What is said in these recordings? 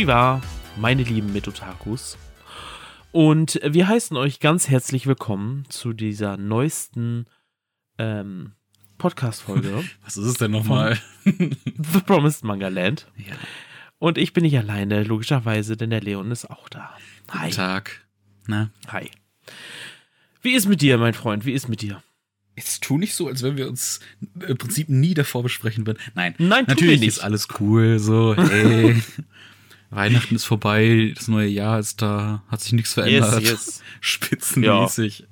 Konnichiwa, meine lieben Mitotakus. Und wir heißen euch ganz herzlich willkommen zu dieser neuesten ähm, Podcast-Folge. Was ist es denn nochmal? The Promised Manga Land. Ja. Und ich bin nicht alleine, logischerweise, denn der Leon ist auch da. Hi. Guten Tag. Na? Hi. Wie ist mit dir, mein Freund? Wie ist mit dir? Jetzt tu nicht so, als wenn wir uns im Prinzip nie davor besprechen würden. Nein, Nein, natürlich nicht. ist alles cool. So, hey, Weihnachten ist vorbei, das neue Jahr ist da, hat sich nichts verändert. yes. Spitzenmäßig.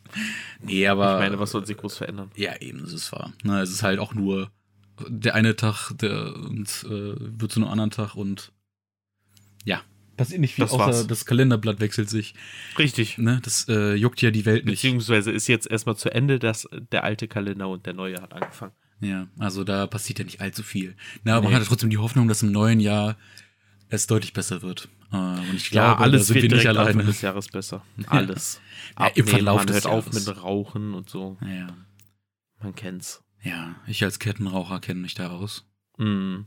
nee, aber. Ich meine, was soll sich groß verändern? Ja, eben, das ist wahr. Na, es ist halt auch nur der eine Tag, der und äh, wird zu einem anderen Tag und ja. Passiert nicht viel, Das außer war's. das Kalenderblatt wechselt sich. Richtig. Ne, das äh, juckt ja die Welt nicht. Beziehungsweise ist jetzt erstmal zu Ende, dass der alte Kalender und der neue hat angefangen. Ja, also da passiert ja nicht allzu viel. Na, aber Nee. man hat trotzdem die Hoffnung, dass im neuen Jahr es deutlich besser wird. Äh, und ich Ja, glaube, alles da sind wird wir nicht direkt Anfang alleine. des Jahres besser. Alles. Ja, im Verlauf man des hört auf Jahres. mit Rauchen und so. Ja, Man kennt's. ja, ich als Kettenraucher kenne mich da aus. Mm.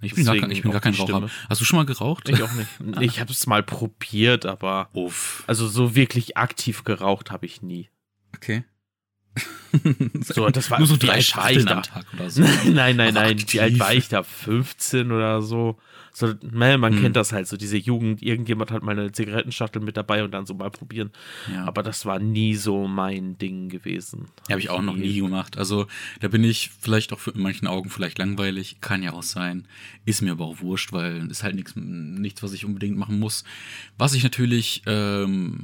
Ich bin, gar, Deswegen kein- ich bin gar kein Raucher. Stimme. Hast du schon mal geraucht? Ich auch nicht. Ich habe es mal probiert, aber Uff. also so wirklich aktiv geraucht habe ich nie. Okay. So, das war Nur so drei Schachteln am Tag oder so. nein, nein, nein. Wie alt aktiv. war ich da? 15 oder so? So, man, man Hm. kennt das halt, so diese Jugend, irgendjemand hat mal eine Zigarettenschachtel mit dabei und dann so mal probieren. Ja. Aber das war nie so mein Ding gewesen. Habe ich auch noch nie gemacht. Also da bin ich vielleicht auch für in manchen Augen vielleicht langweilig. Kann ja auch sein. Ist mir aber auch wurscht, weil ist halt nichts, nichts, was ich unbedingt machen muss. Was ich natürlich ähm,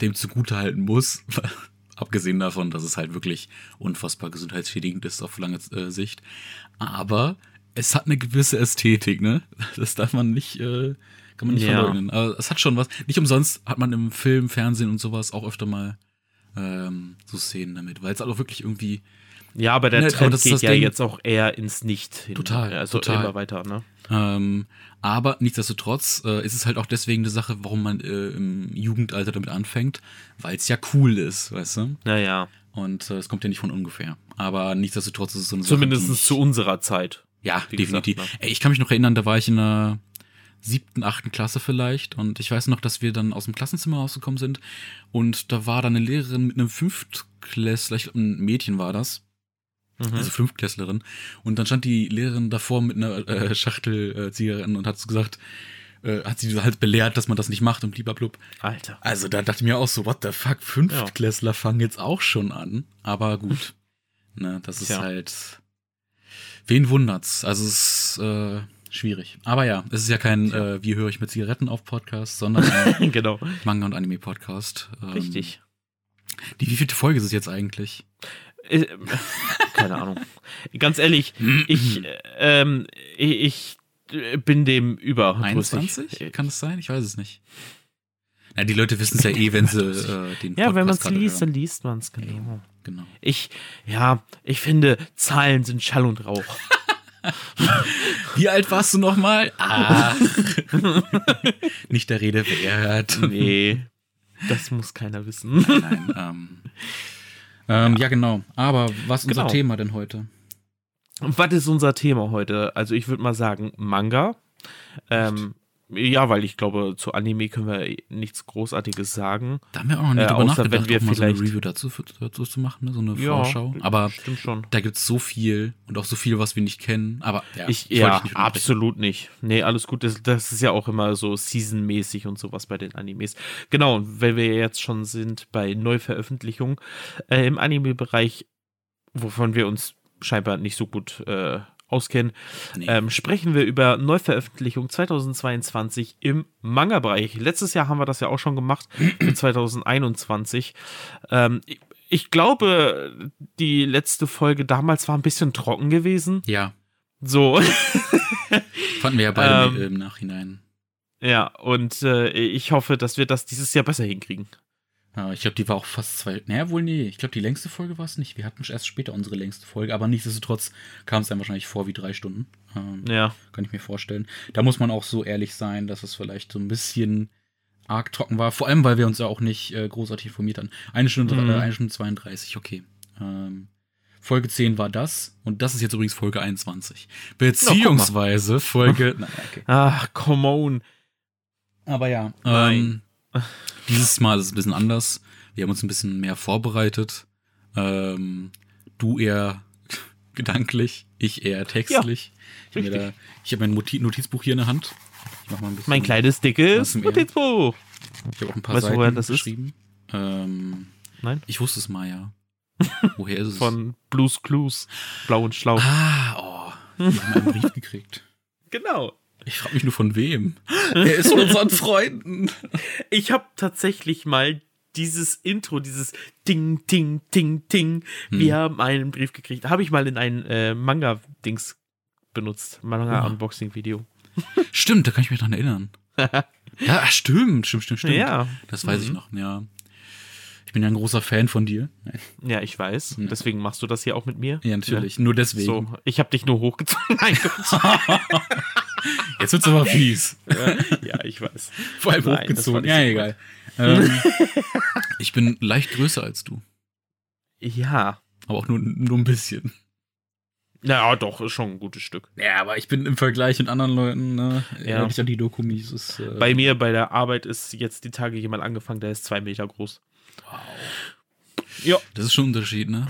dem zugute halten muss, abgesehen davon, dass es halt wirklich unfassbar gesundheitsschädigend ist auf lange äh, Sicht. Aber es hat eine gewisse Ästhetik, ne? Das darf man nicht, äh, kann man nicht Ja. verleugnen. Aber es hat schon was. Nicht umsonst hat man im Film, Fernsehen und sowas auch öfter mal ähm, so Szenen damit, weil es halt auch wirklich irgendwie Ja, aber der Ne, Trend das ist geht ja Ding. jetzt auch eher ins Nicht hin. Total, Also total. immer weiter, ne? ähm, aber nichtsdestotrotz äh, ist es halt auch deswegen eine Sache, warum man äh, im Jugendalter damit anfängt, weil es ja cool ist, weißt du? Naja, Und äh, es kommt ja nicht von ungefähr. Aber nichtsdestotrotz ist es so eine Sache, die zumindest zu unserer Zeit. Ja, definitiv. gesagt, ne? Ey, ich kann mich noch erinnern, da war ich in der siebten, achten Klasse vielleicht und ich weiß noch, dass wir dann aus dem Klassenzimmer rausgekommen sind und da war dann eine Lehrerin mit einem Fünftklässler, ich glaube ein Mädchen war das, Mhm. also Fünftklässlerin und dann stand die Lehrerin davor mit einer äh, Schachtel äh, Zigaretten und hat so gesagt, äh, hat sie halt belehrt, dass man das nicht macht und blub. Alter. Also da dachte ich mir auch so, what the fuck, Fünftklässler fangen jetzt auch schon an, aber gut, ne, das ist Tja. halt, wen wundert's? Also es ist äh, schwierig. Aber ja, es ist ja kein äh, Wie höre ich mit Zigaretten auf Podcast, sondern ein genau. Manga- und Anime-Podcast. Ähm, Richtig. Die wievielte Folge ist es jetzt eigentlich? Äh, Keine Ahnung. Ganz ehrlich, ich, äh, ähm, ich, ich bin dem über. 21? Kann das sein? Ich weiß es nicht. Na, die Leute wissen es ja eh, wenn sie äh, den Ja, wenn man es liest, hören. dann liest man es, genau. Genau. Ich, ja, ich finde, Zahlen sind Schall und Rauch. Wie alt warst du nochmal? Ach. nicht der Rede wert. Nee, das muss keiner wissen. Nein, ähm, ähm, ja. genau. Aber was ist unser Genau. Thema denn heute? Was ist unser Thema heute? Also ich würde mal sagen Manga. Ähm, ja, weil ich glaube, zu Anime können wir nichts Großartiges sagen. Da haben wir auch noch nicht Äh, drüber nachgedacht, wenn wir auch mal so eine vielleicht- Review dazu, dazu zu machen, ne? so eine Ja, Vorschau. Aber Stimmt schon. da gibt's so viel und auch so viel, was wir nicht kennen. Aber ja, Ich, ja, dich nicht absolut nicht. Nee, alles gut. Das, das ist ja auch immer so seasonmäßig und sowas bei den Animes. Genau, und wenn wir jetzt schon sind bei Neuveröffentlichungen äh, im Anime-Bereich, wovon wir uns scheinbar nicht so gut äh, auskennen, Nee. ähm, sprechen wir über Neuveröffentlichung 2022 im Manga-Bereich. Letztes Jahr haben wir das ja auch schon gemacht, für 2021. Ähm, ich, glaube, die letzte Folge damals war ein bisschen trocken gewesen. ja, So, fanden wir ja beide Ähm, im Nachhinein. ja, und äh, ich hoffe, dass wir das dieses Jahr besser hinkriegen. Ja, ich glaube, die war auch fast zwei. Naja, wohl nee. Ich glaube, die längste Folge war es nicht. Wir hatten erst später unsere längste Folge, aber nichtsdestotrotz kam es dann wahrscheinlich vor wie drei Stunden. Ähm, Ja, Kann ich mir vorstellen. Da muss man auch so ehrlich sein, dass es vielleicht so ein bisschen arg trocken war. Vor allem, weil wir uns ja auch nicht äh, großartig informiert haben. Eine Stunde, Mhm. äh, eine Stunde 32, okay. Ähm, Folge 10 war das und das ist jetzt übrigens Folge 21. Beziehungsweise oh, Folge. Na, okay. Ach, come on. Aber ja, ähm, dieses Mal ist es ein bisschen anders. Wir haben uns ein bisschen mehr vorbereitet. Ähm, du eher gedanklich, ich eher textlich. Ja, ich habe hab mein Notizbuch hier in der Hand. Mein kleines, dickes Notizbuch. Ich habe auch ein paar weißt Seiten woher das geschrieben. Ist? Ähm, Nein? Ich wusste es mal, ja. Woher ist es? Von Blues Clues. Blau und Schlau. Ah, oh. Wir haben einen Brief gekriegt. Genau. Ich frage mich nur von wem. Er ist von unseren Freunden. Ich habe tatsächlich mal dieses Intro, dieses Ding, Ding, Ding, Ding. Hm. Wir haben einen Brief gekriegt. Habe ich mal in ein äh, Manga-Dings benutzt. Manga-Unboxing-Video. Stimmt, da kann ich mich dran erinnern. ja, stimmt, stimmt, stimmt, stimmt. Ja. Das weiß mhm. ich noch, ja. Ich bin ja ein großer Fan von dir. Ja, ich weiß. Ja. Deswegen machst du das hier auch mit mir. Ja, natürlich. Ja. Nur deswegen. So, ich habe dich nur hochgezogen. Nein, Jetzt wird's aber fies. Ja, ja ich weiß. Vor allem Nein, hochgezogen. Ja, egal. Ähm, ich bin leicht größer als du. Ja. Aber auch nur, nur ein bisschen. Ja, doch, ist schon ein gutes Stück. Ja, aber ich bin im Vergleich mit anderen Leuten, ne, ja. ich an die Dokumis. Ist, äh, bei mir, bei der Arbeit ist jetzt die Tage jemand angefangen, der ist zwei Meter groß. Wow. Ja. Das ist schon ein Unterschied, ne?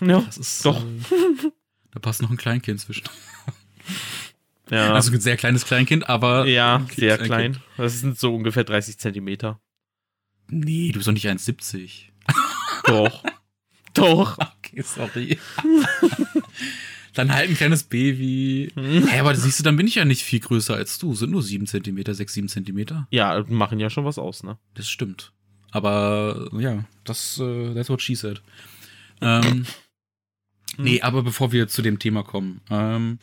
Ja, das ist, doch. Äh, da passt noch ein Kleinkind zwischen. Ja. Also ein sehr kleines Kleinkind, aber. Ja, sehr klein. Das sind so ungefähr 30 Zentimeter. Nee, du bist doch nicht 1,70. doch. doch. Okay, sorry. dann halt ein kleines Baby. Hm. Hey, aber siehst du, dann bin ich ja nicht viel größer als du. Sind nur 7 Zentimeter, 6, 7 Zentimeter. Ja, machen ja schon was aus, ne? Das stimmt. Aber ja, das, uh, that's what she said. Ähm, nee, aber bevor wir zu dem Thema kommen, ähm,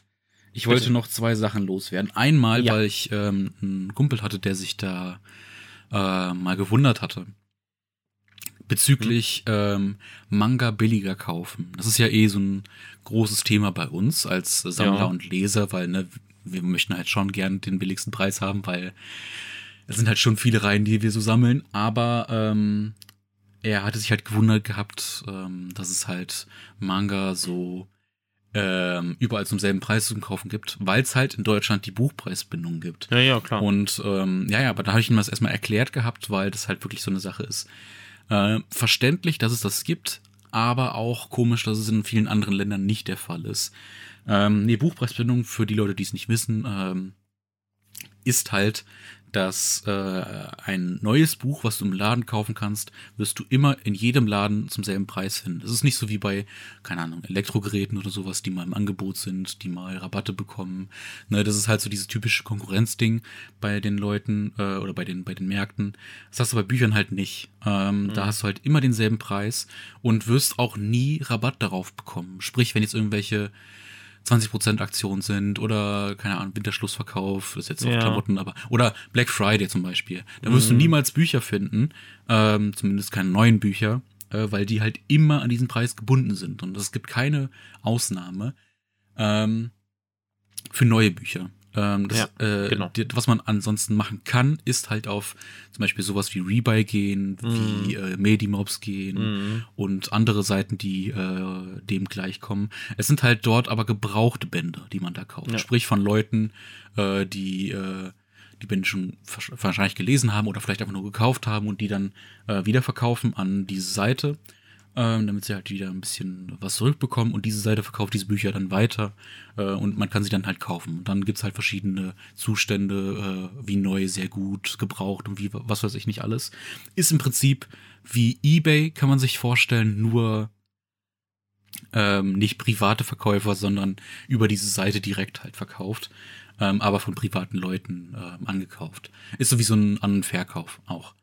ich wollte Bitte. noch zwei Sachen loswerden. Einmal, ja. weil ich ähm, einen Kumpel hatte, der sich da äh, mal gewundert hatte. Bezüglich mhm. ähm, Manga billiger kaufen. Das ist ja eh so ein großes Thema bei uns als Sammler ja. und Leser, weil ne, wir möchten halt schon gern den billigsten Preis haben, weil es sind halt schon viele Reihen, die wir so sammeln, aber ähm, er hatte sich halt gewundert gehabt, ähm, dass es halt Manga so ähm, überall zum selben Preis zum Kaufen gibt, weil es halt in Deutschland die Buchpreisbindung gibt. Ja, ja, klar. Und ähm, ja, ja, aber da habe ich ihm das erstmal erklärt gehabt, weil das halt wirklich so eine Sache ist. Äh, verständlich, dass es das gibt, aber auch komisch, dass es in vielen anderen Ländern nicht der Fall ist. Ähm, nee, Buchpreisbindung, für die Leute, die es nicht wissen, ähm, ist halt, dass äh, ein neues Buch, was du im Laden kaufen kannst, wirst du immer in jedem Laden zum selben Preis finden. Es ist nicht so wie bei, keine Ahnung, Elektrogeräten oder sowas, die mal im Angebot sind, die mal Rabatte bekommen. Ne, das ist halt so dieses typische Konkurrenzding bei den Leuten äh, oder bei den, bei den Märkten. Das hast du bei Büchern halt nicht. Ähm, mhm. Da hast du halt immer denselben Preis und wirst auch nie Rabatt darauf bekommen. Sprich, wenn jetzt irgendwelche 20% Aktion sind oder, keine Ahnung, Winterschlussverkauf, das ist jetzt auch ja. Klamotten, aber, oder Black Friday zum Beispiel. Da wirst mhm. du niemals Bücher finden, ähm, zumindest keine neuen Bücher, äh, weil die halt immer an diesen Preis gebunden sind und es gibt keine Ausnahme ähm, für neue Bücher. Ähm, das, ja, äh, genau. was man ansonsten machen kann, ist halt auf zum Beispiel sowas wie Rebuy gehen, mhm. wie äh, Medimobs gehen mhm. und andere Seiten, die äh, dem gleichkommen. Es sind halt dort aber gebrauchte Bände, die man da kauft. Ja. Sprich von Leuten, äh, die äh, die Bände schon wahrscheinlich gelesen haben oder vielleicht einfach nur gekauft haben und die dann äh, wiederverkaufen an diese Seite ähm, damit sie halt wieder ein bisschen was zurückbekommen und diese Seite verkauft diese Bücher dann weiter äh, und man kann sie dann halt kaufen. Und dann gibt's halt verschiedene Zustände, äh, wie neu, sehr gut, gebraucht und wie was weiß ich nicht alles. Ist im Prinzip wie eBay, kann man sich vorstellen, nur ähm, nicht private Verkäufer, sondern über diese Seite direkt halt verkauft, ähm, aber von privaten Leuten äh, angekauft. Ist so wie so ein An- und Verkauf auch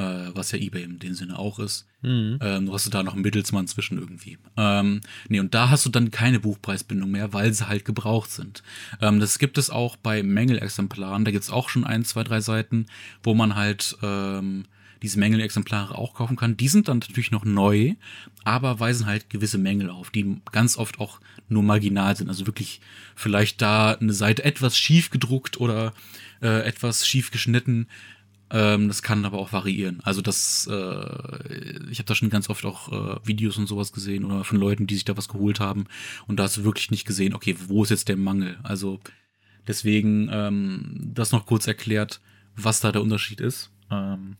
äh, was ja eBay in dem Sinne auch ist. Mhm. Ähm, du hast da noch einen Mittelsmann zwischen irgendwie. Ähm, nee, und da hast du dann keine Buchpreisbindung mehr, weil sie halt gebraucht sind. Ähm, das gibt es auch bei Mängelexemplaren. Da gibt es auch schon ein, zwei, drei Seiten, wo man halt ähm, diese Mängelexemplare auch kaufen kann. Die sind dann natürlich noch neu, aber weisen halt gewisse Mängel auf, die ganz oft auch nur marginal sind. Also wirklich vielleicht da eine Seite etwas schief gedruckt oder äh, etwas schief geschnitten Ähm, das kann aber auch variieren. Also das, äh, ich habe da schon ganz oft auch äh, Videos und sowas gesehen oder von Leuten, die sich da was geholt haben und da hast du wirklich nicht gesehen, okay, wo ist jetzt der Mangel? Also deswegen ähm, das noch kurz erklärt, was da der Unterschied ist. Ähm,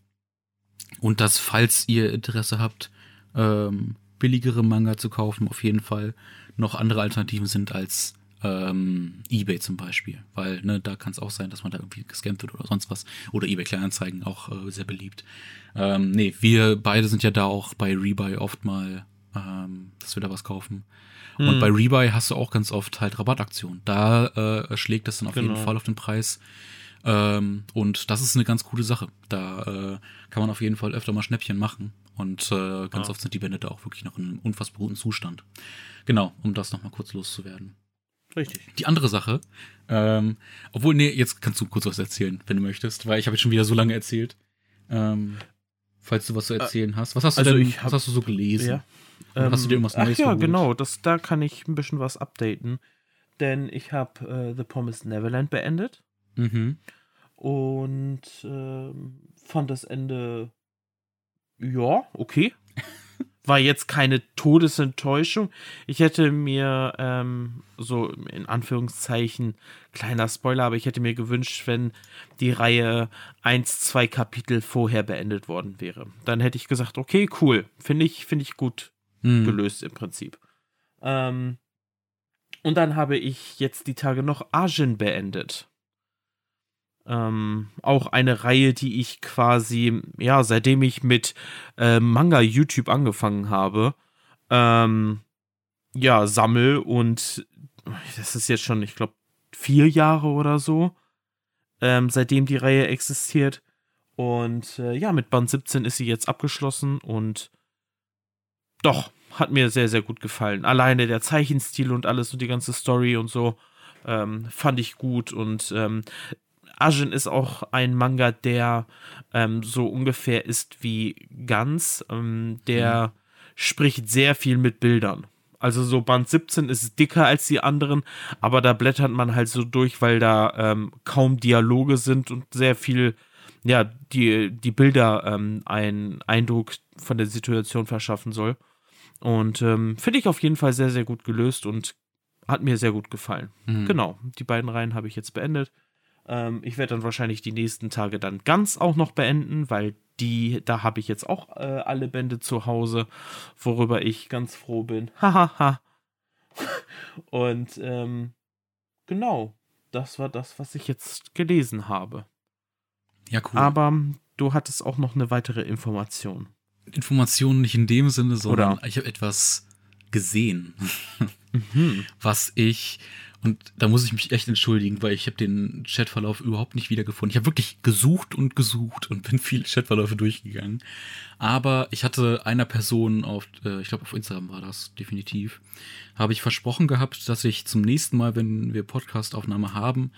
und dass, falls ihr Interesse habt, ähm, billigere Manga zu kaufen, auf jeden Fall noch andere Alternativen sind als ähm, eBay zum Beispiel, weil ne, da kann es auch sein, dass man da irgendwie gescampt wird oder sonst was. Oder eBay Kleinanzeigen auch äh, sehr beliebt. Ähm, nee, wir beide sind ja da auch bei Rebuy oft mal, ähm, dass wir da was kaufen. Hm. Und bei Rebuy hast du auch ganz oft halt Rabattaktionen. Da äh, schlägt das dann auf genau. jeden Fall auf den Preis. Ähm, und das ist eine ganz coole Sache. Da äh, kann man auf jeden Fall öfter mal Schnäppchen machen. Und äh, ganz ah. oft sind die Bände da auch wirklich noch in einem unfassbar guten Zustand. Genau, um das nochmal kurz loszuwerden. Richtig. Die andere Sache, ähm, obwohl, nee, jetzt kannst du kurz was erzählen, wenn du möchtest, weil ich habe jetzt schon wieder so lange erzählt. Ähm, falls du was zu erzählen äh, hast. Was hast du also denn, hab, was hast du so gelesen? Ja. Ähm, hast du dir irgendwas Neues Ach ja, geholt? genau, das, da kann ich ein bisschen was updaten. Denn ich habe äh, The Promised Neverland beendet. Mhm. Und äh, fand das Ende ja, okay war jetzt keine Todesenttäuschung. Ich hätte mir ähm, so in Anführungszeichen kleiner Spoiler, aber ich hätte mir gewünscht, wenn die Reihe eins, zwei Kapitel vorher beendet worden wäre. Dann hätte ich gesagt, okay, cool, finde ich, finde ich gut mhm. gelöst im Prinzip. Ähm, und dann habe ich jetzt die Tage noch Arjun beendet. Ähm, auch eine Reihe, die ich quasi, ja, seitdem ich mit äh, Manga YouTube angefangen habe, ähm, ja, sammel und das ist jetzt schon, ich glaube, vier Jahre oder so, ähm, seitdem die Reihe existiert. Und äh, ja, mit Band 17 ist sie jetzt abgeschlossen und doch, hat mir sehr, sehr gut gefallen. Alleine der Zeichenstil und alles und die ganze Story und so ähm, fand ich gut und ähm, Ajin ist auch ein Manga, der ähm, so ungefähr ist wie Ganz. Ähm, der mhm. spricht sehr viel mit Bildern. Also so Band 17 ist dicker als die anderen, aber da blättert man halt so durch, weil da ähm, kaum Dialoge sind und sehr viel, ja, die, die Bilder ähm, einen Eindruck von der Situation verschaffen soll. Und ähm, finde ich auf jeden Fall sehr, sehr gut gelöst und hat mir sehr gut gefallen. Mhm. Genau, die beiden Reihen habe ich jetzt beendet. Ähm, ich werde dann wahrscheinlich die nächsten Tage dann ganz auch noch beenden, weil die, da habe ich jetzt auch äh, alle Bände zu Hause, worüber ich ganz froh bin. Hahaha. Und ähm, genau, das war das, was ich jetzt gelesen habe. Ja, cool. Aber du hattest auch noch eine weitere Information. Information nicht in dem Sinne, sondern Oder? ich habe etwas gesehen, mhm. was ich und da muss ich mich echt entschuldigen, weil ich habe den Chatverlauf überhaupt nicht wiedergefunden. Ich habe wirklich gesucht und gesucht und bin viele Chatverläufe durchgegangen. Aber ich hatte einer Person auf, äh, ich glaube auf Instagram war das definitiv, habe ich versprochen gehabt, dass ich zum nächsten Mal, wenn wir Podcastaufnahme haben,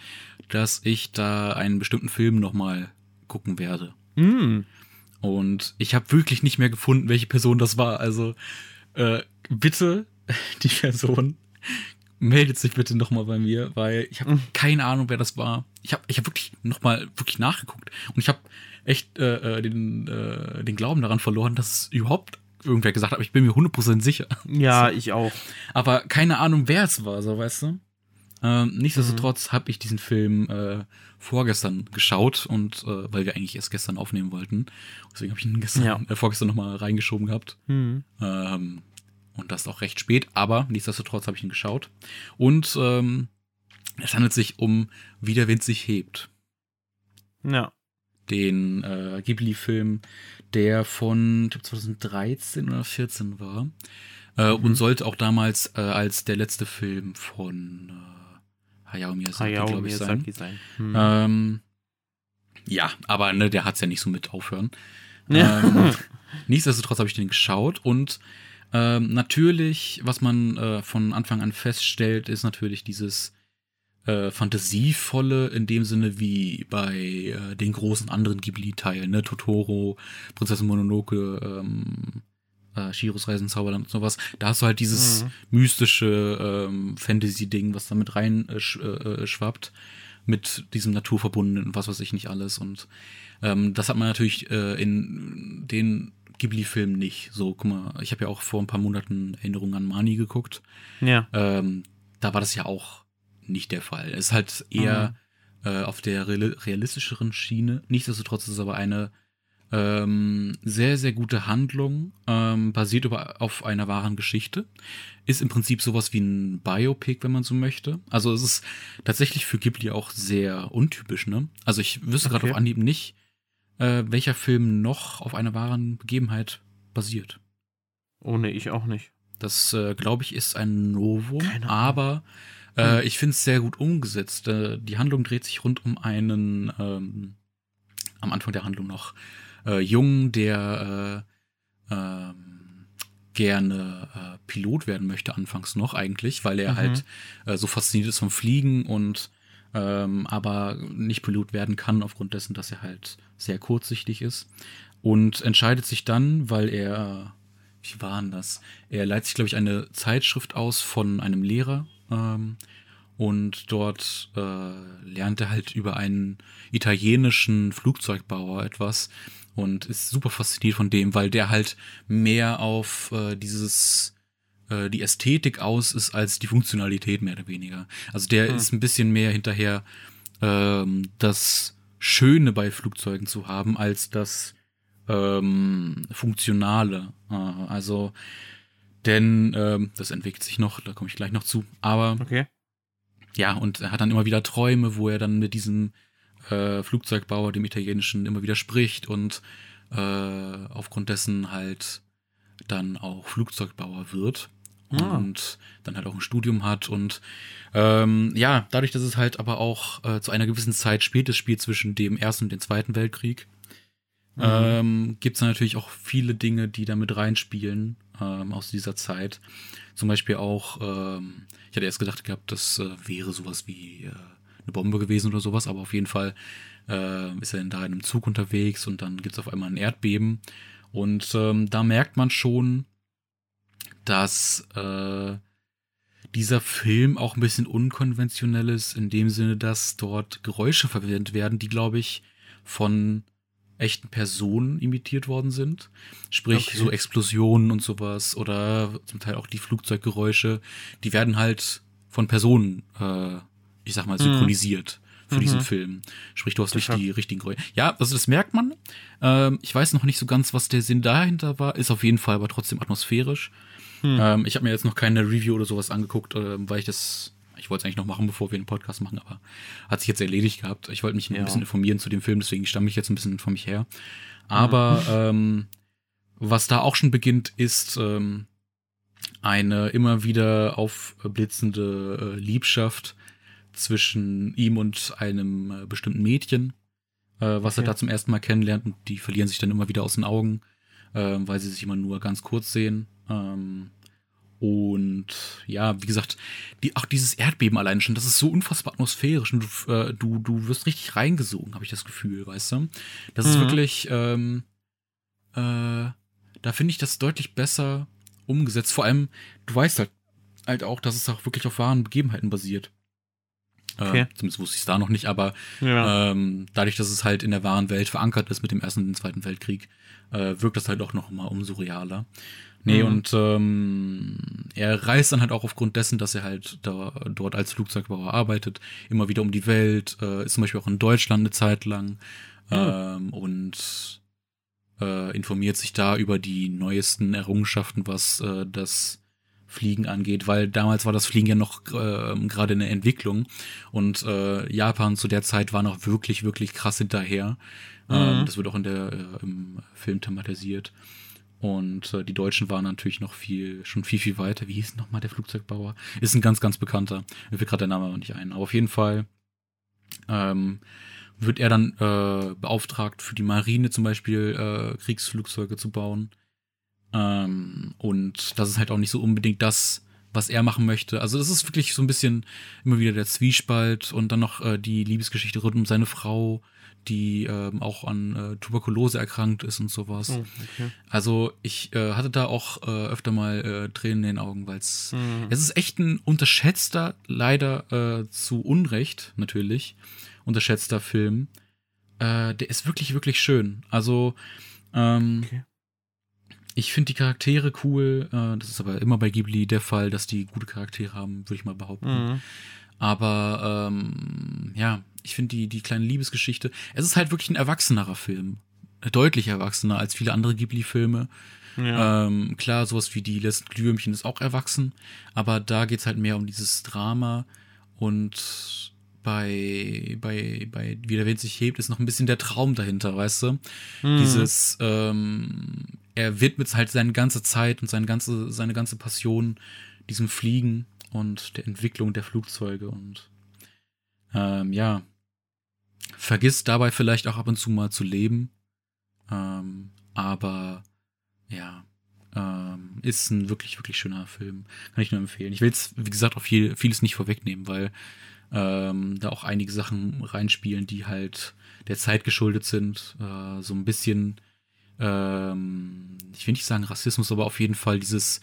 dass ich da einen bestimmten Film nochmal gucken werde. Mm. Und ich habe wirklich nicht mehr gefunden, welche Person das war. Also äh, bitte die Person meldet sich bitte nochmal bei mir, weil ich habe mhm. keine Ahnung, wer das war. Ich habe ich hab wirklich nochmal wirklich nachgeguckt und ich habe echt äh, äh, den, äh, den Glauben daran verloren, dass es überhaupt irgendwer gesagt hat, aber ich bin mir 100% sicher. Ja, so. ich auch. Aber keine Ahnung, wer es war, so weißt du. Ähm, nichtsdestotrotz mhm. habe ich diesen Film äh, vorgestern geschaut und äh, weil wir eigentlich erst gestern aufnehmen wollten, deswegen habe ich ihn gestern, ja. äh, vorgestern nochmal reingeschoben gehabt. Mhm. Ähm, und das auch recht spät, aber nichtsdestotrotz habe ich ihn geschaut. Und ähm, es handelt sich um Wie der Wind sich hebt. Ja. Den äh, Ghibli-Film, der von glaub, 2013 oder 14 war. Äh, mhm. Und sollte auch damals äh, als der letzte Film von äh, Hayao Miyazaki, glaube ich, Miyazaki sein. sein. Mhm. Ähm, ja, aber ne, der hat es ja nicht so mit aufhören. Ja. Ähm, nichtsdestotrotz habe ich den geschaut und ähm, natürlich, was man äh, von Anfang an feststellt, ist natürlich dieses äh, fantasievolle in dem Sinne wie bei äh, den großen anderen Ghibli-Teilen, ne? Totoro, Prinzessin Mononoke, ähm, äh, Shiros Reisen Zauberland und sowas. Da hast du halt dieses mhm. mystische ähm, Fantasy-Ding, was da mit rein äh, äh, äh schwappt. mit diesem Naturverbundenen und was weiß ich nicht alles. Und ähm, das hat man natürlich äh, in den Ghibli-Filmen nicht. So, guck mal, ich habe ja auch vor ein paar Monaten Erinnerungen an Mani geguckt. Ja. Ähm, da war das ja auch nicht der Fall. Es ist halt eher mhm. äh, auf der realistischeren Schiene. Nichtsdestotrotz ist es aber eine ähm, sehr, sehr gute Handlung, ähm, basiert über, auf einer wahren Geschichte. Ist im Prinzip sowas wie ein Biopic, wenn man so möchte. Also es ist tatsächlich für Ghibli auch sehr untypisch, ne? Also ich wüsste okay. gerade auf Anhieb nicht, äh, welcher Film noch auf einer wahren Begebenheit basiert. Oh ne, ich auch nicht. Das, äh, glaube ich, ist ein Novum, aber äh, hm. ich finde es sehr gut umgesetzt. Äh, die Handlung dreht sich rund um einen, ähm, am Anfang der Handlung noch, äh, Jungen, der äh, äh, gerne äh, Pilot werden möchte, anfangs noch eigentlich, weil er mhm. halt äh, so fasziniert ist vom Fliegen und ähm, aber nicht Pilot werden kann, aufgrund dessen, dass er halt sehr kurzsichtig ist. Und entscheidet sich dann, weil er, wie war denn das? Er leitet sich, glaube ich, eine Zeitschrift aus von einem Lehrer. Ähm, und dort äh, lernt er halt über einen italienischen Flugzeugbauer etwas, und ist super fasziniert von dem, weil der halt mehr auf äh, dieses äh, die Ästhetik aus ist als die Funktionalität mehr oder weniger. Also der hm. ist ein bisschen mehr hinterher ähm, das Schöne bei Flugzeugen zu haben als das ähm, Funktionale. Äh, also denn ähm, das entwickelt sich noch, da komme ich gleich noch zu. Aber okay. ja, und er hat dann immer wieder Träume, wo er dann mit diesem äh, Flugzeugbauer, dem italienischen, immer wieder spricht und äh, aufgrund dessen halt dann auch Flugzeugbauer wird ah. und dann halt auch ein Studium hat und ähm, ja, dadurch, dass es halt aber auch äh, zu einer gewissen Zeit spät ist, spielt zwischen dem Ersten und dem Zweiten Weltkrieg, mhm. ähm, gibt es natürlich auch viele Dinge, die damit reinspielen ähm, aus dieser Zeit. Zum Beispiel auch, ähm, ich hatte erst gedacht gehabt, das äh, wäre sowas wie äh, eine Bombe gewesen oder sowas, aber auf jeden Fall äh, ist er dann da in einem Zug unterwegs und dann gibt es auf einmal ein Erdbeben. Und ähm, da merkt man schon, dass äh, dieser Film auch ein bisschen unkonventionell ist, in dem Sinne, dass dort Geräusche verwendet werden, die, glaube ich, von echten Personen imitiert worden sind. Sprich, okay. so Explosionen und sowas oder zum Teil auch die Flugzeuggeräusche, die werden halt von Personen äh, ich sag mal, mhm. synchronisiert mhm. für diesen mhm. Film. Sprich, du hast nicht die richtigen Geräusche. Ja, also das merkt man. Ähm, ich weiß noch nicht so ganz, was der Sinn dahinter war. Ist auf jeden Fall aber trotzdem atmosphärisch. Mhm. Ähm, ich habe mir jetzt noch keine Review oder sowas angeguckt, äh, weil ich das, ich wollte es eigentlich noch machen, bevor wir den Podcast machen, aber hat sich jetzt erledigt gehabt. Ich wollte mich ja. ein bisschen informieren zu dem Film, deswegen stamme ich jetzt ein bisschen von mich her. Aber mhm. ähm, was da auch schon beginnt, ist ähm, eine immer wieder aufblitzende äh, Liebschaft zwischen ihm und einem äh, bestimmten Mädchen, äh, was okay. er da zum ersten Mal kennenlernt. Und die verlieren sich dann immer wieder aus den Augen, äh, weil sie sich immer nur ganz kurz sehen. Ähm, und ja, wie gesagt, die, auch dieses Erdbeben allein schon, das ist so unfassbar atmosphärisch und du, äh, du, du wirst richtig reingesogen, habe ich das Gefühl, weißt du? Das mhm. ist wirklich, ähm, äh, da finde ich das deutlich besser umgesetzt. Vor allem, du weißt halt, halt auch, dass es auch wirklich auf wahren Begebenheiten basiert. Äh, okay. Äh, zumindest wusste ich es da noch nicht, aber ja. ähm, dadurch, dass es halt in der wahren Welt verankert ist mit dem Ersten und dem Zweiten Weltkrieg, äh, wirkt das halt auch noch mal umso realer. Nee, mhm. und ähm, er reist dann halt auch aufgrund dessen, dass er halt da, dort als Flugzeugbauer arbeitet, immer wieder um die Welt, äh, ist zum Beispiel auch in Deutschland eine Zeit lang mhm. ähm, und äh, informiert sich da über die neuesten Errungenschaften, was äh, das Fliegen angeht, weil damals war das Fliegen ja noch äh, gerade in der Entwicklung und äh, Japan zu der Zeit war noch wirklich, wirklich krass hinterher. Ähm, mhm. Ähm, das wird auch in der, äh, im Film thematisiert. Und äh, die Deutschen waren natürlich noch viel, schon viel, viel weiter. Wie hieß nochmal der Flugzeugbauer? Ist ein ganz, ganz bekannter. Mir fällt gerade der Name aber nicht ein. Aber auf jeden Fall ähm, wird er dann äh, beauftragt, für die Marine zum Beispiel äh, Kriegsflugzeuge zu bauen. Ähm, und das ist halt auch nicht so unbedingt das, was er machen möchte. Also das ist wirklich so ein bisschen immer wieder der Zwiespalt und dann noch äh, die Liebesgeschichte rund um seine Frau, die ähm, auch an äh, Tuberkulose erkrankt ist und sowas. Oh, okay. Also ich äh, hatte da auch äh, öfter mal äh, Tränen in den Augen, weil es Mhm. es ist echt ein unterschätzter, leider äh, zu Unrecht natürlich, unterschätzter Film. Äh, der ist wirklich, wirklich schön. Also ähm, Okay. ich finde die Charaktere cool. Das ist aber immer bei Ghibli der Fall, dass die gute Charaktere haben, würde ich mal behaupten. Mhm. Aber ähm, ja, ich finde die, die kleine Liebesgeschichte, es ist halt wirklich ein erwachsenerer Film. Deutlich erwachsener als viele andere Ghibli-Filme. Ja. Ähm, klar, sowas wie die letzten Glühwürmchen ist auch erwachsen, aber da geht's halt mehr um dieses Drama und bei, bei, bei Wie der Wind sich hebt, ist noch ein bisschen der Traum dahinter, weißt du? Mhm. Dieses, ähm, er widmet halt seine ganze Zeit und seine ganze, seine ganze Passion diesem Fliegen und der Entwicklung der Flugzeuge und ähm, ja, vergisst dabei vielleicht auch ab und zu mal zu leben. Ähm, aber ja, ähm, ist ein wirklich, wirklich schöner Film. Kann ich nur empfehlen. Ich will jetzt, wie gesagt, auch viel, vieles nicht vorwegnehmen, weil ähm, da auch einige Sachen reinspielen, die halt der Zeit geschuldet sind. Äh, so ein bisschen, ähm, ich will nicht sagen Rassismus, aber auf jeden Fall dieses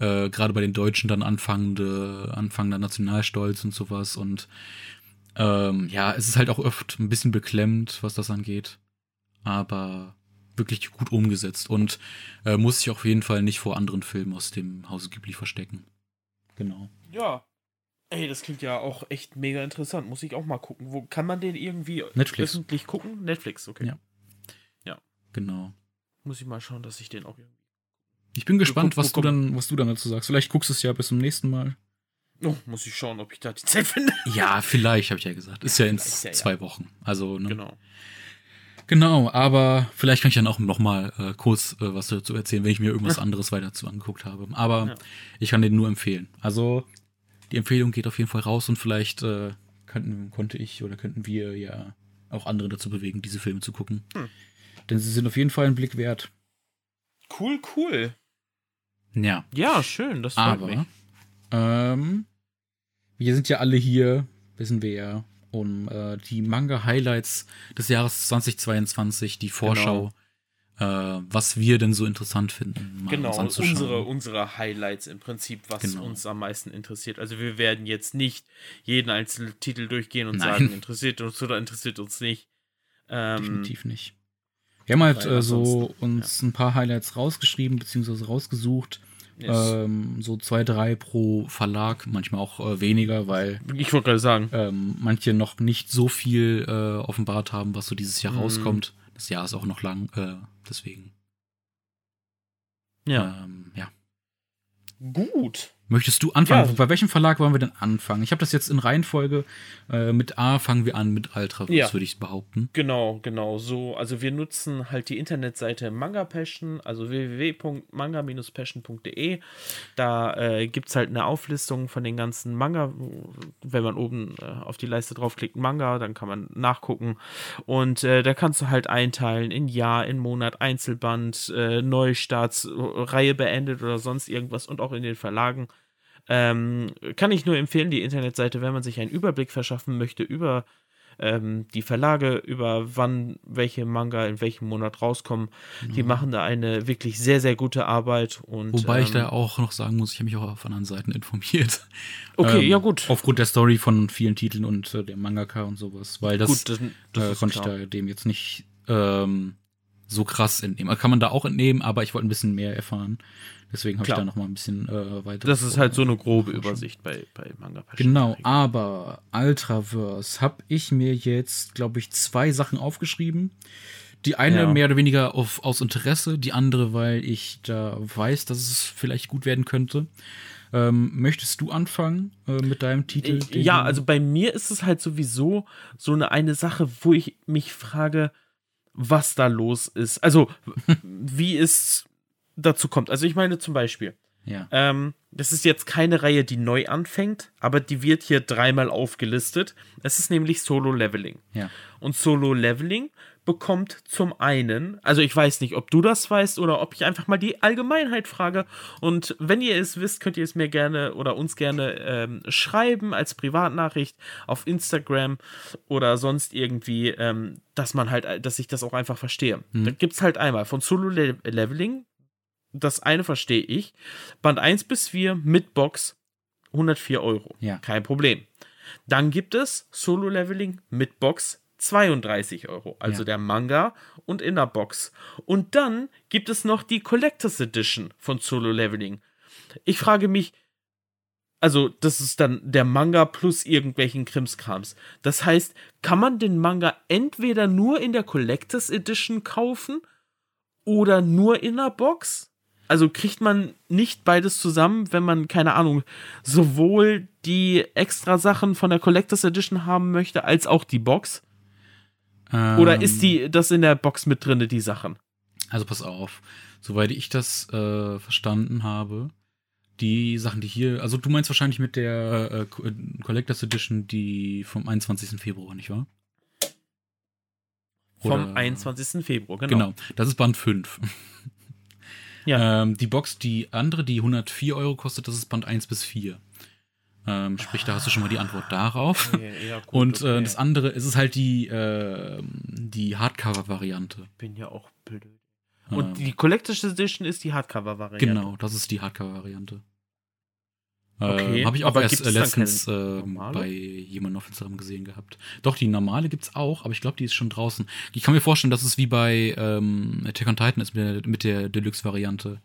äh, gerade bei den Deutschen dann anfangende, anfangender Nationalstolz und sowas. Und ähm, ja, es ist halt auch oft ein bisschen beklemmt, was das angeht. Aber wirklich gut umgesetzt und äh, muss sich auf jeden Fall nicht vor anderen Filmen aus dem Hause Ghibli verstecken. Genau. Ja. Ey, das klingt ja auch echt mega interessant. Muss ich auch mal gucken. Wo kann man den irgendwie Netflix. öffentlich gucken? Netflix, okay. Ja. Genau. Muss ich mal schauen, dass ich den auch irgendwie. Ich bin gespannt, was du dann, was du dann dazu sagst. Vielleicht guckst du es ja bis zum nächsten Mal. Oh, muss ich schauen, ob ich da die Zeit finde. Ja, vielleicht, habe ich ja gesagt. Ist ja in Vielleicht, ja, ja. zwei Wochen. Also, ne? Genau. Genau, aber vielleicht kann ich dann auch noch mal äh, kurz äh, was dazu erzählen, wenn ich mir irgendwas anderes weiter zu angeguckt habe. Aber Ja. ich kann den nur empfehlen. Also die Empfehlung geht auf jeden Fall raus und vielleicht äh, könnten, konnte ich oder könnten wir ja auch andere dazu bewegen, diese Filme zu gucken. Hm. Denn sie sind auf jeden Fall einen Blick wert. Cool, cool. Ja, Ja, schön, das freut mich. aber ähm, wir sind ja alle hier, wissen wir ja, um äh, die Manga-Highlights des Jahres 2022, die Vorschau, äh, was wir denn so interessant finden, Genau, uns anzuschauen. unsere, unsere Highlights im Prinzip, was Genau. uns am meisten interessiert. Also wir werden jetzt nicht jeden einzelnen Titel durchgehen und Nein. sagen, interessiert uns oder interessiert uns nicht. Ähm, Definitiv nicht. Wir haben halt äh, so uns ein paar Highlights rausgeschrieben, beziehungsweise rausgesucht. Yes. Ähm, so zwei, drei pro Verlag, manchmal auch äh, weniger, weil ich wollte gerade sagen, ähm, manche noch nicht so viel äh, offenbart haben, was so dieses Jahr Mhm. rauskommt. Das Jahr ist auch noch lang, äh, deswegen. ja. Ähm, ja. Gut. Möchtest du anfangen? Ja. Bei welchem Verlag wollen wir denn anfangen? Ich habe das jetzt in Reihenfolge. Äh, mit A fangen wir an mit Ultraverse, Ja. würde ich behaupten. Genau, genau. So, also wir nutzen halt die Internetseite Manga Passion, also www.manga-passion.de. Da äh, gibt es halt eine Auflistung von den ganzen Manga. Wenn man oben äh, auf die Leiste draufklickt, Manga, dann kann man nachgucken. Und äh, da kannst du halt einteilen in Jahr, in Monat, Einzelband, äh, Neustarts, Reihe beendet oder sonst irgendwas und auch in den Verlagen. Ähm, kann ich nur empfehlen, die Internetseite, wenn man sich einen Überblick verschaffen möchte über ähm, die Verlage, über wann welche Manga in welchem Monat rauskommen. Die machen da eine wirklich sehr, sehr gute Arbeit. Und, Wobei ich ähm, da auch noch sagen muss, ich habe mich auch auf anderen Seiten informiert. Okay, Ähm, ja, gut. Aufgrund der Story von vielen Titeln und äh, der Mangaka und sowas. Weil das, gut, das, das äh, konnte klar. ich da dem jetzt nicht ähm, so krass entnehmen. Kann man da auch entnehmen, aber ich wollte ein bisschen mehr erfahren. Deswegen habe ich da noch mal ein bisschen äh, weiter. Das ist halt so eine grobe. Übersicht bei, bei Manga Passion. Genau, aber Ultraverse habe ich mir jetzt, glaube ich, zwei Sachen aufgeschrieben. Die eine Ja. mehr oder weniger auf, aus Interesse, die andere, weil ich da weiß, dass es vielleicht gut werden könnte. Ähm, möchtest du anfangen äh, mit deinem Titel? Ja, also bei mir ist es halt sowieso so eine, eine Sache, wo ich mich frage, was da los ist. Also, wie es dazu kommt. Also, ich meine zum Beispiel, Ja. ähm, das ist jetzt keine Reihe, die neu anfängt, aber die wird hier dreimal aufgelistet. Es ist nämlich Solo Leveling. Ja. Und Solo Leveling bekommt zum einen, also ich weiß nicht, ob du das weißt oder ob ich einfach mal die Allgemeinheit frage. Und wenn ihr es wisst, könnt ihr es mir gerne oder uns gerne ähm, schreiben als Privatnachricht auf Instagram oder sonst irgendwie, ähm, dass man halt, dass ich das auch einfach verstehe. Mhm. Da gibt es halt einmal von Solo-Leveling, das eine verstehe ich, Band 1 bis 4 mit Box 104 Euro. Ja. Kein Problem. Dann gibt es Solo-Leveling mit Box 32 Euro, also ja. der Manga und in der Box. Und dann gibt es noch die Collectors Edition von Solo Leveling. Ich frage mich, also das ist dann der Manga plus irgendwelchen Krimskrams. Das heißt, kann man den Manga entweder nur in der Collectors Edition kaufen oder nur in der Box? Also kriegt man nicht beides zusammen, wenn man, keine Ahnung, sowohl die extra Sachen von der Collectors Edition haben möchte, als auch die Box? Ähm, Oder ist die das in der Box mit drinne, die Sachen? Also pass auf, soweit ich das äh, verstanden habe, die Sachen, die hier, also du meinst wahrscheinlich mit der äh, Collectors Edition, die vom 21. Februar, nicht wahr? Oder, vom 21. Februar, genau. Genau, das ist Band 5. Ja. Ähm, die Box, die andere, die 104 Euro kostet, das ist Band 1 bis 4. Ähm, sprich, da hast du schon mal die Antwort darauf. Okay, ja, gut, und äh, das andere ist es halt die, äh, die Hardcover-Variante. Bin ja auch blöd. Und ähm, die Collector's Edition ist die Hardcover-Variante. Genau, das ist die Hardcover-Variante. Okay, äh, Habe ich auch erst äh, letztens äh, bei jemandem auf Instagram gesehen gehabt. Doch, die normale gibt's auch, aber ich glaube, die ist schon draußen. Ich kann mir vorstellen, dass es wie bei ähm, Attack on Titan ist mit der, mit der Deluxe-Variante.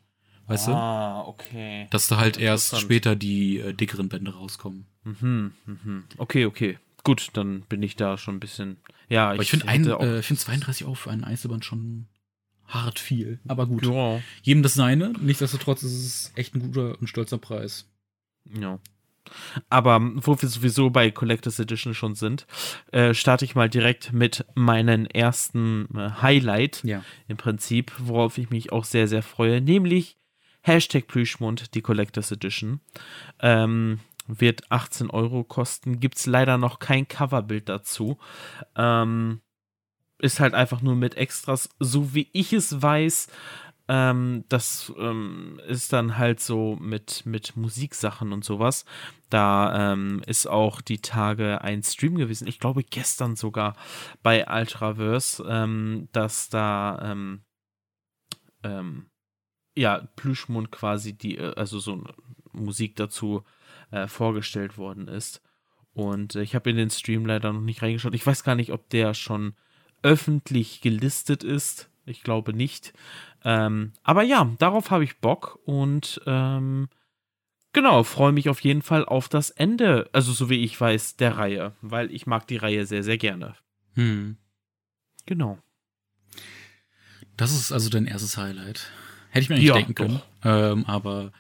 Weißt ah, du? Ah, okay. Dass da halt erst später die äh, dickeren Bände rauskommen. Mhm, mhm. Okay, okay. Gut, dann bin ich da schon ein bisschen. Ja, aber ich, ich finde äh, find 32 Euro für einen Einzelband schon hart viel. Aber gut. Ja. Jedem das seine. Nichtsdestotrotz ist es echt ein guter und stolzer Preis. Ja. Aber wo wir sowieso bei Collectors Edition schon sind, äh, starte ich mal direkt mit meinem ersten äh, Highlight. Ja. Im Prinzip, worauf ich mich auch sehr, sehr freue, nämlich Hashtag Plüschmund, die Collectors Edition. Ähm, wird 18 Euro kosten. Gibt es leider noch kein Coverbild dazu. Ähm, ist halt einfach nur mit Extras, so wie ich es weiß, ähm, das ähm, ist dann halt so mit, mit Musiksachen und sowas. Da ähm, ist auch die Tage ein Stream gewesen, ich glaube gestern sogar bei Ultraverse, ähm, dass da ähm, ähm, ja Plüschmund quasi die, äh, also so Musik dazu äh, vorgestellt worden ist. Und äh, ich habe in den Stream leider noch nicht reingeschaut. Ich weiß gar nicht, ob der schon öffentlich gelistet ist. Ich glaube nicht. Ähm, aber ja, darauf habe ich Bock und ähm, genau, freue mich auf jeden Fall auf das Ende, also so wie ich weiß, der Reihe, weil ich mag die Reihe sehr, sehr gerne. Hm. Genau. Das ist also dein erstes Highlight. Hätte ich mir eigentlich ja, denken können. Ähm, aber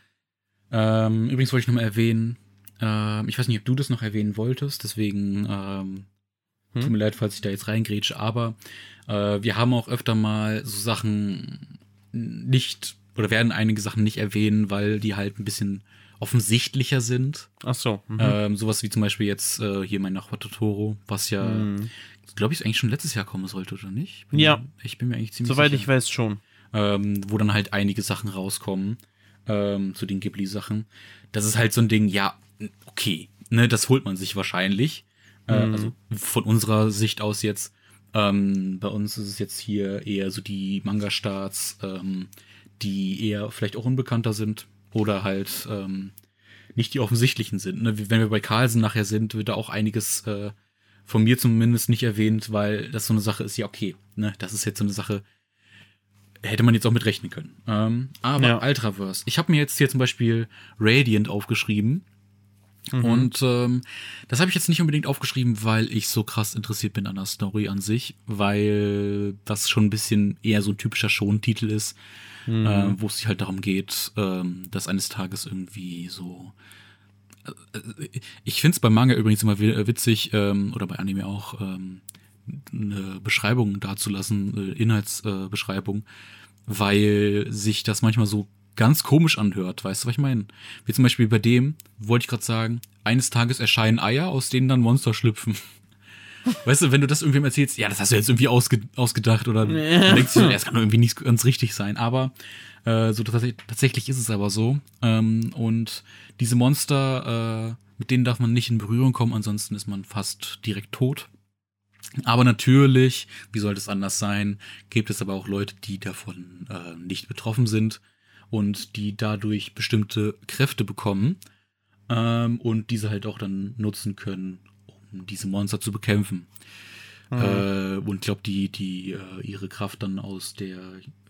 ähm, übrigens wollte ich nochmal erwähnen, ähm, ich weiß nicht, ob du das noch erwähnen wolltest, deswegen ähm, hm? tut mir leid, falls ich da jetzt reingrätsche, aber äh, wir haben auch öfter mal so Sachen nicht oder werden einige Sachen nicht erwähnen, weil die halt ein bisschen offensichtlicher sind. Ach so. Mhm. Ähm, sowas wie zum Beispiel jetzt äh, hier mein Nachbar Totoro, was ja, mhm. glaube ich, eigentlich schon letztes Jahr kommen sollte, oder nicht? Bin ja. Mir, ich bin mir eigentlich ziemlich Soweit sicher. ich weiß schon. Ähm, wo dann halt einige Sachen rauskommen ähm, zu den Ghibli-Sachen. Das ist halt so ein Ding, ja, okay, ne, das holt man sich wahrscheinlich. Äh, mhm. also von unserer Sicht aus jetzt. Ähm, bei uns ist es jetzt hier eher so die Manga-Starts, ähm, die eher vielleicht auch unbekannter sind oder halt ähm, nicht die offensichtlichen sind. Ne? Wenn wir bei Carlsen nachher sind, wird da auch einiges äh, von mir zumindest nicht erwähnt, weil das so eine Sache ist, ja, okay, ne, das ist jetzt so eine Sache, hätte man jetzt auch mit rechnen können. Ähm, aber ja. Ultraverse. Ich habe mir jetzt hier zum Beispiel Radiant aufgeschrieben. Mhm. Und ähm, das habe ich jetzt nicht unbedingt aufgeschrieben, weil ich so krass interessiert bin an der Story an sich, weil das schon ein bisschen eher so ein typischer Schon-Titel ist, mhm. äh, wo es sich halt darum geht, ähm, dass eines Tages irgendwie so äh, ich finde es beim Manga übrigens immer witzig, ähm, oder bei Anime auch, ähm, eine Beschreibung dazulassen, äh, Inhaltsbeschreibung, weil sich das manchmal so ganz komisch anhört. Weißt du, was ich meine? Wie zum Beispiel bei dem, wollte ich gerade sagen, eines Tages erscheinen Eier, aus denen dann Monster schlüpfen. weißt du, wenn du das irgendwem erzählst, ja, das hast du jetzt irgendwie ausge ausgedacht oder ja. denkst du, das kann irgendwie nicht ganz richtig sein. Aber äh, so tatsächlich ist es aber so. Ähm, und diese Monster, äh, mit denen darf man nicht in Berührung kommen, ansonsten ist man fast direkt tot. Aber natürlich, wie sollte es anders sein, gibt es aber auch Leute, die davon äh, nicht betroffen sind und die dadurch bestimmte Kräfte bekommen ähm, und diese halt auch dann nutzen können, um diese Monster zu bekämpfen. Mhm. Äh, und ich glaube, die, die äh, ihre Kraft dann aus der,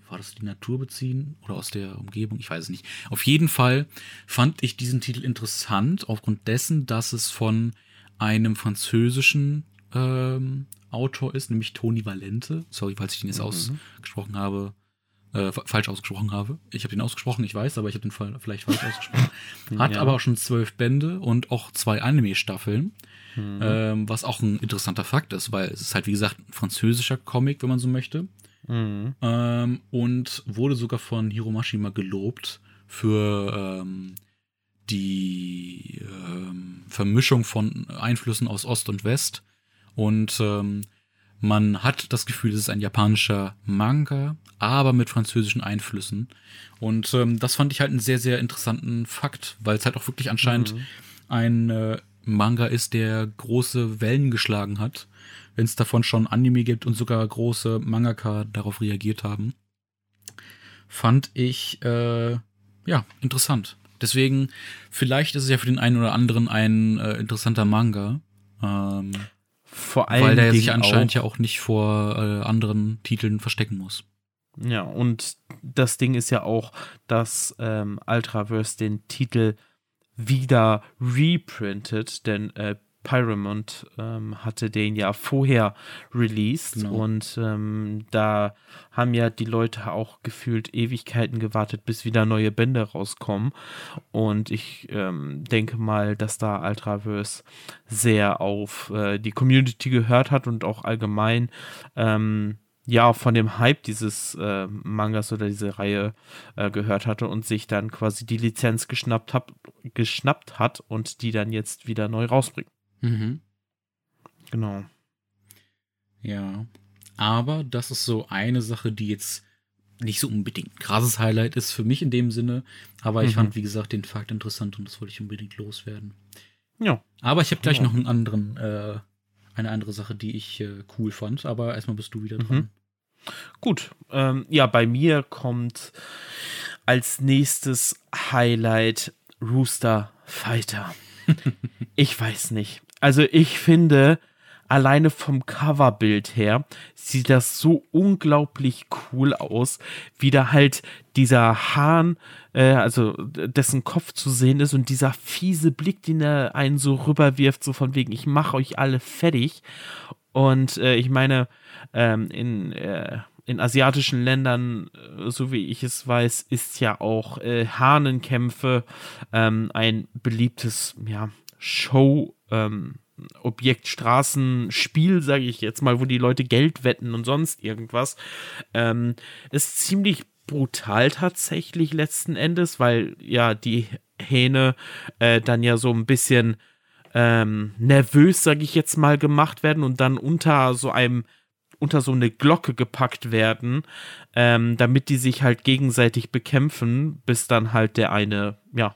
war das die Natur beziehen oder aus der Umgebung? Ich weiß es nicht. Auf jeden Fall fand ich diesen Titel interessant, aufgrund dessen, dass es von einem französischen ähm, Autor ist, nämlich Toni Valente. Sorry, falls ich den jetzt mhm. ausgesprochen habe äh, falsch ausgesprochen habe. Ich habe den ausgesprochen, ich weiß, aber ich habe den Fall vielleicht falsch ausgesprochen. Hat ja. aber auch schon zwölf Bände und auch zwei Anime-Staffeln. Mhm. Ähm, was auch ein interessanter Fakt ist, weil es ist halt, wie gesagt, ein französischer Comic, wenn man so möchte. Mhm. Ähm, und wurde sogar von Hiromashima gelobt für ähm, die ähm, Vermischung von Einflüssen aus Ost und West. Und ähm, man hat das Gefühl, es ist ein japanischer Manga, aber mit französischen Einflüssen. Und ähm, das fand ich halt einen sehr, sehr interessanten Fakt, weil es halt auch wirklich anscheinend mhm. ein äh, Manga ist, der große Wellen geschlagen hat. Wenn es davon schon Anime gibt und sogar große Mangaka darauf reagiert haben. Fand ich, äh, ja, interessant. Deswegen, vielleicht ist es ja für den einen oder anderen ein äh, interessanter Manga. Ähm, vor allem. Weil der sich anscheinend auch, ja auch nicht vor äh, anderen Titeln verstecken muss. Ja, und das Ding ist ja auch, dass ähm, Ultraverse den Titel wieder reprintet, denn äh, Pyramont ähm, hatte den ja vorher released genau. und ähm, da haben ja die Leute auch gefühlt Ewigkeiten gewartet, bis wieder neue Bände rauskommen. Und ich ähm, denke mal, dass da Ultraverse sehr auf äh, die Community gehört hat und auch allgemein ähm, ja von dem Hype dieses äh, Mangas oder diese Reihe äh, gehört hatte und sich dann quasi die Lizenz geschnappt, hab, geschnappt hat und die dann jetzt wieder neu rausbringt. Mhm. Genau. Ja. Aber das ist so eine Sache, die jetzt nicht so unbedingt ein krasses Highlight ist für mich in dem Sinne. Aber ich mhm. fand, wie gesagt, den Fakt interessant und das wollte ich unbedingt loswerden. Ja. Aber ich habe gleich ja. noch einen anderen, äh, eine andere Sache, die ich äh, cool fand. Aber erstmal bist du wieder dran. Mhm. Gut. Ähm, ja, bei mir kommt als nächstes Highlight Rooster Fighter. ich weiß nicht. Also ich finde, alleine vom Coverbild her sieht das so unglaublich cool aus, wie da halt dieser Hahn, äh, also dessen Kopf zu sehen ist und dieser fiese Blick, den er einen so rüberwirft, so von wegen, ich mache euch alle fertig. Und äh, ich meine, ähm, in, äh, in asiatischen Ländern, äh, so wie ich es weiß, ist ja auch äh, Hahnenkämpfe ähm, ein beliebtes, ja, Show, ähm, Objekt Straßenspiel, sage ich jetzt mal, wo die Leute Geld wetten und sonst irgendwas, ähm, ist ziemlich brutal tatsächlich letzten Endes, weil ja die Hähne äh, dann ja so ein bisschen ähm, nervös, sage ich jetzt mal, gemacht werden und dann unter so einem unter so eine Glocke gepackt werden, ähm, damit die sich halt gegenseitig bekämpfen, bis dann halt der eine, ja,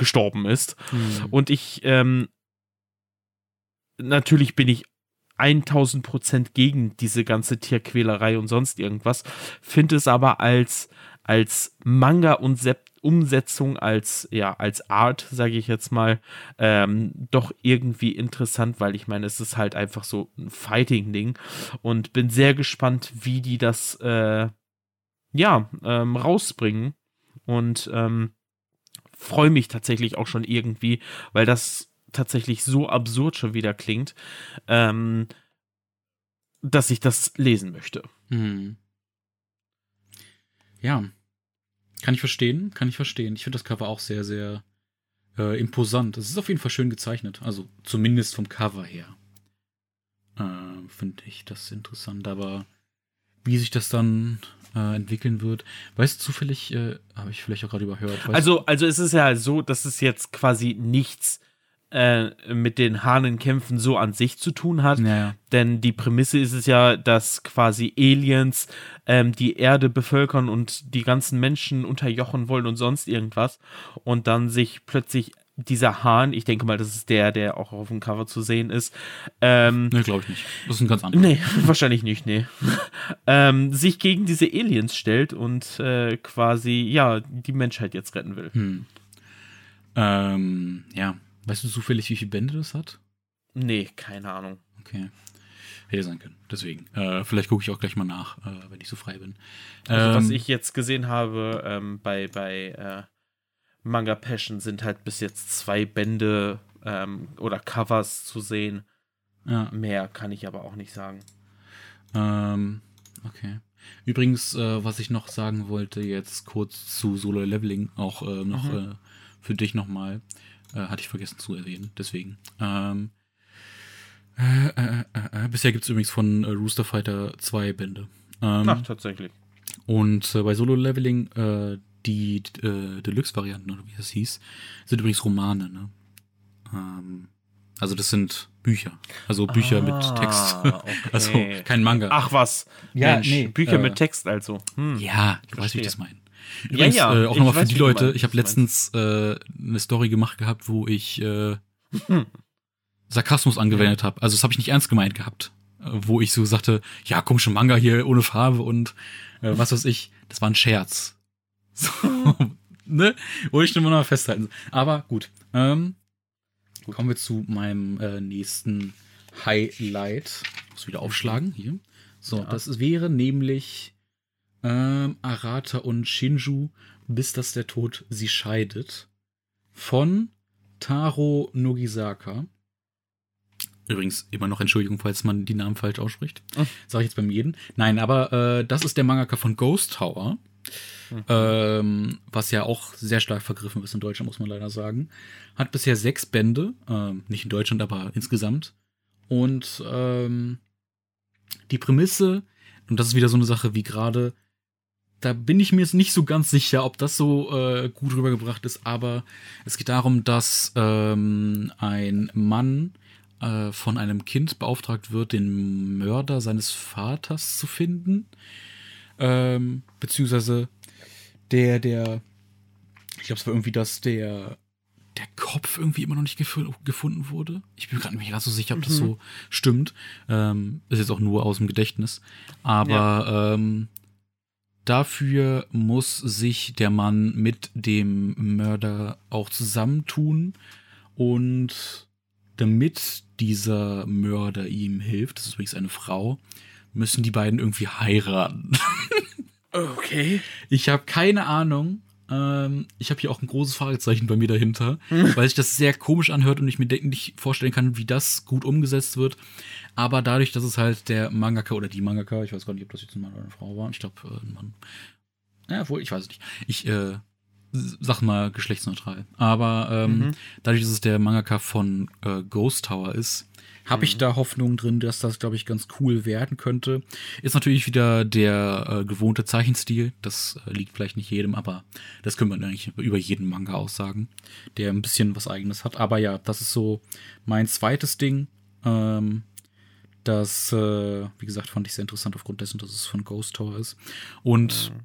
gestorben ist. Mhm. Und ich ähm, natürlich bin ich 1000 Prozent gegen diese ganze Tierquälerei und sonst irgendwas, finde es aber als, als Manga und Sept Umsetzung als ja als Art sage ich jetzt mal ähm, doch irgendwie interessant weil ich meine es ist halt einfach so ein Fighting Ding und bin sehr gespannt wie die das äh, ja ähm, rausbringen und ähm, freue mich tatsächlich auch schon irgendwie weil das tatsächlich so absurd schon wieder klingt, ähm, dass ich das lesen möchte. Hm. Ja, kann ich verstehen, kann ich verstehen. Ich finde das Cover auch sehr, sehr äh, imposant. Es ist auf jeden Fall schön gezeichnet, also zumindest vom Cover her. Äh, finde ich das interessant, aber wie sich das dann äh, entwickeln wird. Weißt du zufällig, äh, habe ich vielleicht auch gerade überhört. Also, also es ist ja so, dass es jetzt quasi nichts äh, mit den Hahnenkämpfen so an sich zu tun hat. Ja. Denn die Prämisse ist es ja, dass quasi Aliens ähm, die Erde bevölkern und die ganzen Menschen unterjochen wollen und sonst irgendwas. Und dann sich plötzlich dieser Hahn, ich denke mal, das ist der, der auch auf dem Cover zu sehen ist. Ähm, Nee, glaube ich nicht. Das ist ein ganz anderer. Nee, wahrscheinlich nicht, nee. ähm, sich gegen diese Aliens stellt und äh, quasi, ja, die Menschheit jetzt retten will. Hm. Ähm, ja. Weißt du zufällig, wie viele Bände das hat? Nee, keine Ahnung. Okay. Hätte sein können. Deswegen. Äh, vielleicht gucke ich auch gleich mal nach, äh, wenn ich so frei bin. Also, was Ähm, ich jetzt gesehen habe ähm, bei, bei äh, Manga Passion sind halt bis jetzt zwei Bände ähm, oder Covers zu sehen. Ja. Mehr kann ich aber auch nicht sagen. Ähm, okay. Übrigens, äh, was ich noch sagen wollte, jetzt kurz zu Solo Leveling, auch äh, noch Mhm. äh, für dich nochmal, äh, hatte ich vergessen zu erwähnen, deswegen. Ähm, äh, äh, bisher gibt es übrigens von Rooster Fighter zwei Bände. Ähm, Ach, tatsächlich. und bei Solo Leveling, äh, die äh, Deluxe-Varianten, oder wie das hieß, sind übrigens Romane, ne? Ähm, also das sind Bücher. Also Bücher mit Ah, Text. okay. Also kein Manga. Ach was. Ja, Mensch, nee, Bücher äh, mit Text also. Hm. Ja, du weißt, wie ich das meine. Ja, Übrigens, ja, äh, auch nochmal für die Leute, ich habe letztens äh, eine Story gemacht gehabt, wo ich äh, Hm. Sarkasmus angewendet habe. Also das habe ich nicht ernst gemeint gehabt. Äh, wo ich so sagte, ja, komm schon Manga hier ohne Farbe und äh, was weiß ich. Das war ein Scherz. So, ne? Wollte ich nur mal festhalten. Aber gut. Ähm, Gut. Kommen wir zu meinem äh, nächsten Highlight. Muss wieder aufschlagen hier. So, Ja. das wäre nämlich ähm, Arata und Shinju, bis dass der Tod sie scheidet. Von Taro Nogisaka. Übrigens immer noch Entschuldigung, falls man die Namen falsch ausspricht. Sag ich jetzt beim jeden. Nein, aber äh, das ist der Mangaka von Ghost Tower. Mhm. Ähm, was ja auch sehr stark vergriffen ist in Deutschland, muss man leider sagen. Hat bisher sechs Bände, ähm, nicht in Deutschland, aber insgesamt. Und ähm, die Prämisse, und das ist wieder so eine Sache wie gerade, da bin ich mir jetzt nicht so ganz sicher, ob das so äh, gut rübergebracht ist, aber es geht darum, dass ähm, ein Mann äh, von einem Kind beauftragt wird, den Mörder seines Vaters zu finden. Ähm, beziehungsweise der, der, ich glaube, es war irgendwie, dass der, der Kopf irgendwie immer noch nicht gef gefunden wurde. Ich bin mir gerade nicht ganz so sicher, ob das Mhm. so stimmt. Ähm, ist jetzt auch nur aus dem Gedächtnis. Aber ähm, dafür muss sich der Mann mit dem Mörder auch zusammentun und damit dieser Mörder ihm hilft, das ist übrigens eine Frau, müssen die beiden irgendwie heiraten. Okay. Ich habe keine Ahnung. Ähm, ich habe hier auch ein großes Fragezeichen bei mir dahinter, weil sich das sehr komisch anhört und ich mir nicht vorstellen kann, wie das gut umgesetzt wird. Aber dadurch, dass es halt der Mangaka oder die Mangaka, ich weiß gar nicht, ob das jetzt ein Mann oder eine Frau war, ich glaube, äh, ein Mann. Ja, wohl, ich weiß es nicht. Ich äh, sag mal geschlechtsneutral. Aber ähm, Mhm. dadurch, dass es der Mangaka von äh, Ghost Tower ist, habe ich Mhm. da Hoffnung drin, dass das, glaube ich, ganz cool werden könnte. Ist natürlich wieder der äh, gewohnte Zeichenstil. Das äh, liegt vielleicht nicht jedem, aber das könnte man eigentlich über jeden Manga aussagen, der ein bisschen was eigenes hat. Aber ja, das ist so mein zweites Ding. Ähm, das, äh, wie gesagt, fand ich sehr interessant aufgrund dessen, dass es von Ghost Tower ist. Und Mhm.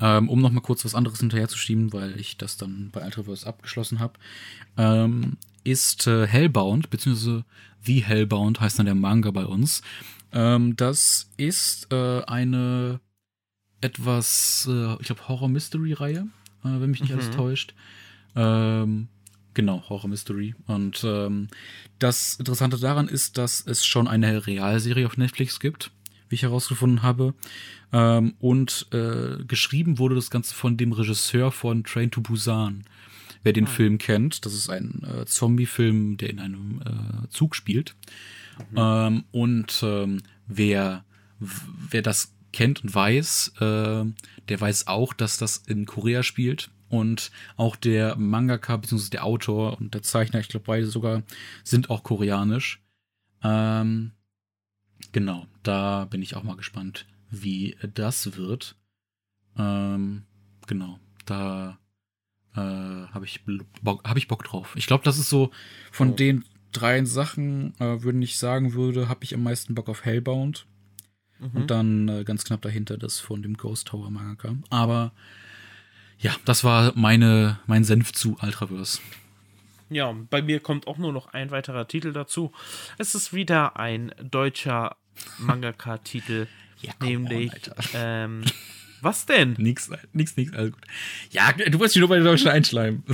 ähm, um noch mal kurz was anderes hinterherzuschieben, weil ich das dann bei Ultraverse abgeschlossen habe, ähm, ist äh, Hellbound, beziehungsweise The Hellbound heißt dann der Manga bei uns. Ähm, das ist äh, eine etwas, äh, ich glaube, Horror-Mystery-Reihe, äh, wenn mich nicht alles Mhm. täuscht. Ähm, genau, Horror-Mystery. Und ähm, das Interessante daran ist, dass es schon eine Realserie auf Netflix gibt, wie ich herausgefunden habe. Ähm, und äh, geschrieben wurde das Ganze von dem Regisseur von Train to Busan. Wer den Ah. Film kennt, das ist ein äh, Zombie-Film, der in einem äh, Zug spielt. Ähm, und ähm, wer, wer das kennt und weiß, äh, der weiß auch, dass das in Korea spielt. Und auch der Mangaka, beziehungsweise der Autor und der Zeichner, ich glaube beide sogar, sind auch koreanisch. Ähm, genau, da bin ich auch mal gespannt, wie das wird. Ähm, genau, da äh, habe ich, Bock, hab ich Bock drauf. Ich glaube, das ist so von oh. den drei Sachen, äh, würden ich sagen würde, habe ich am meisten Bock auf Hellbound. Mhm. Und dann äh, ganz knapp dahinter das von dem Ghost Tower Mangaka. Aber ja, das war meine, mein Senf zu Ultraverse. Ja, bei mir kommt auch nur noch ein weiterer Titel dazu. Es ist wieder ein deutscher Mangaka-Titel, ja, nämlich on, ähm, was denn? Nix, nix, nix, alles gut. Ja, du wolltest dich nur bei den Deutschen einschleimen.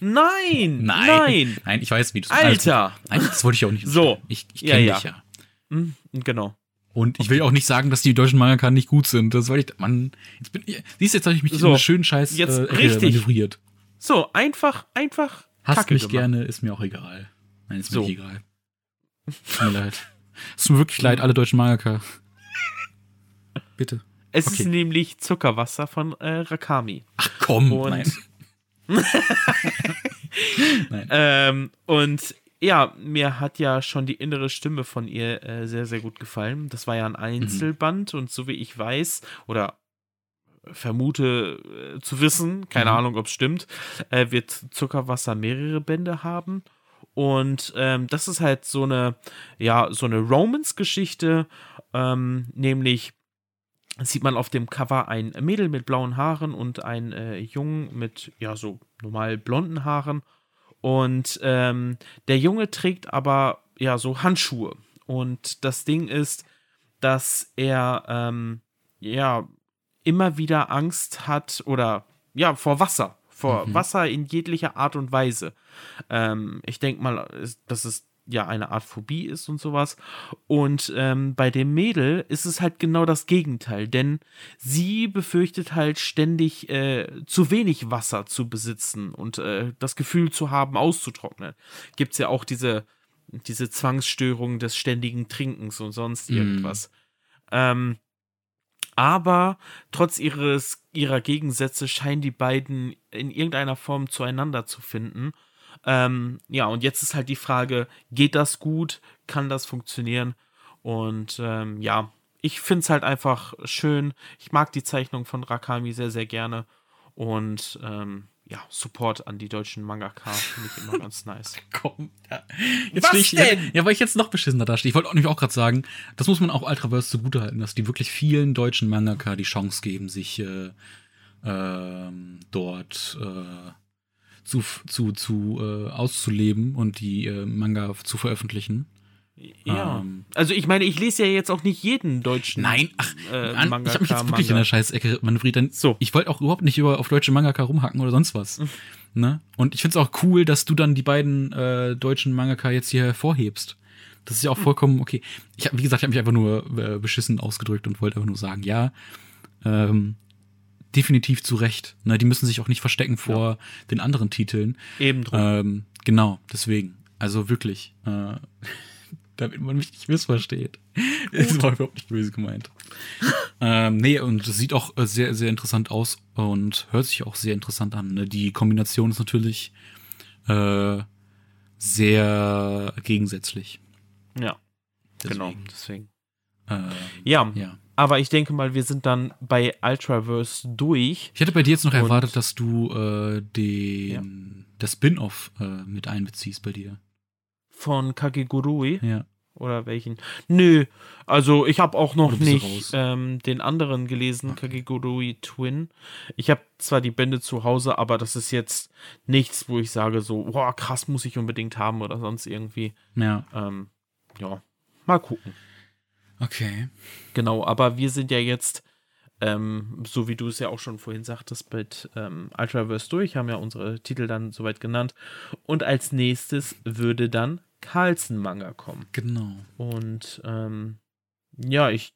Nein, nein, nein. Nein, ich weiß, wie du Alter. Nein, das wollte ich auch nicht. So. Ich, ich kenne ja, dich ja. Mhm, genau. Und ich will auch nicht sagen, dass die deutschen Mangaka nicht gut sind. Das wollte ich, Mann, jetzt bin ich, siehst jetzt habe ich mich so, in einen schönen Scheiß jetzt äh, richtig. manövriert. So, einfach, einfach. Hast Kacke mich gemacht. gerne, ist mir auch egal. Nein, ist mir so. nicht egal. Tut mir leid. Es tut mir wirklich leid, alle deutschen Mangaka. Bitte. Es okay. ist nämlich Zuckerwasser von äh, Rakami. Ach komm, und, nein. nein. Ähm, und ja, mir hat ja schon die innere Stimme von ihr äh, sehr, sehr gut gefallen. Das war ja ein Einzelband mhm. und so wie ich weiß oder vermute äh, zu wissen, keine mhm. Ahnung, ob es stimmt, äh, wird Zuckerwasser mehrere Bände haben. Und ähm, das ist halt so eine, ja, so eine Romance-Geschichte, ähm, nämlich sieht man auf dem Cover ein Mädel mit blauen Haaren und ein äh, Jungen mit, ja, so normal blonden Haaren. Und ähm, der Junge trägt aber, ja, so Handschuhe. Und das Ding ist, dass er, ähm, ja, immer wieder Angst hat oder, ja, vor Wasser. Vor mhm. Wasser in jeglicher Art und Weise. Ähm, ich denke mal, das ist ja eine Art Phobie ist und sowas. Und ähm, bei dem Mädel ist es halt genau das Gegenteil, denn sie befürchtet halt ständig äh, zu wenig Wasser zu besitzen und äh, das Gefühl zu haben, auszutrocknen. Gibt es ja auch diese, diese Zwangsstörung des ständigen Trinkens und sonst mhm. irgendwas. Mm. Ähm, aber trotz ihres, ihrer Gegensätze scheinen die beiden in irgendeiner Form zueinander zu finden. Ähm, ja, und jetzt ist halt die Frage, geht das gut? Kann das funktionieren? Und ähm, ja, ich finde es halt einfach schön. Ich mag die Zeichnung von Rakami sehr, sehr gerne. Und ähm, ja, Support an die deutschen Mangaka finde ich immer ganz nice. Komm, ja. Jetzt Was ich, denn? Ja, weil ich jetzt noch beschissener da stehe. Ich wollte nämlich auch gerade sagen, das muss man auch Ultraverse zugutehalten, dass die wirklich vielen deutschen Mangaka die Chance geben, sich äh, äh, dort äh, zu, zu, zu äh, auszuleben und die äh, Manga zu veröffentlichen. Ja. Ähm, also ich meine, ich lese ja jetzt auch nicht jeden deutschen. Nein, ach, äh, Manga ich habe mich jetzt wirklich Manga. in der Scheißecke manövriert. so. Ich wollte auch überhaupt nicht über auf deutsche Mangaka rumhacken oder sonst was. Mhm. Ne? Und ich finde es auch cool, dass du dann die beiden äh, deutschen Mangaka jetzt hier hervorhebst. Das ist ja auch mhm. vollkommen okay. Ich hab, wie gesagt, ich habe mich einfach nur äh, beschissen ausgedrückt und wollte einfach nur sagen, ja, ähm, definitiv zu Recht. Ne, die müssen sich auch nicht verstecken vor ja. den anderen Titeln. Eben drum. Ähm, genau, deswegen. Also wirklich. Äh, damit man mich nicht missversteht. Das war überhaupt nicht böse gemeint. ähm, nee, und es sieht auch äh, sehr, sehr interessant aus und hört sich auch sehr interessant an. Ne? Die Kombination ist natürlich äh, sehr gegensätzlich. Ja, deswegen. genau, deswegen. Ähm, ja. ja. Aber ich denke mal, wir sind dann bei Ultraverse durch. Ich hätte bei dir jetzt noch erwartet, dass du äh, den, ja. das Spin-off äh, mit einbeziehst bei dir. Von Kagegurui? Ja. Oder welchen? Nö, also ich habe auch noch nicht ähm, den anderen gelesen, okay. Kagegurui Twin. Ich habe zwar die Bände zu Hause, aber das ist jetzt nichts, wo ich sage so, boah, krass muss ich unbedingt haben oder sonst irgendwie. Ja. Ähm, ja, mal gucken. Okay. Genau, aber wir sind ja jetzt, ähm, so wie du es ja auch schon vorhin sagtest, mit ähm, Ultraverse durch, haben ja unsere Titel dann soweit genannt. Und als nächstes würde dann Carlsen-Manga kommen. Genau. Und ähm, ja, ich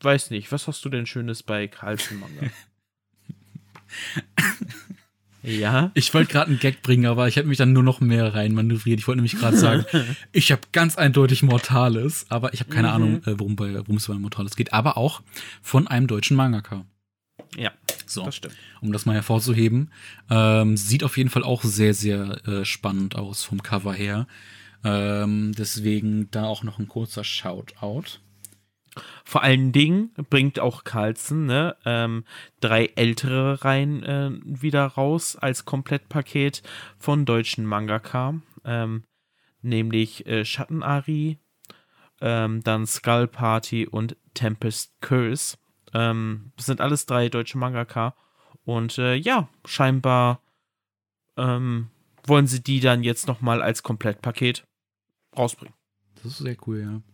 weiß nicht, was hast du denn Schönes bei Carlsen-Manga? Ja. Ich wollte gerade einen Gag bringen, aber ich hätte mich dann nur noch mehr reinmanövriert. Ich wollte nämlich gerade sagen, ich habe ganz eindeutig Mortales, aber ich habe keine mhm. Ahnung, äh, worum, bei, worum es bei Mortales geht. Aber auch von einem deutschen Mangaka. Ja, so, das stimmt. Um das mal hervorzuheben. Ähm, sieht auf jeden Fall auch sehr, sehr äh, spannend aus vom Cover her. Ähm, deswegen da auch noch ein kurzer Shoutout. Vor allen Dingen bringt auch Carlsen ne, ähm, drei ältere Reihen äh, wieder raus als Komplettpaket von deutschen Mangaka. Ähm, nämlich äh, Schattenari, ähm, dann Skull Party und Tempest Curse. Ähm, das sind alles drei deutsche Mangaka. Und äh, ja, scheinbar ähm, wollen sie die dann jetzt nochmal als Komplettpaket rausbringen. Das ist sehr cool, ja.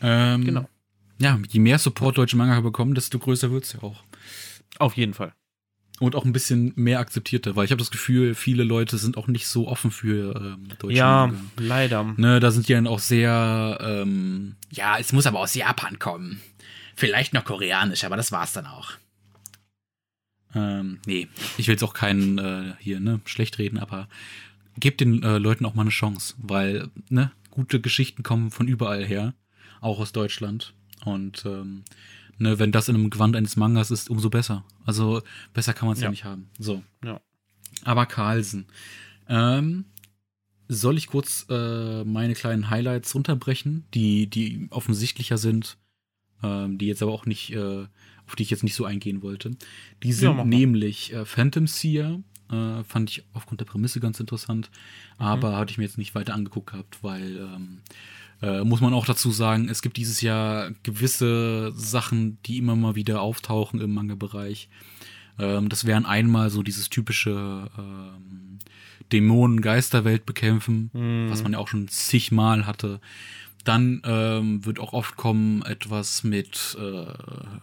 Ähm, Genau. Ja, je mehr Support deutsche Manga bekommen, desto größer wird's ja auch. Auf jeden Fall. Und auch ein bisschen mehr akzeptierter, weil ich habe das Gefühl, viele Leute sind auch nicht so offen für ähm, deutsche ja, Manga. leider. Ne, da sind die dann auch sehr, ähm, ja, es muss aber aus Japan kommen. Vielleicht noch koreanisch, aber das war's dann auch. Ähm, nee, ich will jetzt auch keinen äh, hier, ne, schlecht reden, aber gebt den äh, Leuten auch mal eine Chance, weil, ne, gute Geschichten kommen von überall her, auch aus Deutschland. Und ähm, ne, wenn das in einem Gewand eines Mangas ist, umso besser. Also besser kann man es ja. Ja. nicht haben. So. Ja. Aber Carlsen. Ähm, soll ich kurz äh, meine kleinen Highlights runterbrechen, die, die offensichtlicher sind, ähm, die jetzt aber auch nicht, äh, auf die ich jetzt nicht so eingehen wollte. Die Ja, sind mal. nämlich äh, Phantom Seer, äh, fand ich aufgrund der Prämisse ganz interessant, Mhm. aber hatte ich mir jetzt nicht weiter angeguckt gehabt, weil ähm, äh, muss man auch dazu sagen, es gibt dieses Jahr gewisse Sachen, die immer mal wieder auftauchen im Manga-Bereich. Ähm, das wären einmal so dieses typische ähm, Dämonen-Geisterwelt bekämpfen, Mhm. was man ja auch schon zigmal hatte. Dann ähm, wird auch oft kommen etwas mit äh,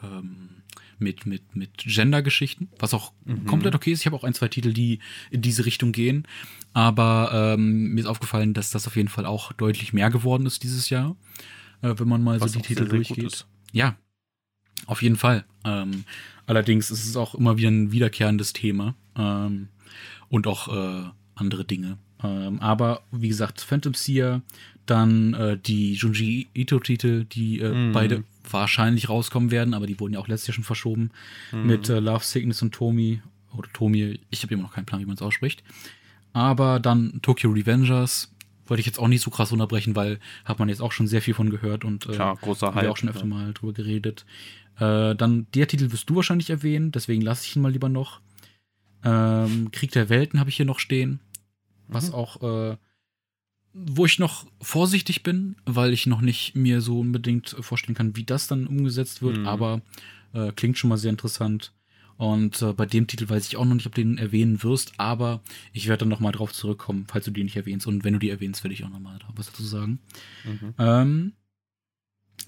ähm, mit mit mit Gender-Geschichten, was auch komplett okay ist. Ich habe auch ein zwei Titel, die in diese Richtung gehen, aber ähm, mir ist aufgefallen, dass das auf jeden Fall auch deutlich mehr geworden ist dieses Jahr, äh, wenn man mal Was so die Titel sehr, sehr durchgeht. ist. Ja, auf jeden Fall. Ähm, allerdings ist es auch immer wieder ein wiederkehrendes Thema ähm, und auch äh, andere Dinge. Ähm, aber wie gesagt, Phantom Seer, dann äh, die Junji Ito-Titel, die äh, Mhm. beide wahrscheinlich rauskommen werden, aber die wurden ja auch letztes Jahr schon verschoben Mhm. mit äh, Love, Sickness und Tomi. Oder Tomi, ich habe immer noch keinen Plan, wie man es ausspricht. Aber dann Tokyo Revengers wollte ich jetzt auch nicht so krass unterbrechen, weil hat man jetzt auch schon sehr viel von gehört und äh, Klar, großer haben wir Hype. auch schon öfter ja. mal drüber geredet. Äh, dann der Titel wirst du wahrscheinlich erwähnen, deswegen lasse ich ihn mal lieber noch. Ähm, Krieg der Welten habe ich hier noch stehen, was Mhm. auch, äh, wo ich noch vorsichtig bin, weil ich noch nicht mir so unbedingt vorstellen kann, wie das dann umgesetzt wird, Mhm. aber äh, klingt schon mal sehr interessant. Und äh, bei dem Titel weiß ich auch noch nicht, ob du den erwähnen wirst, aber ich werde dann noch mal drauf zurückkommen, falls du den nicht erwähnst. Und wenn du die erwähnst, werde ich auch noch mal was dazu sagen. Mhm. Ähm,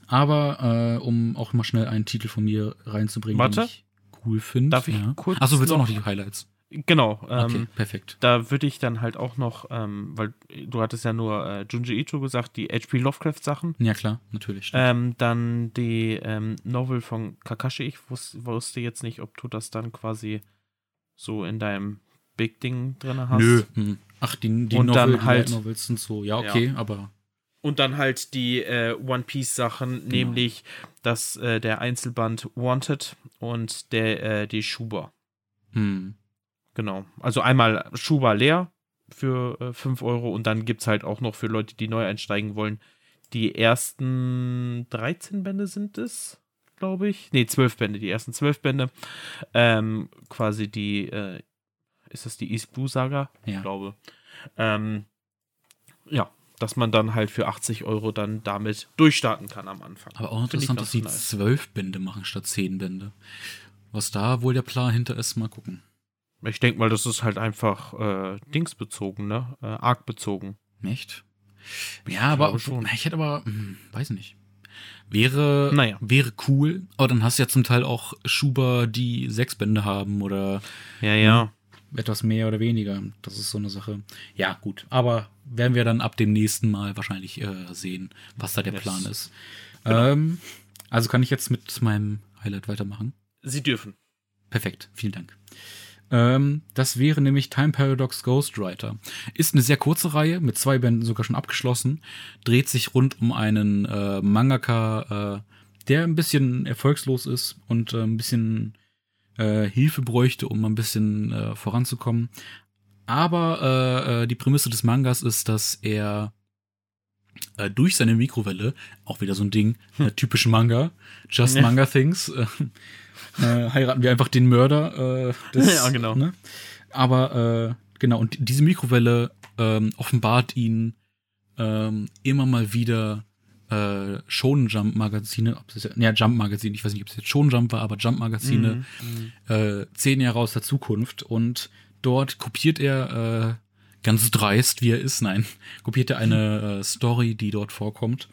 aber äh, um auch mal schnell einen Titel von mir reinzubringen, Warte. den ich cool finde. Darf ich ja. kurz Achso, willst du auch noch- die Highlights? Genau. Ähm, Okay, perfekt. Da würde ich dann halt auch noch, ähm, weil du hattest ja nur äh, Junji Ito gesagt, die H.P. Lovecraft-Sachen. Ja, klar, natürlich. Ähm, dann die ähm, Novel von Kakashi. Ich wus wusste jetzt nicht, ob du das dann quasi so in deinem Big Ding drin hast. Nö. hm. Ach, die, die Und dann Novel, die halt- Novels sind so, ja, okay, aber Und dann halt die äh, One Piece Sachen, nämlich das äh, der Einzelband Wanted und der äh, die Schuber. hm. Genau. Also einmal Schuber leer für äh, 5 Euro und dann gibt es halt auch noch für Leute, die neu einsteigen wollen. Die ersten 13 Bände sind es, glaube ich. Ne, 12 Bände, die ersten 12 Bände. Ähm, quasi die, äh, ist das die East Blue Saga? Ja. Ich glaube. Ähm, ja, dass man dann halt für 80 Euro dann damit durchstarten kann am Anfang. Aber auch interessant, dass sie nice. zwölf Bände machen statt zehn Bände. Was da wohl der Plan hinter ist, mal gucken. Ich denke mal, das ist halt einfach äh, dingsbezogen, ne? Äh, arc-bezogen. Echt? Ich Ja, aber schon. ich hätte aber, hm, weiß nicht. Wäre, Naja. wäre cool, aber dann hast du ja zum Teil auch Schuber, die sechs Bände haben oder Ja, ja. etwas mehr oder weniger. Das ist so eine Sache. Ja, gut. Aber werden wir dann ab dem nächsten Mal wahrscheinlich äh, sehen, was da der Yes. Plan ist. Genau. Ähm, also kann ich jetzt mit meinem Highlight weitermachen. Sie dürfen. Perfekt, vielen Dank. Ähm, das wäre nämlich Time Paradox Ghostwriter. Ist eine sehr kurze Reihe, mit zwei Bänden sogar schon abgeschlossen. Dreht sich rund um einen äh, Mangaka, äh, der ein bisschen erfolgslos ist und äh, ein bisschen äh, Hilfe bräuchte, um ein bisschen äh, voranzukommen. Aber äh, die Prämisse des Mangas ist, dass er durch seine Mikrowelle, auch wieder so ein Ding, äh, typisch Manga, Just Manga Things, äh, heiraten wir einfach den Mörder. Äh, des, Ja, genau. Ne? Aber äh, genau, und diese Mikrowelle ähm, offenbart ihn ähm, immer mal wieder äh, Shonen Jump Magazine, ob das, ja, Jump Magazine, ich weiß nicht, ob es jetzt Shonen Jump war, aber Jump Magazine, äh, zehn Jahre aus der Zukunft und dort kopiert er äh, ganz dreist, wie er ist, nein, kopiert er eine äh, Story, die dort vorkommt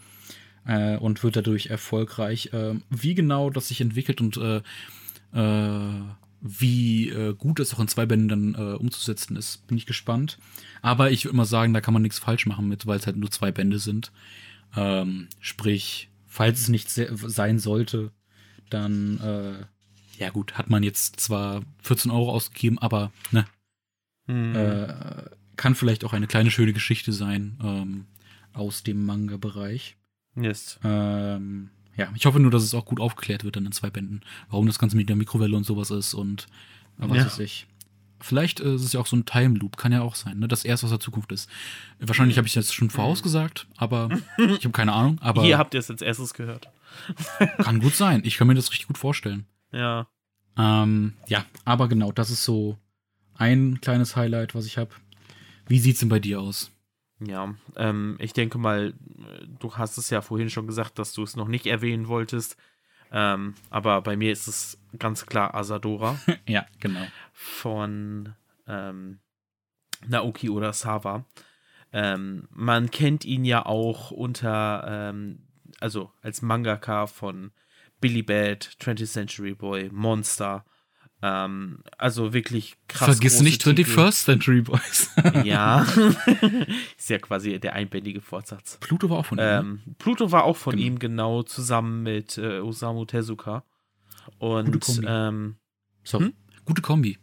äh, und wird dadurch erfolgreich. Äh, wie genau das sich entwickelt und äh, äh, wie äh, gut es auch in zwei Bänden dann umzusetzen ist, bin ich gespannt. Aber ich würde immer sagen, da kann man nichts falsch machen mit, weil es halt nur zwei Bände sind. Ähm, sprich, falls es nicht se sein sollte, dann ja gut, hat man jetzt zwar 14 Euro ausgegeben, aber ne, Mhm. äh, kann vielleicht auch eine kleine schöne Geschichte sein ähm, aus dem Manga-Bereich. Yes. Ähm, ja, ich hoffe nur, dass es auch gut aufgeklärt wird dann in zwei Bänden, warum das Ganze mit der Mikrowelle und sowas ist und äh, was Ja. weiß ich. Vielleicht äh, ist es ja auch so ein Time Loop, kann ja auch sein, ne? dass erst aus der Zukunft ist. Wahrscheinlich habe ich das schon vorausgesagt, aber ich habe keine Ahnung. Aber Hier habt ihr es als erstes gehört. kann gut sein. Ich kann mir das richtig gut vorstellen. Ja. Ähm, ja, aber genau, das ist so ein kleines Highlight, was ich habe. Wie sieht's denn bei dir aus? Ja, ähm, ich denke mal, du hast es ja vorhin schon gesagt, dass du es noch nicht erwähnen wolltest. Ähm, aber bei mir ist es ganz klar Asadora ja, genau. von ähm, Naoki Urasawa. Ähm, man kennt ihn ja auch unter, ähm, also als Mangaka von Billy Bad, 20th Century Boy, Monster. Ähm, also wirklich krass. Vergiss nicht Titel. 21st Century Boys. Ja. ist ja quasi der einbändige Fortsatz. Pluto war auch von ihm. ne? Ähm, Pluto war auch von Genau. ihm, genau, zusammen mit äh, Osamu Tezuka. Gute Und Kombi. ähm, so, hm? Gute Kombi.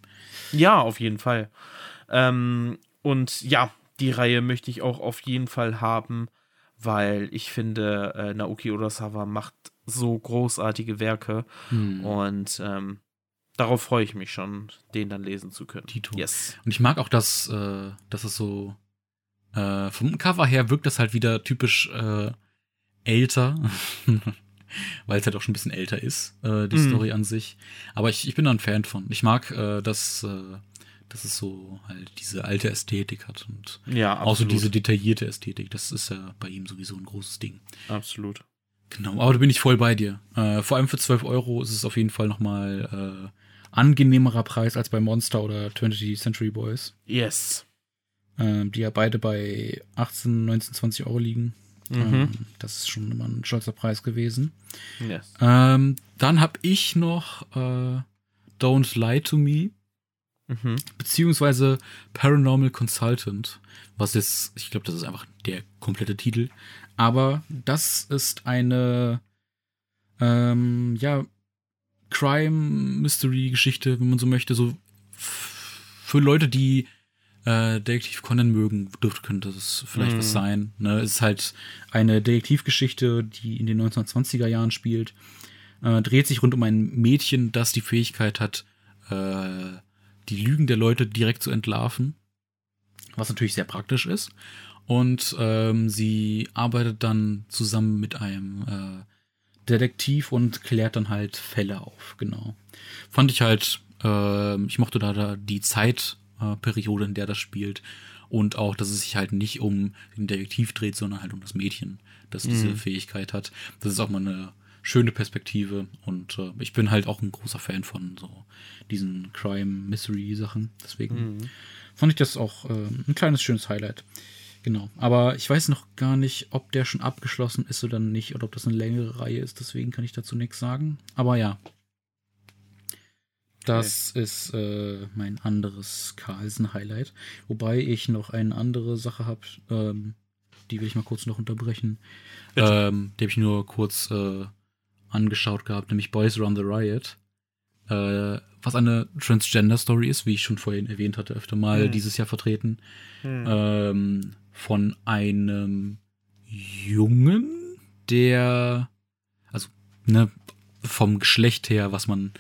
ja, auf jeden Fall. Ähm, und ja, die Reihe möchte ich auch auf jeden Fall haben, weil ich finde, äh, Naoki Urasawa macht so großartige Werke Hm. und ähm, darauf freue ich mich schon, den dann lesen zu können. Tito. Yes. Und ich mag auch, dass, äh, dass es so äh, vom Cover her wirkt das halt wieder typisch äh, älter, weil es halt auch schon ein bisschen älter ist, äh, die Mhm. Story an sich. Aber ich, ich bin da ein Fan von. Ich mag, äh, dass, äh, dass es so halt diese alte Ästhetik hat und Ja, auch so absolut. diese detaillierte Ästhetik. Das ist ja bei ihm sowieso ein großes Ding. absolut. Genau, aber da bin ich voll bei dir. Äh, vor allem für 12 Euro ist es auf jeden Fall nochmal äh, angenehmerer Preis als bei Monster oder 20th Century Boys. Yes. ähm, die ja beide bei 18, 19, 20 Euro liegen. Mhm. Ähm, das ist schon immer ein stolzer Preis gewesen. Yes. Ähm, dann habe ich noch äh, Don't Lie to Me, Mhm. beziehungsweise Paranormal Consultant, was jetzt, ich glaube, das ist einfach der komplette Titel. Aber das ist eine, ähm, ja, Crime-Mystery-Geschichte, wenn man so möchte, so für Leute, die äh, Detektiv Conan mögen, dürfte könnte das vielleicht Mhm. was sein. Ne? Es ist halt eine Detektivgeschichte, die in den 1920er Jahren spielt. Äh, dreht sich rund um ein Mädchen, das die Fähigkeit hat, äh, die Lügen der Leute direkt zu entlarven. Was natürlich sehr praktisch ist. Und ähm, sie arbeitet dann zusammen mit einem äh, Detektiv und klärt dann halt Fälle auf, genau. Fand ich halt, äh, ich mochte da, da die Zeitperiode, äh, in der das spielt. Und auch, dass es sich halt nicht um den Detektiv dreht, sondern halt um das Mädchen, das diese Mhm. Fähigkeit hat. Das ist auch mal eine schöne Perspektive. Und äh, ich bin halt auch ein großer Fan von so diesen Crime-Mystery-Sachen. Deswegen Mhm. fand ich das auch äh, ein kleines, schönes Highlight. Genau. Aber ich weiß noch gar nicht, ob der schon abgeschlossen ist oder nicht, oder ob das eine längere Reihe ist. Deswegen kann ich dazu nichts sagen. Aber ja. Das ist äh, mein anderes Carlsen-Highlight. Wobei ich noch eine andere Sache habe, ähm, die will ich mal kurz noch unterbrechen. Ähm, die habe ich nur kurz äh, angeschaut gehabt, nämlich Boys Run the Riot. Äh, was eine Transgender-Story ist, wie ich schon vorhin erwähnt hatte, öfter mal Hm. dieses Jahr vertreten. Mhm. Ähm, von einem Jungen, der, also, ne, vom Geschlecht her, was man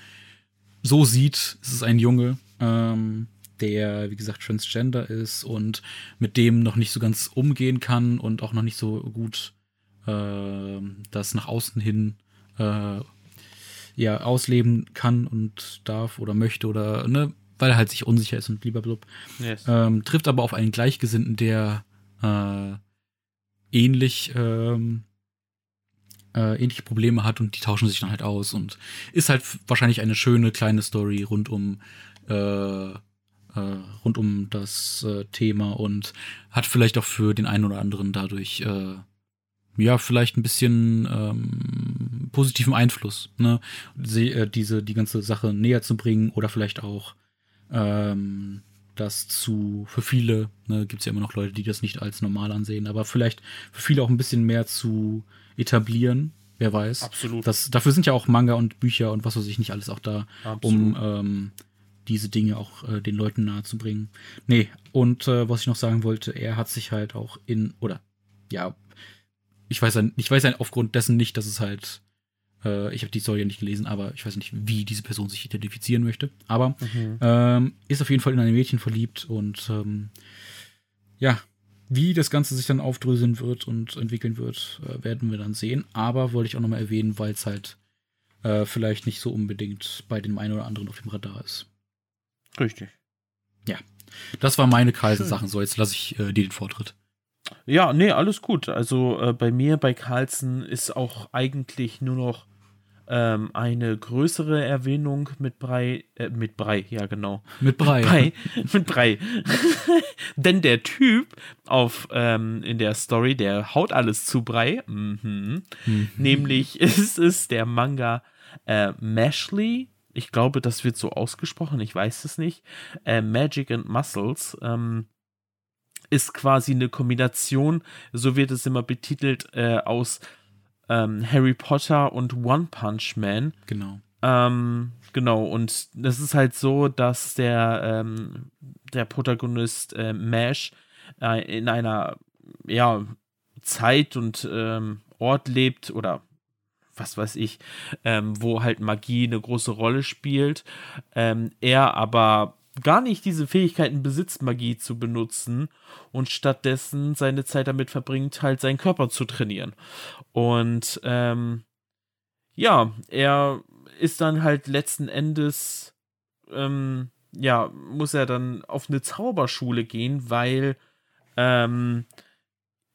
so sieht, ist es ein Junge, ähm, der, wie gesagt, transgender ist und mit dem noch nicht so ganz umgehen kann und auch noch nicht so gut äh, das nach außen hin äh, ja ausleben kann und darf oder möchte oder ne, weil er halt sich unsicher ist und lieber blub. Yes. Ähm, trifft aber auf einen Gleichgesinnten, der äh, ähnlich ähm, äh, ähnliche Probleme hat und die tauschen sich dann halt aus und ist halt wahrscheinlich eine schöne kleine Story rund um äh, äh, rund um das äh, Thema und hat vielleicht auch für den einen oder anderen dadurch äh, ja vielleicht ein bisschen ähm, positiven Einfluss, ne, Sie, äh, diese die ganze Sache näher zu bringen oder vielleicht auch ähm, das zu für viele ne, gibt es ja immer noch Leute, die das nicht als normal ansehen, aber vielleicht für viele auch ein bisschen mehr zu etablieren. Wer weiß. Absolut. Das, dafür sind ja auch Manga und Bücher und was weiß ich nicht alles auch da, Absolut. um ähm, diese Dinge auch äh, den Leuten nahezubringen. Nee, und äh, was ich noch sagen wollte, er hat sich halt auch in, oder ja, ich weiß ja, ich weiß ja aufgrund dessen nicht, dass es halt, äh, ich habe die Story ja nicht gelesen, aber ich weiß nicht, wie diese Person sich identifizieren möchte. Aber mhm. ähm, ist auf jeden Fall in ein Mädchen verliebt und ähm, ja, wie das Ganze sich dann aufdröseln wird und entwickeln wird, äh, werden wir dann sehen. Aber wollte ich auch nochmal erwähnen, weil es halt äh, vielleicht nicht so unbedingt bei dem einen oder anderen auf dem Radar ist. Richtig. Ja. Das war meine Carlsen-Sachen. So, jetzt lasse ich äh, dir den Vortritt. Ja, nee, alles gut. Also äh, bei mir, bei Carlsen, ist auch eigentlich nur noch ähm, eine größere Erwähnung mit Brei, äh, mit Brei, ja genau. Mit Brei. Mit Brei. mit Brei. Denn der Typ auf, ähm, in der Story, der haut alles zu Brei. Mhm. Mhm. Nämlich ist es der Manga äh, Mashley ich glaube, das wird so ausgesprochen, ich weiß es nicht. Äh, Magic and Muscles ähm, ist quasi eine Kombination, so wird es immer betitelt, äh, aus ähm, Harry Potter und One Punch Man. Genau. Ähm, genau, und das ist halt so, dass der, ähm, der Protagonist äh, Mash äh, in einer ja, Zeit und ähm, Ort lebt oder was weiß ich, ähm, wo halt Magie eine große Rolle spielt. Ähm, er aber gar nicht diese Fähigkeiten besitzt, Magie zu benutzen und stattdessen seine Zeit damit verbringt, halt seinen Körper zu trainieren. Und ähm, ja, er ist dann halt letzten Endes, ähm, ja, muss er dann auf eine Zauberschule gehen, weil ähm,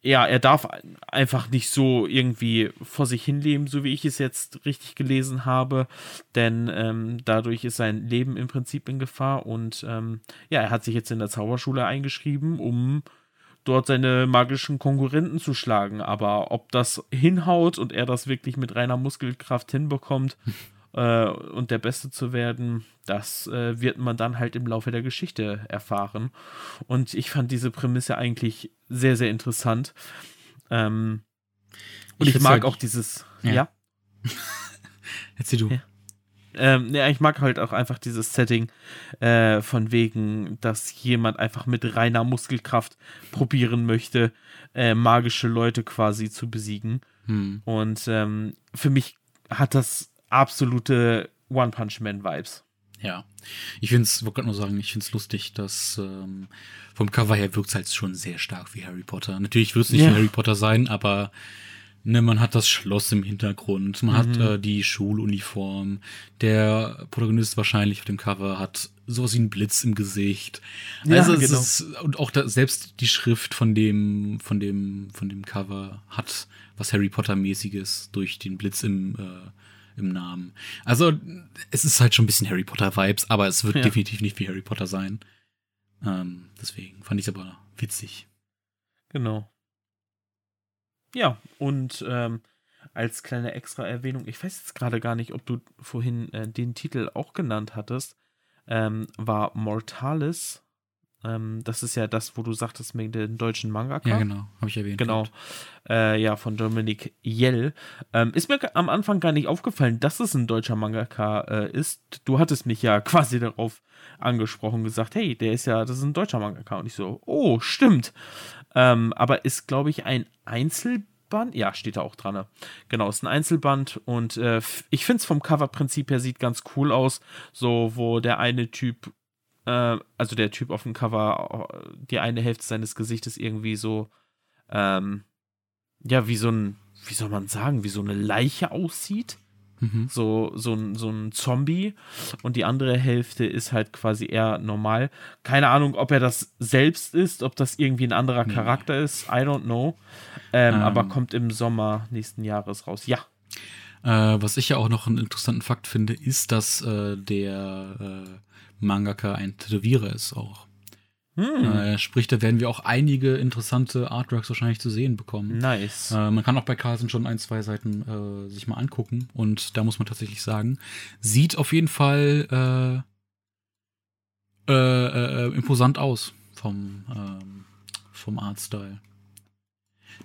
ja, er darf einfach nicht so irgendwie vor sich hinleben, so wie ich es jetzt richtig gelesen habe, denn ähm, dadurch ist sein Leben im Prinzip in Gefahr. Und ähm, ja, er hat sich jetzt in der Zauberschule eingeschrieben, um dort seine magischen Konkurrenten zu schlagen, aber ob das hinhaut und er das wirklich mit reiner Muskelkraft hinbekommt, äh, und der Beste zu werden, das äh, wird man dann halt im Laufe der Geschichte erfahren. Und ich fand diese Prämisse eigentlich sehr, sehr interessant. Ähm, und ich, ich mag halt, auch dieses. Ja. ja? Erzähl du. Ja. Ähm, ja, ich mag halt auch einfach dieses Setting äh, von wegen, dass jemand einfach mit reiner Muskelkraft probieren möchte, äh, magische Leute quasi zu besiegen. Hm. Und ähm, für mich hat das absolute One-Punch-Man-Vibes. Ja, ich finde es, wollte gerade nur sagen, ich finde es lustig, dass ähm, vom Cover her wirkt es halt schon sehr stark wie Harry Potter. Natürlich wird es nicht ja. Harry Potter sein, aber ne, man hat das Schloss im Hintergrund, man mhm. hat äh, die Schuluniform, der Protagonist wahrscheinlich auf dem Cover hat sowas wie einen Blitz im Gesicht. Ja, also genau. ist, und auch da, selbst die Schrift von dem, von dem, von dem Cover hat was Harry Potter mäßiges durch den Blitz im äh, im Namen. Also, es ist halt schon ein bisschen Harry Potter-Vibes, aber es wird ja. definitiv nicht wie Harry Potter sein. Ähm, deswegen fand ich es aber witzig. Genau. Ja, und ähm, als kleine extra Erwähnung, ich weiß jetzt gerade gar nicht, ob du vorhin äh, den Titel auch genannt hattest, ähm, war Mortalis ähm, das ist ja das, wo du sagtest, mit den deutschen Mangaka. Ja, genau, habe ich erwähnt. Genau. Äh, ja, von Dominik Jell. Ähm, ist mir am Anfang gar nicht aufgefallen, dass es ein deutscher Mangaka äh, ist. Du hattest mich ja quasi darauf angesprochen, gesagt, hey, der ist ja, das ist ein deutscher Mangaka. Und ich so, oh, stimmt. Ähm, aber ist, glaube ich, ein Einzelband. Ja, steht da auch dran. Ne? Genau, ist ein Einzelband und äh, ich finde es vom Coverprinzip her sieht ganz cool aus. So, wo der eine Typ äh, also der Typ auf dem Cover, äh, die eine Hälfte seines Gesichtes irgendwie so, ähm, ja, wie so ein, wie soll man sagen, wie so eine Leiche aussieht. Mhm. So, so, ein, so ein Zombie. Und die andere Hälfte ist halt quasi eher normal. Keine Ahnung, ob er das selbst ist, ob das irgendwie ein anderer Nee. Charakter ist. I don't know. Ähm, Ähm. aber kommt im Sommer nächsten Jahres raus. Ja. Äh, was ich ja auch noch einen interessanten Fakt finde, ist, dass äh, der äh, Mangaka ein Tätowierer ist auch. Hm. Äh, sprich, da werden wir auch einige interessante Artworks wahrscheinlich zu sehen bekommen. Nice. Äh, man kann auch bei Carlsen schon ein, zwei Seiten äh, sich mal angucken. Und da muss man tatsächlich sagen, sieht auf jeden Fall äh, äh, äh, imposant aus vom, ähm, vom Artstyle.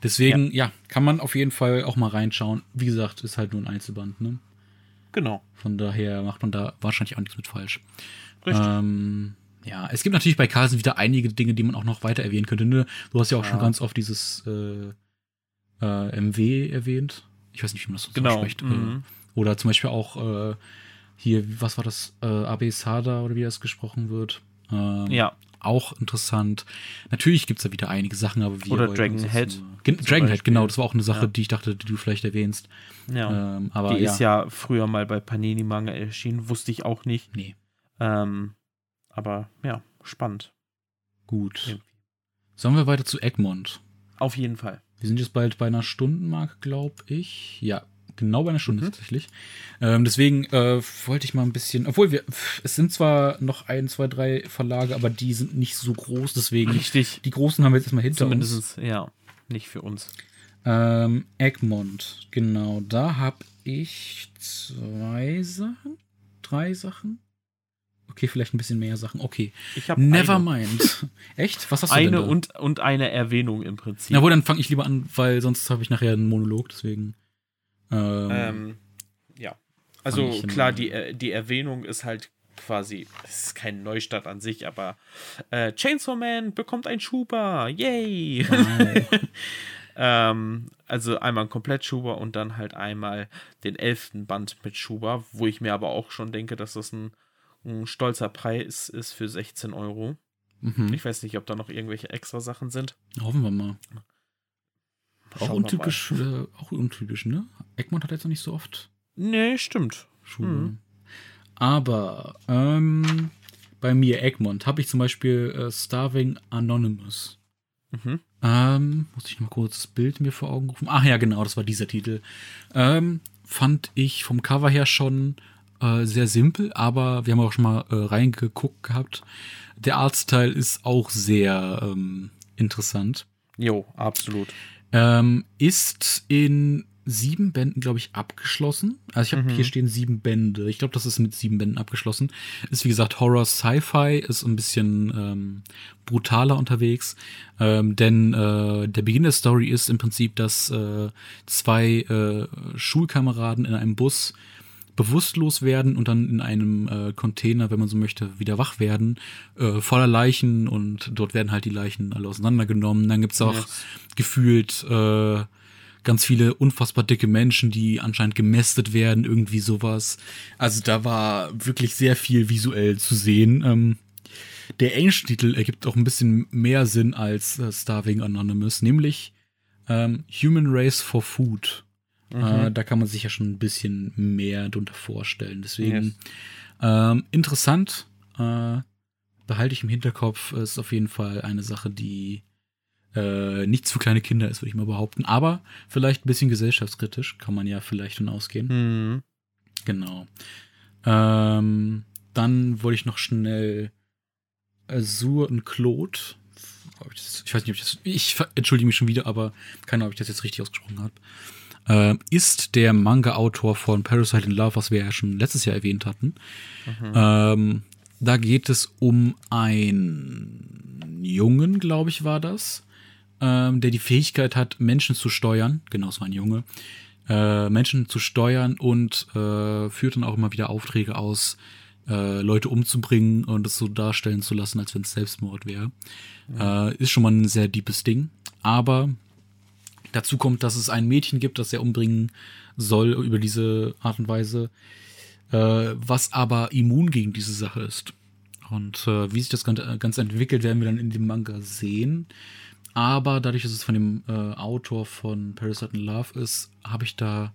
Deswegen, ja. kann man auf jeden Fall auch mal reinschauen. Wie gesagt, ist halt nur ein Einzelband, ne? Genau. Von daher macht man da wahrscheinlich auch nichts mit falsch. Richtig. Ähm, ja, es gibt natürlich bei Carlsen wieder einige Dinge, die man auch noch weiter erwähnen könnte. Ne? Du hast ja auch Ja. schon ganz oft dieses äh, äh, MW erwähnt. Ich weiß nicht, wie man das so genau. ausspricht. Mhm. Äh, oder zum Beispiel auch äh, hier, was war das? Äh, AB Sada oder wie das gesprochen wird. Ähm, Ja. Auch interessant. Natürlich gibt es da wieder einige Sachen, aber wir Oder Dragonhead Gen Dragonhead, genau. Das war auch eine Sache, Ja. die ich dachte, die du vielleicht erwähnst. Ja. Ähm, aber die ja, ist ja früher mal bei Panini Manga erschienen, wusste ich auch nicht. nee, Ähm, aber ja, spannend. gut. Irgendwie. Sollen wir weiter zu Egmont? Auf jeden Fall. Wir sind jetzt bald bei einer Stundenmarke, glaube ich. Ja, genau bei einer Stunde Mhm. tatsächlich. Ähm, deswegen äh, wollte ich mal ein bisschen, obwohl wir, es sind zwar noch ein, zwei, drei Verlage, aber die sind nicht so groß, deswegen Richtig. die großen haben wir jetzt erstmal hinter uns. Zumindest, ja, nicht für uns. Ähm, Egmont, genau, da habe ich zwei Sachen, drei Sachen. Okay, vielleicht ein bisschen mehr Sachen. Okay, Ich habe never eine, mind. Echt? Was hast du denn eine da? und, und eine Erwähnung im Prinzip. Na wohl, dann fange ich lieber an, weil sonst habe ich nachher einen Monolog, deswegen. Ähm, Ähm, ja. Also klar, die, äh, die Erwähnung ist halt quasi, es ist kein Neustart an sich, aber äh, Chainsaw Man bekommt ein Schuber. Yay! wow. ähm, also einmal ein komplett Schuber und dann halt einmal den elften Band mit Schuber, wo ich mir aber auch schon denke, dass das ein, ein stolzer Preis ist für 16 Euro. mhm. Ich weiß nicht, ob da noch irgendwelche extra Sachen sind. Hoffen wir mal. Auch Schauen untypisch, äh, auch untypisch, ne? Egmont hat jetzt noch nicht so oft. Nee, stimmt. Schuhe. Mhm. Aber ähm, bei mir Egmont habe ich zum Beispiel äh, Starving Anonymous. Mhm. Ähm, muss ich noch mal kurz das Bild mir vor Augen rufen? Ach ja, genau, das war dieser Titel. Ähm, fand ich vom Cover her schon äh, sehr simpel, aber wir haben auch schon mal äh, reingeguckt gehabt. Der Artstyle ist auch sehr ähm, interessant. Jo, absolut. Ähm, ist in sieben Bänden, glaube ich, abgeschlossen. Also ich habe Mhm. hier stehen sieben Bände. Ich glaube, das ist mit sieben Bänden abgeschlossen. Ist wie gesagt Horror Sci-Fi, ist ein bisschen ähm, brutaler unterwegs. Ähm, denn äh, der Beginn der Story ist im Prinzip, dass äh, zwei äh, Schulkameraden in einem Bus bewusstlos werden und dann in einem äh, Container, wenn man so möchte, wieder wach werden, äh, voller Leichen und dort werden halt die Leichen alle auseinandergenommen. Dann gibt's auch Yes. gefühlt äh, ganz viele unfassbar dicke Menschen, die anscheinend gemästet werden, irgendwie sowas. Also da war wirklich sehr viel visuell zu sehen. Ähm, der englische Titel ergibt auch ein bisschen mehr Sinn als äh, Starving Anonymous, nämlich ähm, Human Race for Food. Äh, da kann man sich ja schon ein bisschen mehr drunter vorstellen. Deswegen Yes. ähm, interessant. Äh, behalte ich im Hinterkopf. Ist auf jeden Fall eine Sache, die äh, nichts für kleine Kinder ist, würde ich mal behaupten. Aber vielleicht ein bisschen gesellschaftskritisch, kann man ja vielleicht von ausgehen. Mhm. Genau. Ähm, dann wollte ich noch schnell Azur und Claude. Ich, weiß nicht, ob ich das. Ich entschuldige mich schon wieder, aber keine Ahnung, ob ich das jetzt richtig ausgesprochen habe. Ähm, ist der Manga-Autor von Parasite in Love, was wir ja schon letztes Jahr erwähnt hatten. Ähm, da geht es um einen Jungen, glaube ich, war das, ähm, der die Fähigkeit hat, Menschen zu steuern. Genau, es war ein Junge. Äh, Menschen zu steuern und äh, führt dann auch immer wieder Aufträge aus, äh, Leute umzubringen und es so darstellen zu lassen, als wenn es Selbstmord wäre. Äh, ist schon mal ein sehr deepes Ding. Aber dazu kommt, dass es ein Mädchen gibt, das er umbringen soll über diese Art und Weise, äh, was aber immun gegen diese Sache ist. Und äh, wie sich das Ganze entwickelt, werden wir dann in dem Manga sehen. Aber dadurch, dass es von dem äh, Autor von Parasite in Love ist, habe ich da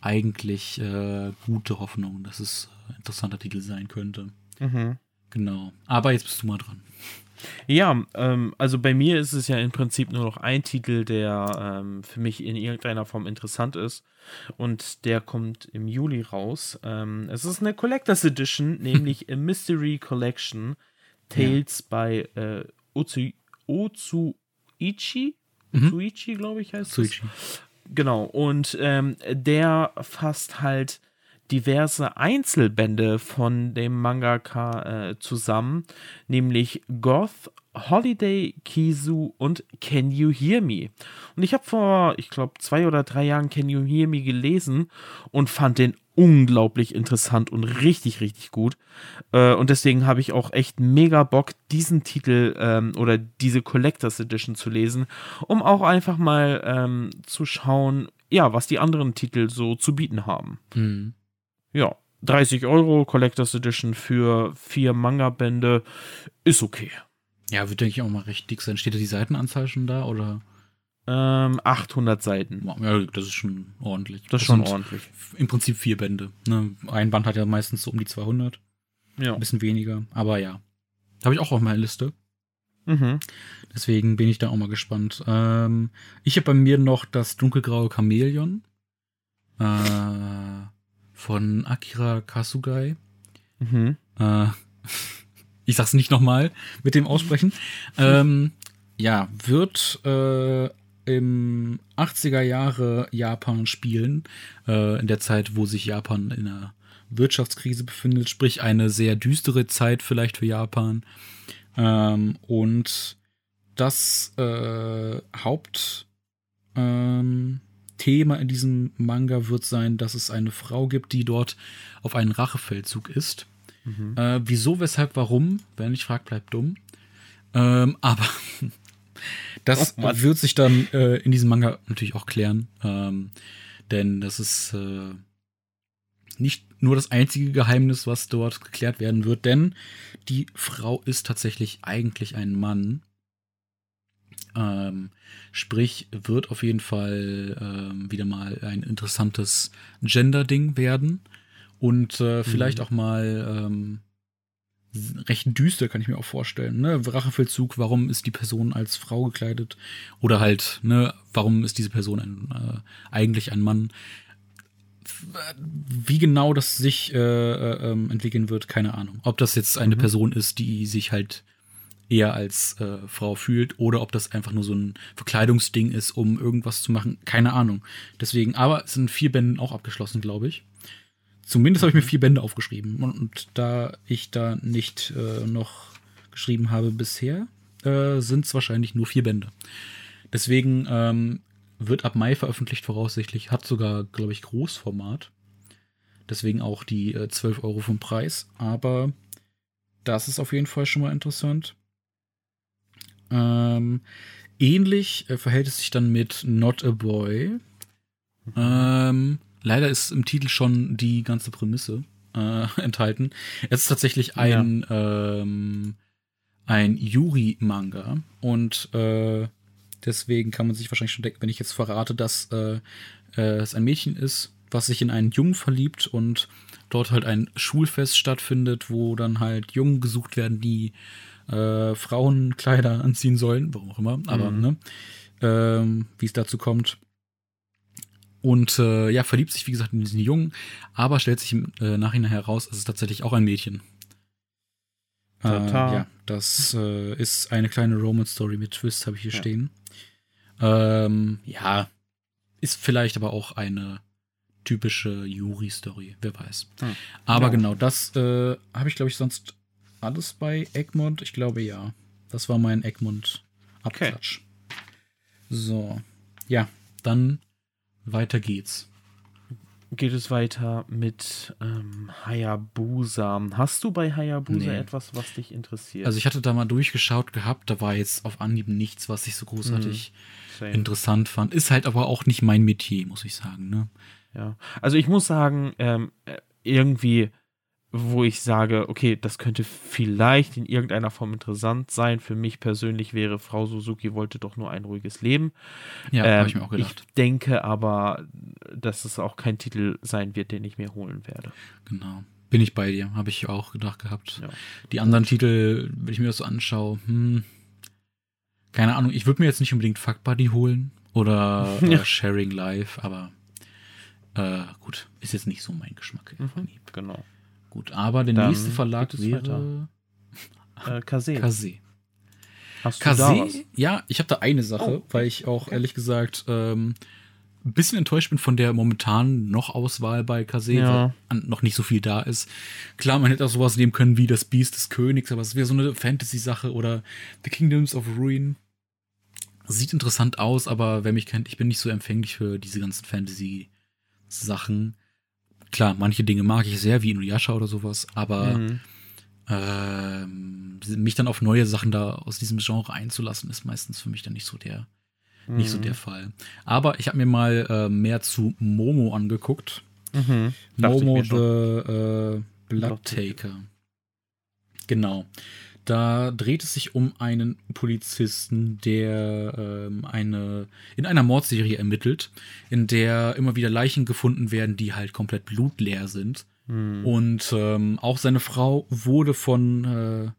eigentlich äh, gute Hoffnung, dass es ein interessanter Titel sein könnte. Mhm. Genau. Aber jetzt bist du mal dran. Ja, ähm, also bei mir ist es ja im Prinzip nur noch ein Titel, der ähm, für mich in irgendeiner Form interessant ist. Und der kommt im Juli raus. Ähm, es ist eine Collectors Edition, nämlich a Mystery Collection Tales ja. by äh, Otsu, Otsuichi. Mhm. Otsuichi, glaube ich, heißt Otsuichi. es. Genau. Und ähm, der fasst halt diverse Einzelbände von dem Mangaka äh, zusammen, nämlich Goth, Holiday, Kizu und Can You Hear Me? Und ich habe vor, ich glaube, zwei oder drei Jahren Can You Hear Me gelesen und fand den unglaublich interessant und richtig, richtig gut. Äh, und deswegen habe ich auch echt mega Bock, diesen Titel ähm, oder diese Collectors Edition zu lesen, um auch einfach mal ähm, zu schauen, ja, was die anderen Titel so zu bieten haben. Mhm. Ja, 30 Euro Collectors Edition für vier Manga-Bände ist okay. Ja, wird, denke ich, auch mal recht dick sein. Steht da die Seitenanzahl schon da oder? Ähm, 800 Seiten. Ja, das ist schon ordentlich. Das ist schon ordentlich. Im Prinzip vier Bände. Ne? Ein Band hat ja meistens so um die 200. Ja. Ein bisschen weniger, aber ja. Habe ich auch auf meiner Liste. Mhm. Deswegen bin ich da auch mal gespannt. Ähm, ich habe bei mir noch das dunkelgraue Chamäleon. Äh, von Akira Kasugai. Mhm. Äh, ich sag's nicht nochmal mit dem Aussprechen. Ähm, ja, wird äh, im 80er Jahre Japan spielen, äh, in der Zeit, wo sich Japan in einer Wirtschaftskrise befindet, sprich eine sehr düstere Zeit vielleicht für Japan. Ähm, und das äh, Haupt ähm, Thema in diesem Manga wird sein, dass es eine Frau gibt, die dort auf einen Rachefeldzug ist. Mhm. Äh, wieso, weshalb, warum? Wer nicht fragt, bleibt dumm. Ähm, aber das oh, wird sich dann äh, in diesem Manga natürlich auch klären. Ähm, denn das ist äh, nicht nur das einzige Geheimnis, was dort geklärt werden wird, denn die Frau ist tatsächlich eigentlich ein Mann. Ähm, sprich, wird auf jeden Fall ähm, wieder mal ein interessantes Gender-Ding werden. Und äh, mhm. vielleicht auch mal ähm, recht düster, kann ich mir auch vorstellen. Ne? Rachefeldzug, warum ist die Person als Frau gekleidet? Oder halt, ne, warum ist diese Person ein, äh, eigentlich ein Mann? Wie genau das sich äh, äh, ähm, entwickeln wird, keine Ahnung. Ob das jetzt eine mhm. Person ist, die sich halt eher als äh, Frau fühlt oder ob das einfach nur so ein Verkleidungsding ist, um irgendwas zu machen. Keine Ahnung. Deswegen, aber es sind vier Bänden auch abgeschlossen, glaube ich. Zumindest habe ich mir vier Bände aufgeschrieben. Und, und da ich da nicht äh, noch geschrieben habe bisher, äh, sind es wahrscheinlich nur vier Bände. Deswegen ähm, wird ab Mai veröffentlicht voraussichtlich, hat sogar, glaube ich, Großformat. Deswegen auch die äh, 12 Euro vom Preis. Aber das ist auf jeden Fall schon mal interessant. Ähm, ähnlich äh, verhält es sich dann mit Not a Boy. Ähm, leider ist im Titel schon die ganze Prämisse äh, enthalten. Es ist tatsächlich ein, ja. ähm, ein Yuri-Manga und äh, deswegen kann man sich wahrscheinlich schon denken, wenn ich jetzt verrate, dass äh, äh, es ein Mädchen ist, was sich in einen Jungen verliebt und dort halt ein Schulfest stattfindet, wo dann halt Jungen gesucht werden, die äh, Frauenkleider anziehen sollen, warum auch immer, aber mhm. ne, ähm, wie es dazu kommt. Und äh, ja, verliebt sich, wie gesagt, in diesen Jungen, aber stellt sich im äh, Nachhinein heraus, es ist tatsächlich auch ein Mädchen. Äh, ja, das äh, ist eine kleine Romance-Story mit Twist, habe ich hier ja. stehen. Ähm, ja, ist vielleicht aber auch eine typische Yuri-Story, wer weiß. Hm. Aber ja. genau, das äh, habe ich, glaube ich, sonst alles bei Egmont? Ich glaube ja. Das war mein Egmont-Abklatsch. Okay. So. Ja, dann weiter geht's. Geht es weiter mit ähm, Hayabusa. Hast du bei Hayabusa nee. etwas, was dich interessiert? Also ich hatte da mal durchgeschaut gehabt, da war jetzt auf Anhieb nichts, was ich so großartig mm, interessant fand. Ist halt aber auch nicht mein Metier, muss ich sagen. Ne? Ja, also ich muss sagen, ähm, äh, irgendwie wo ich sage, okay, das könnte vielleicht in irgendeiner Form interessant sein. Für mich persönlich wäre Frau Suzuki wollte doch nur ein ruhiges Leben. Ja, ähm, habe ich mir auch gedacht. Ich denke aber, dass es auch kein Titel sein wird, den ich mir holen werde. Genau. Bin ich bei dir, habe ich auch gedacht gehabt. Ja. Die anderen Titel, wenn ich mir das so anschaue, hm, keine Ahnung, ich würde mir jetzt nicht unbedingt Fuck Buddy holen oder ja. äh, Sharing Life, aber äh, gut, ist jetzt nicht so mein Geschmack. Mhm, genau. Gut, aber der Dann nächste Verlag wäre äh, Kase. Kase. Hast du Kase, da was? ja, ich habe da eine Sache, oh. weil ich auch ehrlich gesagt ähm, ein bisschen enttäuscht bin von der momentanen noch Auswahl bei Kase, ja. weil noch nicht so viel da ist. Klar, man hätte auch sowas nehmen können wie das Biest des Königs, aber es wäre so eine Fantasy-Sache oder The Kingdoms of Ruin. Sieht interessant aus, aber wer mich kennt, ich bin nicht so empfänglich für diese ganzen Fantasy-Sachen klar, manche Dinge mag ich sehr, wie Inuyasha oder sowas, aber mhm. ähm, mich dann auf neue Sachen da aus diesem Genre einzulassen, ist meistens für mich dann nicht so der, mhm. nicht so mhm. der Fall. Aber ich habe mir mal äh, mehr zu Momo angeguckt. Mhm. Momo the äh, Blood Taker. Genau. Da dreht es sich um einen Polizisten, der ähm, eine in einer Mordserie ermittelt, in der immer wieder Leichen gefunden werden, die halt komplett blutleer sind. Mhm. Und ähm, auch seine Frau wurde von äh,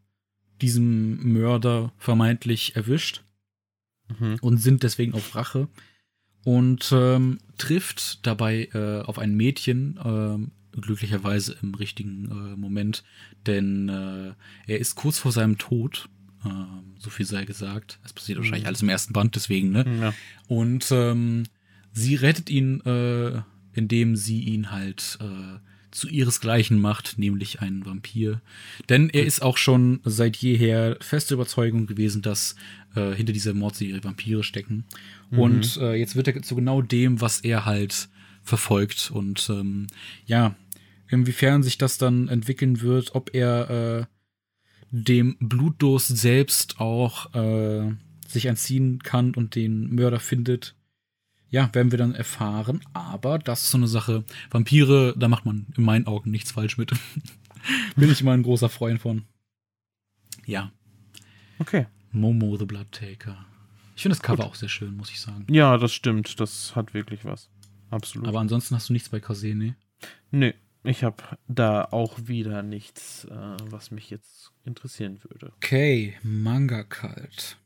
diesem Mörder vermeintlich erwischt mhm. und sind deswegen auf Rache und ähm, trifft dabei äh, auf ein Mädchen, äh, glücklicherweise im richtigen äh, Moment, denn äh, er ist kurz vor seinem Tod. Äh, so viel sei gesagt. Es passiert wahrscheinlich mhm. alles im ersten Band, deswegen, ne? Ja. Und ähm, sie rettet ihn, äh, indem sie ihn halt äh, zu ihresgleichen macht, nämlich einen Vampir. Denn er ist auch schon seit jeher feste Überzeugung gewesen, dass äh, hinter dieser Mordserie Vampire stecken. Mhm. Und äh, jetzt wird er zu genau dem, was er halt verfolgt. Und ähm, ja, inwiefern sich das dann entwickeln wird, ob er äh, dem Blutdurst selbst auch äh, sich entziehen kann und den Mörder findet. Ja, werden wir dann erfahren. Aber das ist so eine Sache. Vampire, da macht man in meinen Augen nichts falsch mit. Bin ich immer ein großer Freund von. Ja. Okay. Momo the Blood Taker. Ich finde das Cover Gut. auch sehr schön, muss ich sagen. Ja, das stimmt. Das hat wirklich was. Absolut. Aber ansonsten hast du nichts bei Kase, ne? Nö. Ich habe da auch wieder nichts, äh, was mich jetzt interessieren würde. Okay, Manga kalt.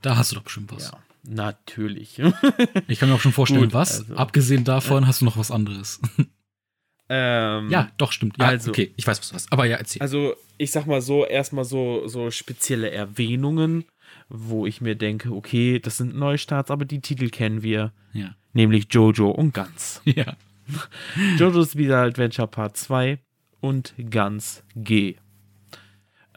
Da hast du doch bestimmt was. Ja, natürlich. ich kann mir auch schon vorstellen, Gut, was. Also, Abgesehen davon äh, hast du noch was anderes. Ähm, ja, doch, stimmt. Ja, also, okay, ich weiß, was du hast. Aber ja, erzähl. Also, ich sag mal so, erstmal so, so spezielle Erwähnungen, wo ich mir denke, okay, das sind Neustarts, aber die Titel kennen wir. Ja. Nämlich Jojo und Ganz. Ja. JoJo's Bizarre Adventure Part 2 und Ganz G.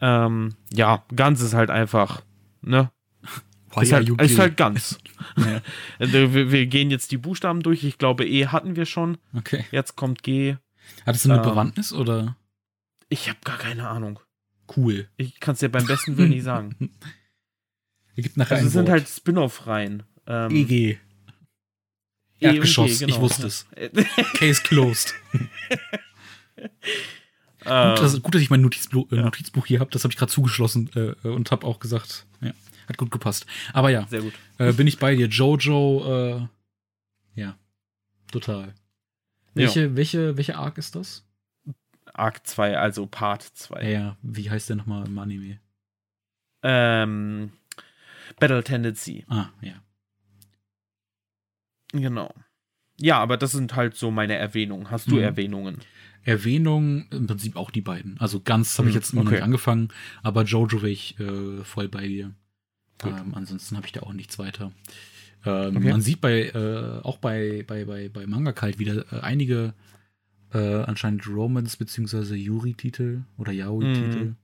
Ähm, ja, Ganz ist halt einfach, ne? ist, halt, ist halt ganz. ja. Also, wir, wir, gehen jetzt die Buchstaben durch. Ich glaube, E hatten wir schon. Okay. Jetzt kommt G. Hattest du eine ähm, Bewandtnis oder? Ich habe gar keine Ahnung. Cool. Ich kann es dir beim besten Willen nicht sagen. Es gibt nachher also es sind halt Spin-off-Reihen. Ähm, EG. Erdgeschoss, genau. ich wusste es. Case closed. gut, dass, gut, dass, ich mein Notizbuch, äh, ja. Notizbuch hier habe, das habe ich gerade zugeschlossen äh, und habe auch gesagt, ja, hat gut gepasst. Aber ja, Sehr gut. Äh, bin ich bei dir. Jojo, äh, ja, total. Welche, ja. welche, welche Arc ist das? Arc 2, also Part 2. Ja, wie heißt der nochmal im Anime? Ähm, Battle Tendency. Ah, ja. Genau. Ja, aber das sind halt so meine Erwähnungen. Hast du mhm. Erwähnungen? Erwähnungen, im Prinzip auch die beiden. Also ganz habe ich hm, jetzt immer okay. noch nicht angefangen, aber Jojo wäre ich äh, voll bei dir. Ähm, ansonsten habe ich da auch nichts weiter. Ähm, okay. Man sieht bei, äh, auch bei, bei, bei, bei Manga Kalt wieder äh, einige äh, anscheinend Romance- bzw. Yuri-Titel oder Yaoi-Titel. Mhm.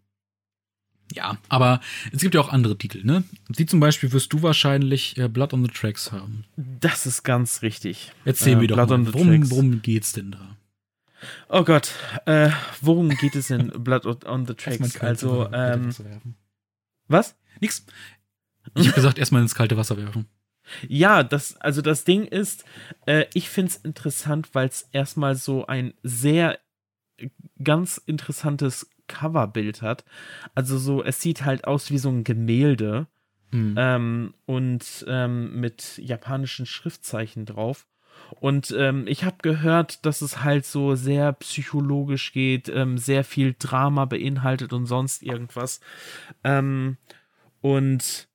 Ja, aber es gibt ja auch andere Titel, ne? Die zum Beispiel wirst du wahrscheinlich äh, Blood on the Tracks haben. Das ist ganz richtig. Erzähl äh, mir doch Blood mal, worum, worum geht's denn da? Oh Gott, äh, worum geht es in Blood on the Tracks? Also, ähm, was? Nix. Ich habe gesagt, erstmal ins kalte Wasser werfen. Ja, das, also das Ding ist, äh, ich finde es interessant, weil es erstmal so ein sehr ganz interessantes Coverbild hat. Also so, es sieht halt aus wie so ein Gemälde Mhm. ähm, und ähm, mit japanischen Schriftzeichen drauf. Und ähm, ich habe gehört, dass es halt so sehr psychologisch geht, ähm, sehr viel Drama beinhaltet und sonst irgendwas. Ähm, und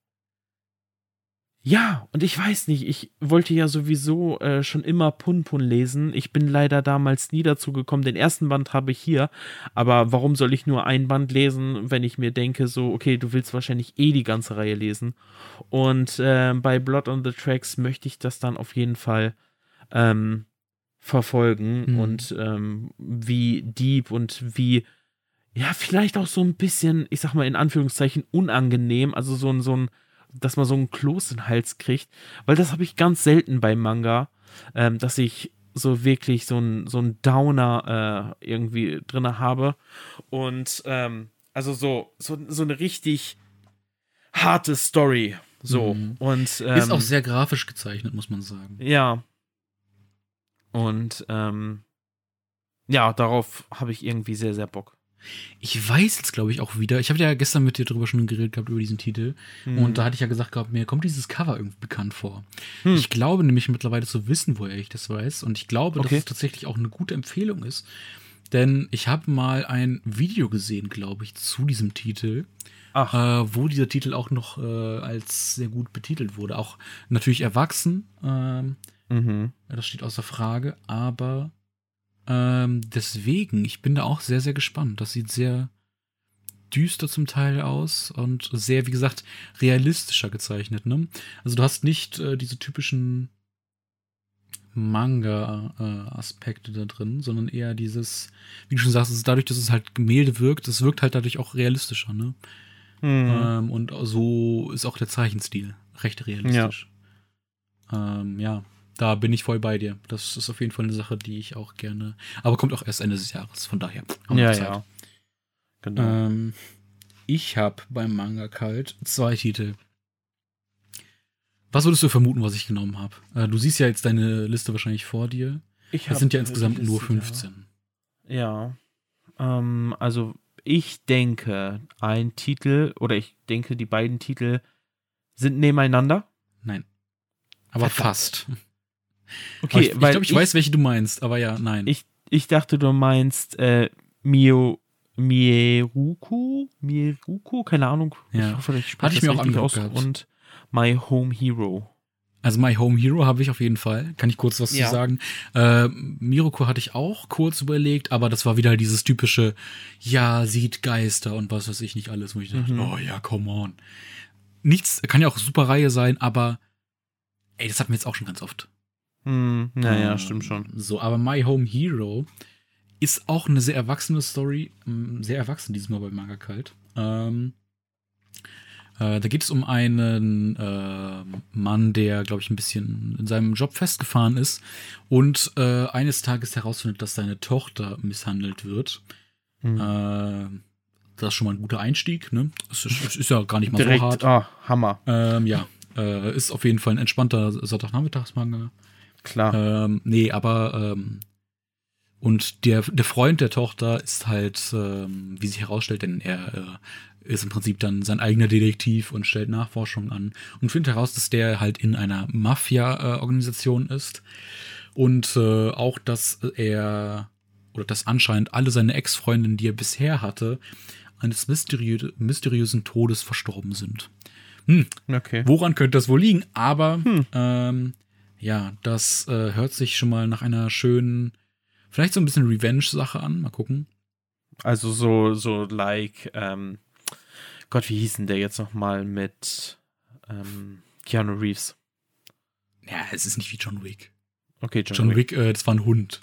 ja, und ich weiß nicht, ich wollte ja sowieso äh, schon immer Punpun lesen. Ich bin leider damals nie dazu gekommen. Den ersten Band habe ich hier, aber warum soll ich nur ein Band lesen, wenn ich mir denke, so, okay, du willst wahrscheinlich eh die ganze Reihe lesen. Und äh, bei Blood on the Tracks möchte ich das dann auf jeden Fall ähm, verfolgen Mhm. und ähm, wie deep und wie, ja, vielleicht auch so ein bisschen, ich sag mal in Anführungszeichen, unangenehm, also so ein, so ein, dass man so einen Kloß in den Hals kriegt, weil das habe ich ganz selten beim Manga, ähm, dass ich so wirklich so ein, so Downer äh, irgendwie drin habe und ähm, also so, so, so eine richtig harte Story, so Mhm. und ähm, Ist auch sehr grafisch gezeichnet, muss man sagen. ja. Und ähm, ja, darauf habe ich irgendwie sehr, sehr Bock. Ich weiß jetzt, glaube ich, auch wieder. Ich habe ja gestern mit dir drüber schon geredet gehabt, über diesen Titel. Mhm. Und da hatte ich ja gesagt gehabt, mir kommt dieses Cover irgendwie bekannt vor. Hm. Ich glaube nämlich mittlerweile zu wissen, woher ich das weiß. Und ich glaube, Okay. dass es tatsächlich auch eine gute Empfehlung ist. Denn ich habe mal ein Video gesehen, glaube ich, zu diesem Titel, Ach, äh, wo dieser Titel auch noch äh, als sehr gut betitelt wurde. Auch natürlich erwachsen, ähm, mhm. das steht außer Frage, aber ähm, deswegen, ich bin da auch sehr, sehr gespannt. Das sieht sehr düster zum Teil aus und sehr, wie gesagt, realistischer gezeichnet. Ne? Also du hast nicht äh, diese typischen Manga-Aspekte da drin, sondern eher dieses, wie du schon sagst, es ist dadurch, dass es halt Gemälde wirkt, es wirkt halt dadurch auch realistischer. Ne? Mhm. Ähm, und so ist auch der Zeichenstil recht realistisch. Ja. Ähm, ja, da bin ich voll bei dir. Das ist auf jeden Fall eine Sache, die ich auch gerne. Aber kommt auch erst Ende des Jahres, von daher. ja, Zeit. ja. Genau. Ähm, ich habe beim Manga Kalt zwei Titel. Was würdest du vermuten, was ich genommen habe? Äh, du siehst ja jetzt deine Liste wahrscheinlich vor dir. ich Es sind ja insgesamt nur Liste 15. da. Ja. Ähm, also ich denke, ein Titel oder ich denke, die beiden Titel sind nebeneinander. Nein. Aber Verdammt. fast. Okay, ich ich weil glaube, ich, weiß, welche du meinst, aber ja, nein. Ich, ich dachte, du meinst äh, Mio, Mieruku? Mieruku? Keine Ahnung. Ja. Ich hoffe, ich spreche Hatte ich das mir auch aus. gehabt. Und My Home Hero. Also My Home Hero habe ich auf jeden Fall. Kann ich kurz was Ja. zu sagen? Äh, Miruko hatte ich auch kurz überlegt, aber das war wieder dieses typische, ja, sieht Geister und was weiß ich nicht alles, wo ich dachte, Mhm. oh ja, come on. Nichts, kann ja auch super Reihe sein, aber ey, das hatten wir jetzt auch schon ganz oft. Hm, naja, Ähm, stimmt schon. So, aber My Home Hero ist auch eine sehr erwachsene Story, sehr erwachsen diesmal bei Manga Kalt. Ähm, äh, da geht es um einen äh, Mann, der, glaube ich, ein bisschen in seinem Job festgefahren ist und äh, eines Tages herausfindet, dass seine Tochter misshandelt wird. Hm. Äh, das ist schon mal ein guter Einstieg, ne? Es ist, es ist ja gar nicht mal Direkt, so hart. ah, Hammer. Ähm, ja, äh, ist auf jeden Fall ein entspannter Sonntagnachmittagsmanga. Klar. Ähm, nee, aber ähm, und der, der Freund der Tochter ist halt, ähm, wie sich herausstellt, denn er äh, ist im Prinzip dann sein eigener Detektiv und stellt Nachforschungen an und findet heraus, dass der halt in einer Mafia-Organisation ist und äh, auch, dass er oder dass anscheinend alle seine Ex-Freundinnen, die er bisher hatte, eines mysteriö mysteriösen Todes verstorben sind. Hm, okay. Woran könnte das wohl liegen? Aber Hm. ähm, ja, das äh, hört sich schon mal nach einer schönen, vielleicht so ein bisschen Revenge-Sache an. Mal gucken. Also so, so like, ähm, Gott, wie hieß denn der jetzt nochmal mit ähm, Keanu Reeves? Ja, es ist nicht wie John Wick. Okay, John, John Wick. Wick, äh, das war ein Hund.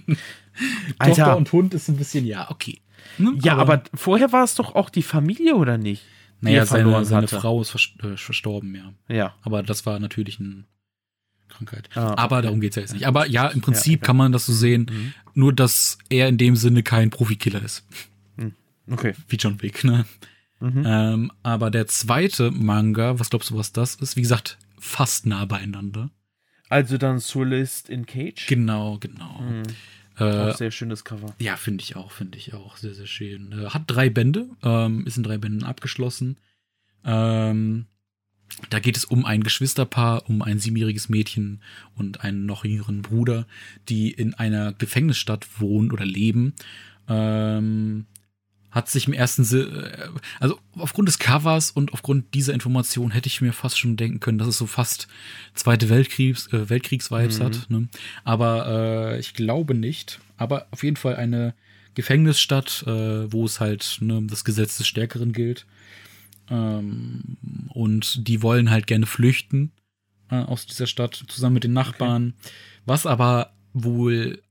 Alter. Tochter und Hund ist ein bisschen, ja, okay. Ne? Ja, aber, vorher war es doch auch die Familie, oder nicht? naja, er seine, seine. Frau ist vers äh, verstorben, ja. Ja. Aber das war natürlich eine Krankheit. Ah, Aber okay. darum geht's ja jetzt nicht. Aber ja, im Ja, Prinzip egal. kann man das so sehen, Mhm. nur dass er in dem Sinne kein Profikiller ist. Okay. Wie John Wick, ne? Mhm. Ähm, aber der zweite Manga, was glaubst du, was das ist? Wie gesagt, fast nah beieinander. Also dann Soulist in Cage. Genau, genau. Mhm. Äh, auch sehr schönes Cover. Ja, finde ich auch, finde ich auch. Sehr, sehr schön. Äh, hat drei Bände, ähm, ist in drei Bänden abgeschlossen. Ähm, da geht es um ein Geschwisterpaar, um ein siebenjähriges Mädchen und einen noch jüngeren Bruder, die in einer Gefängnisstadt wohnen oder leben. Ähm, hat sich im ersten Sinne, äh, also aufgrund des Covers und aufgrund dieser Information hätte ich mir fast schon denken können, dass es so fast Zweite Weltkriegs, äh, Weltkriegs-Vibes mhm. hat. Ne? Aber äh, ich glaube nicht. Aber auf jeden Fall eine Gefängnisstadt, äh, wo es halt ne, das Gesetz des Stärkeren gilt. Ähm, und die wollen halt gerne flüchten äh, aus dieser Stadt zusammen mit den Nachbarn. Okay. Was aber wohl,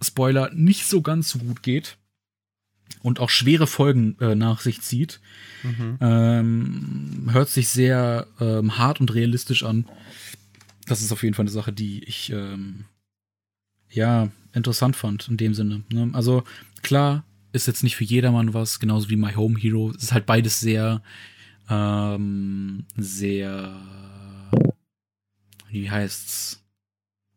Spoiler, nicht so ganz so gut geht und auch schwere Folgen äh, nach sich zieht. Mhm. Ähm, hört sich sehr ähm, hart und realistisch an. Das ist auf jeden Fall eine Sache, die ich ähm, ja interessant fand in dem Sinne. Ne? Also klar, ist jetzt nicht für jedermann was, genauso wie My Home Hero. Es ist halt beides sehr, ähm, sehr, wie heißt's?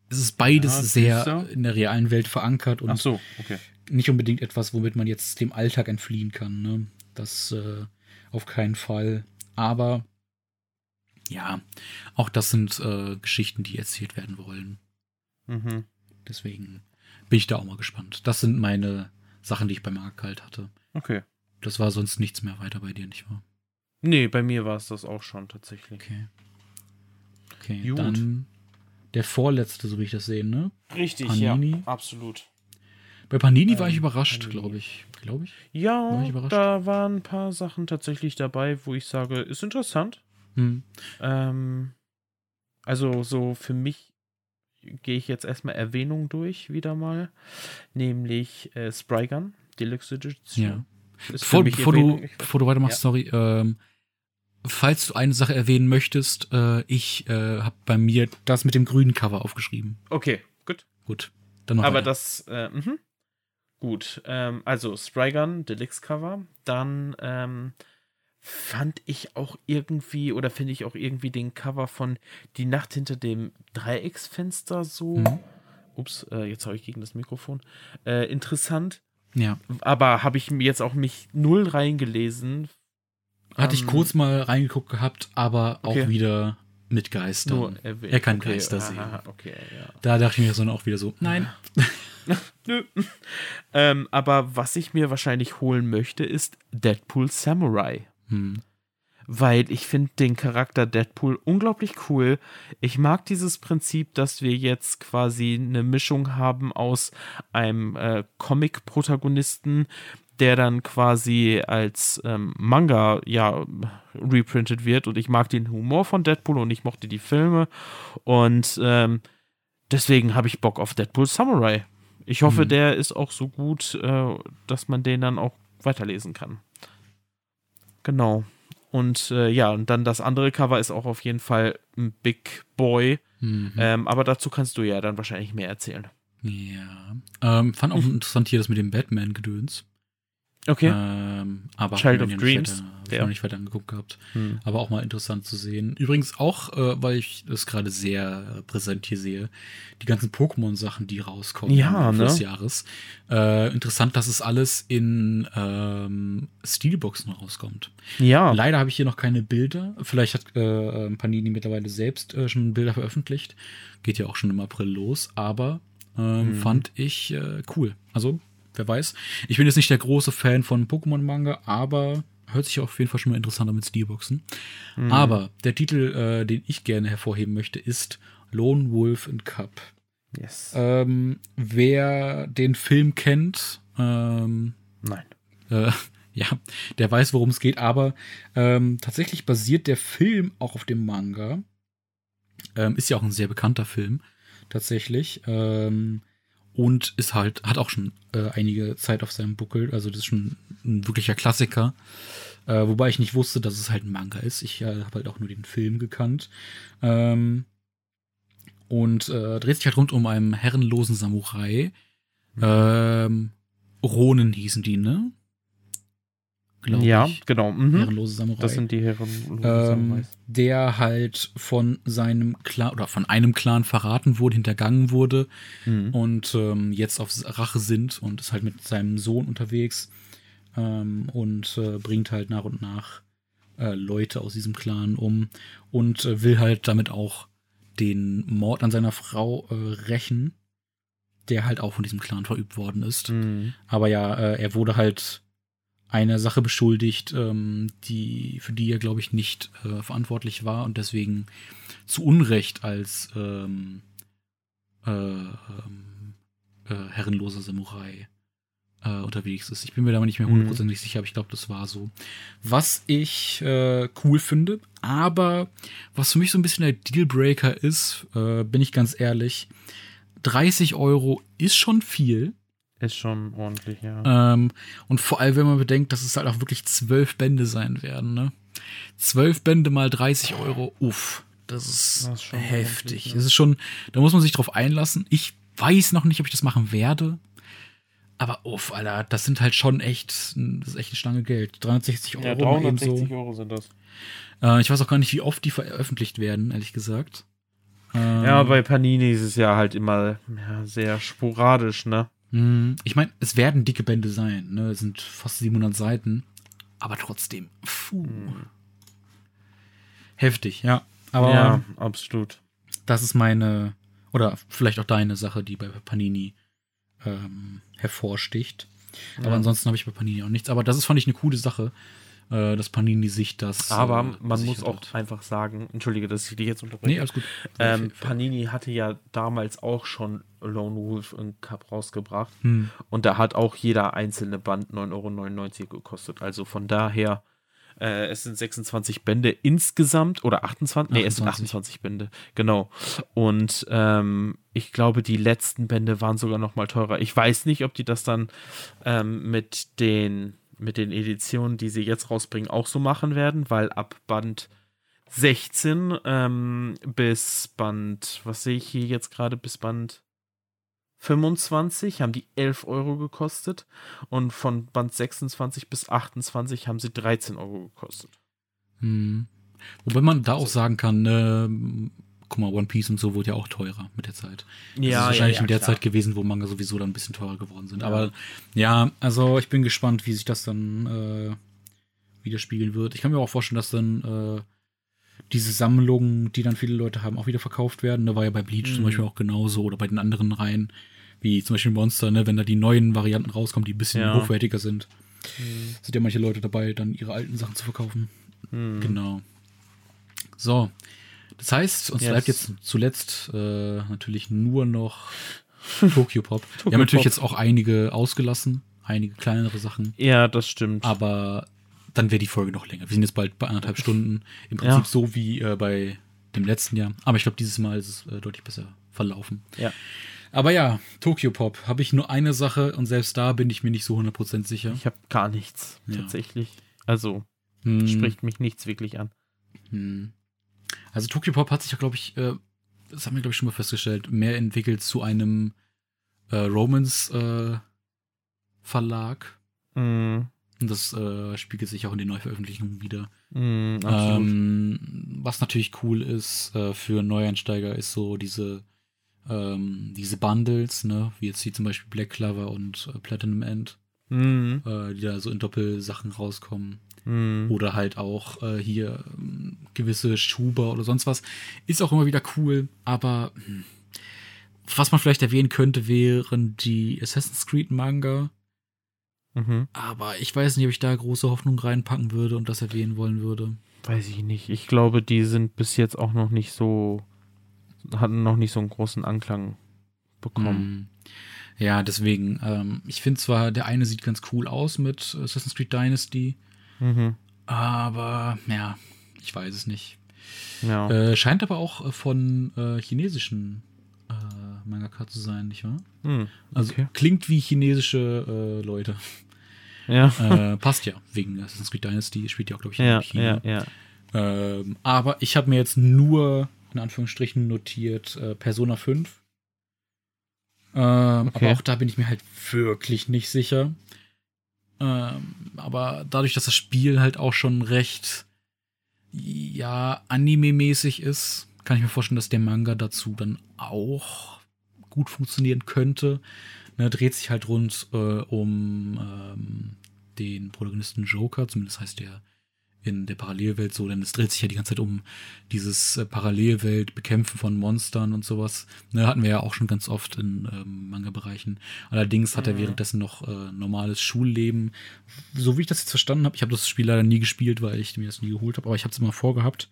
Es ist beides ja, sehr in der realen Welt verankert und Ach so, okay. nicht unbedingt etwas, womit man jetzt dem Alltag entfliehen kann. Ne? Das äh, auf keinen Fall. Aber ja, auch das sind äh, Geschichten, die erzählt werden wollen. Mhm. Deswegen bin ich da auch mal gespannt. Das sind meine Sachen, die ich beim Arc halt hatte. Okay. Das war sonst nichts mehr weiter bei dir, nicht wahr? Nee, bei mir war es das auch schon tatsächlich. Okay. Okay, Gut. dann der vorletzte, so wie ich das sehe, ne? Richtig, Panini. ja, absolut. Bei Panini ähm, war ich ähm, überrascht, glaube ich. Glaube ich. Ja, war ich da waren ein paar Sachen tatsächlich dabei, wo ich sage, ist interessant. Hm. Ähm, also so für mich gehe ich jetzt erstmal Erwähnung durch, wieder mal. Nämlich äh, Sprygun, Deluxe Edition. Ja. Bevor, bevor du, bevor du weitermachst, ja. sorry, ähm, falls du eine Sache erwähnen möchtest, äh, ich äh, habe bei mir das mit dem grünen Cover aufgeschrieben. Okay, gut. Gut. Dann noch Aber weiter. das, äh, mh. gut. Ähm, also Sprygun, Deluxe Cover. Dann ähm, fand ich auch irgendwie oder finde ich auch irgendwie den Cover von Die Nacht hinter dem Dreiecksfenster so. Mhm. Ups, äh, jetzt habe ich gegen das Mikrofon. Äh, interessant. Ja. Aber habe ich mir jetzt auch mich null reingelesen. Hatte ähm, ich kurz mal reingeguckt gehabt, aber okay. auch wieder mit Geistern. er kann okay, Geister sehen. okay, ja. Da dachte ich mir so auch wieder so, nein. Nö. ähm, aber was ich mir wahrscheinlich holen möchte, ist Deadpool Samurai. Hm. Weil ich finde den Charakter Deadpool unglaublich cool. Ich mag dieses Prinzip, dass wir jetzt quasi eine Mischung haben aus einem äh, Comic-Protagonisten, der dann quasi als ähm, Manga ja reprintet wird und ich mag den Humor von Deadpool und ich mochte die Filme und ähm, deswegen habe ich Bock auf Deadpool Samurai. Ich hoffe, mhm. der ist auch so gut, äh, dass man den dann auch weiterlesen kann. Genau. Und äh, ja, und dann das andere Cover ist auch auf jeden Fall ein Big Boy. Mhm. Ähm, aber dazu kannst du ja dann wahrscheinlich mehr erzählen. Ja. Ähm, fand auch interessant hier das mit dem Batman-Gedöns. Okay. Ähm, aber Child of Dreams. Weiter, ja. noch nicht weiter angeguckt gehabt. Hm. Aber auch mal interessant zu sehen. Übrigens auch, äh, weil ich das gerade sehr präsent hier sehe, die ganzen Pokémon-Sachen, die rauskommen ja, ne? des Jahres. Äh, interessant, dass es alles in ähm, Steelboxen rauskommt. Ja. Leider habe ich hier noch keine Bilder. Vielleicht hat äh, Panini mittlerweile selbst äh, schon Bilder veröffentlicht. Geht ja auch schon im April los, aber ähm, hm. fand ich äh, cool. Also wer weiß. Ich bin jetzt nicht der große Fan von Pokémon-Manga, aber hört sich auf jeden Fall schon mal interessanter mit Steelboxen. Mhm. Aber der Titel, äh, den ich gerne hervorheben möchte, ist Lone Wolf and Cup. Yes. Ähm, wer den Film kennt, ähm, nein. Äh, ja, der weiß, worum es geht, aber ähm, tatsächlich basiert der Film auch auf dem Manga. Ähm, ist ja auch ein sehr bekannter Film, tatsächlich. Ähm, und ist halt, hat auch schon äh, einige Zeit auf seinem Buckel. Also das ist schon ein wirklicher Klassiker. Äh, wobei ich nicht wusste, dass es halt ein Manga ist. Ich äh, habe halt auch nur den Film gekannt. Ähm, und äh, dreht sich halt rund um einen herrenlosen Samurai. Mhm. Ähm, Ronen hießen die, ne? Glaube ja, ich. genau. Mhm. Herrenlose Samurai. Das sind die herrenlosen ähm, der halt von seinem Clan oder von einem Clan verraten wurde, hintergangen wurde Mhm. und ähm, jetzt auf Rache sind und ist halt mit seinem Sohn unterwegs ähm, und äh, bringt halt nach und nach äh, Leute aus diesem Clan um und äh, will halt damit auch den Mord an seiner Frau äh, rächen, der halt auch von diesem Clan verübt worden ist. Mhm. Aber ja, äh, er wurde halt einer Sache beschuldigt, ähm, die, für die er, glaube ich, nicht äh, verantwortlich war und deswegen zu Unrecht als ähm, äh, ähm, äh, herrenloser Samurai äh, unterwegs ist. Ich bin mir da nicht mehr Mhm. hundertprozentig sicher, aber ich glaube, das war so. Was ich äh, cool finde, aber was für mich so ein bisschen der Dealbreaker ist, äh, bin ich ganz ehrlich, 30 Euro ist schon viel. Ist schon ordentlich, ja. Ähm, und vor allem, wenn man bedenkt, dass es halt auch wirklich zwölf Bände sein werden, ne? Zwölf Bände mal 30 Euro, uff, das ist, Das ist heftig. Das ist schon, da muss man sich drauf einlassen. Ich weiß noch nicht, ob ich das machen werde. Aber uff, Alter, das sind halt schon echt, das ist echt eine Stange Geld. 360 Euro ja, mal eben 360 so. Euro sind das. Äh, ich weiß auch gar nicht, wie oft die veröffentlicht werden, ehrlich gesagt. Ähm, Ja, bei Panini ist es ja halt immer ja, sehr sporadisch, ne? Hm, Ich meine, es werden dicke Bände sein, ne? Es sind fast 700 Seiten. Aber trotzdem. Puh. Heftig, ja. Aber ja, absolut. das ist meine, oder vielleicht auch deine Sache, die bei Panini ähm, hervorsticht. Aber Ja. ansonsten habe ich bei Panini auch nichts. Aber das ist, fand ich, eine coole Sache, äh, dass Panini sich das. Aber äh, man sich muss auch hat. einfach sagen, entschuldige, dass ich dich jetzt unterbreche. Nee, alles gut. ähm, Panini hatte ja damals auch schon Lone Wolf und Cup rausgebracht. Hm. Und da hat auch jeder einzelne Band 9,99 Euro gekostet. Also von daher, äh, es sind 26 Bände insgesamt oder 28? Nee, es sind 28. 28 Bände, genau. Und ähm, ich glaube, die letzten Bände waren sogar noch mal teurer. Ich weiß nicht, ob die das dann ähm, mit den mit den Editionen, die sie jetzt rausbringen, auch so machen werden, weil ab Band 16 ähm, bis Band, was sehe ich hier jetzt gerade, bis Band 25 haben die 11 Euro gekostet und von Band 26 bis 28 haben sie 13 Euro gekostet. Hm. Wobei man da auch sagen kann, ne, guck mal, One Piece und so wurde ja auch teurer mit der Zeit. das ist wahrscheinlich in der Zeit gewesen, wo Manga sowieso dann ein bisschen teurer geworden sind. Ja. Aber ja, also ich bin gespannt, wie sich das dann äh, widerspiegeln wird. Ich kann mir auch vorstellen, dass dann äh, diese Sammlungen, die dann viele Leute haben, auch wieder verkauft werden. Da war ja bei Bleach zum Mhm. Beispiel auch genauso oder bei den anderen Reihen, wie zum Beispiel Monster, ne, wenn da die neuen Varianten rauskommen, die ein bisschen Ja. hochwertiger sind, Hm, sind ja manche Leute dabei, dann ihre alten Sachen zu verkaufen. hm. Genau. So. Das heißt, uns Yes. bleibt jetzt zuletzt äh, natürlich nur noch Tokyo Pop. Wir haben natürlich Pop. jetzt auch einige ausgelassen, einige kleinere Sachen, Ja, das stimmt. aber dann wäre die Folge noch länger. Wir sind jetzt bald bei anderthalb Stunden. Im Prinzip Ja. so wie äh, bei dem letzten Jahr. Aber ich glaube, dieses Mal ist es äh, deutlich besser verlaufen. Ja. Aber ja, Tokyo Pop habe ich nur eine Sache und selbst da bin ich mir nicht so 100% sicher. Ich habe gar nichts, Ja. tatsächlich. Also, Hm. spricht mich nichts wirklich an. Hm. Also Tokyo Pop hat sich ja, glaube ich, äh, das haben wir, glaube ich, schon mal festgestellt, mehr entwickelt zu einem äh, Romance-Verlag. Hm, Und das äh, spiegelt sich auch in den Neuveröffentlichungen wieder. absolut. Ähm, was natürlich cool ist äh, für Neueinsteiger, ist so diese, ähm, diese Bundles, ne? wie jetzt hier zum Beispiel Black Clover und äh, Platinum End, äh, die da so in Doppelsachen rauskommen. Hm. oder halt auch äh, hier ähm, gewisse Schuber oder sonst was. Ist auch immer wieder cool, aber hm, was man vielleicht erwähnen könnte, wären die Assassin's Creed Manga. Mhm. Aber ich weiß nicht, ob ich da große Hoffnung reinpacken würde und das erwähnen wollen würde. Weiß ich nicht. Ich glaube, die sind bis jetzt auch noch nicht so, hatten noch nicht so einen großen Anklang bekommen. Hm. Ja, deswegen, ähm, ich finde zwar, der eine sieht ganz cool aus mit Assassin's Creed Dynasty, Mhm. aber ja, ich weiß es nicht. Ja. Äh, scheint aber auch äh, von äh, chinesischen äh, Mangaka zu sein, nicht wahr? Hm. Also Okay. klingt wie chinesische äh, Leute. Ja. Äh, passt ja, wegen Assassin's Creed Dynasty spielt ja auch, glaube ich, in ja, China. ja, ja. Ähm, aber ich habe mir jetzt nur, in Anführungsstrichen, notiert Persona 5. Ähm, Okay. Aber auch da bin ich mir halt wirklich nicht sicher. Ähm, aber dadurch, dass das Spiel halt auch schon recht, ja, anime-mäßig ist, kann ich mir vorstellen, dass der Manga dazu dann auch gut funktionieren könnte. Ne, dreht sich halt rund äh, um ähm, den Protagonisten Joker, zumindest heißt der in der Parallelwelt so, denn es dreht sich ja die ganze Zeit um dieses äh, Parallelwelt, Bekämpfen von Monstern und sowas. Ne, hatten wir ja auch schon ganz oft in ähm, Manga-Bereichen. Allerdings hat er währenddessen noch äh, normales Schulleben. So wie ich das jetzt verstanden habe, ich habe das Spiel leider nie gespielt, weil ich mir das nie geholt habe, aber ich habe es immer vorgehabt.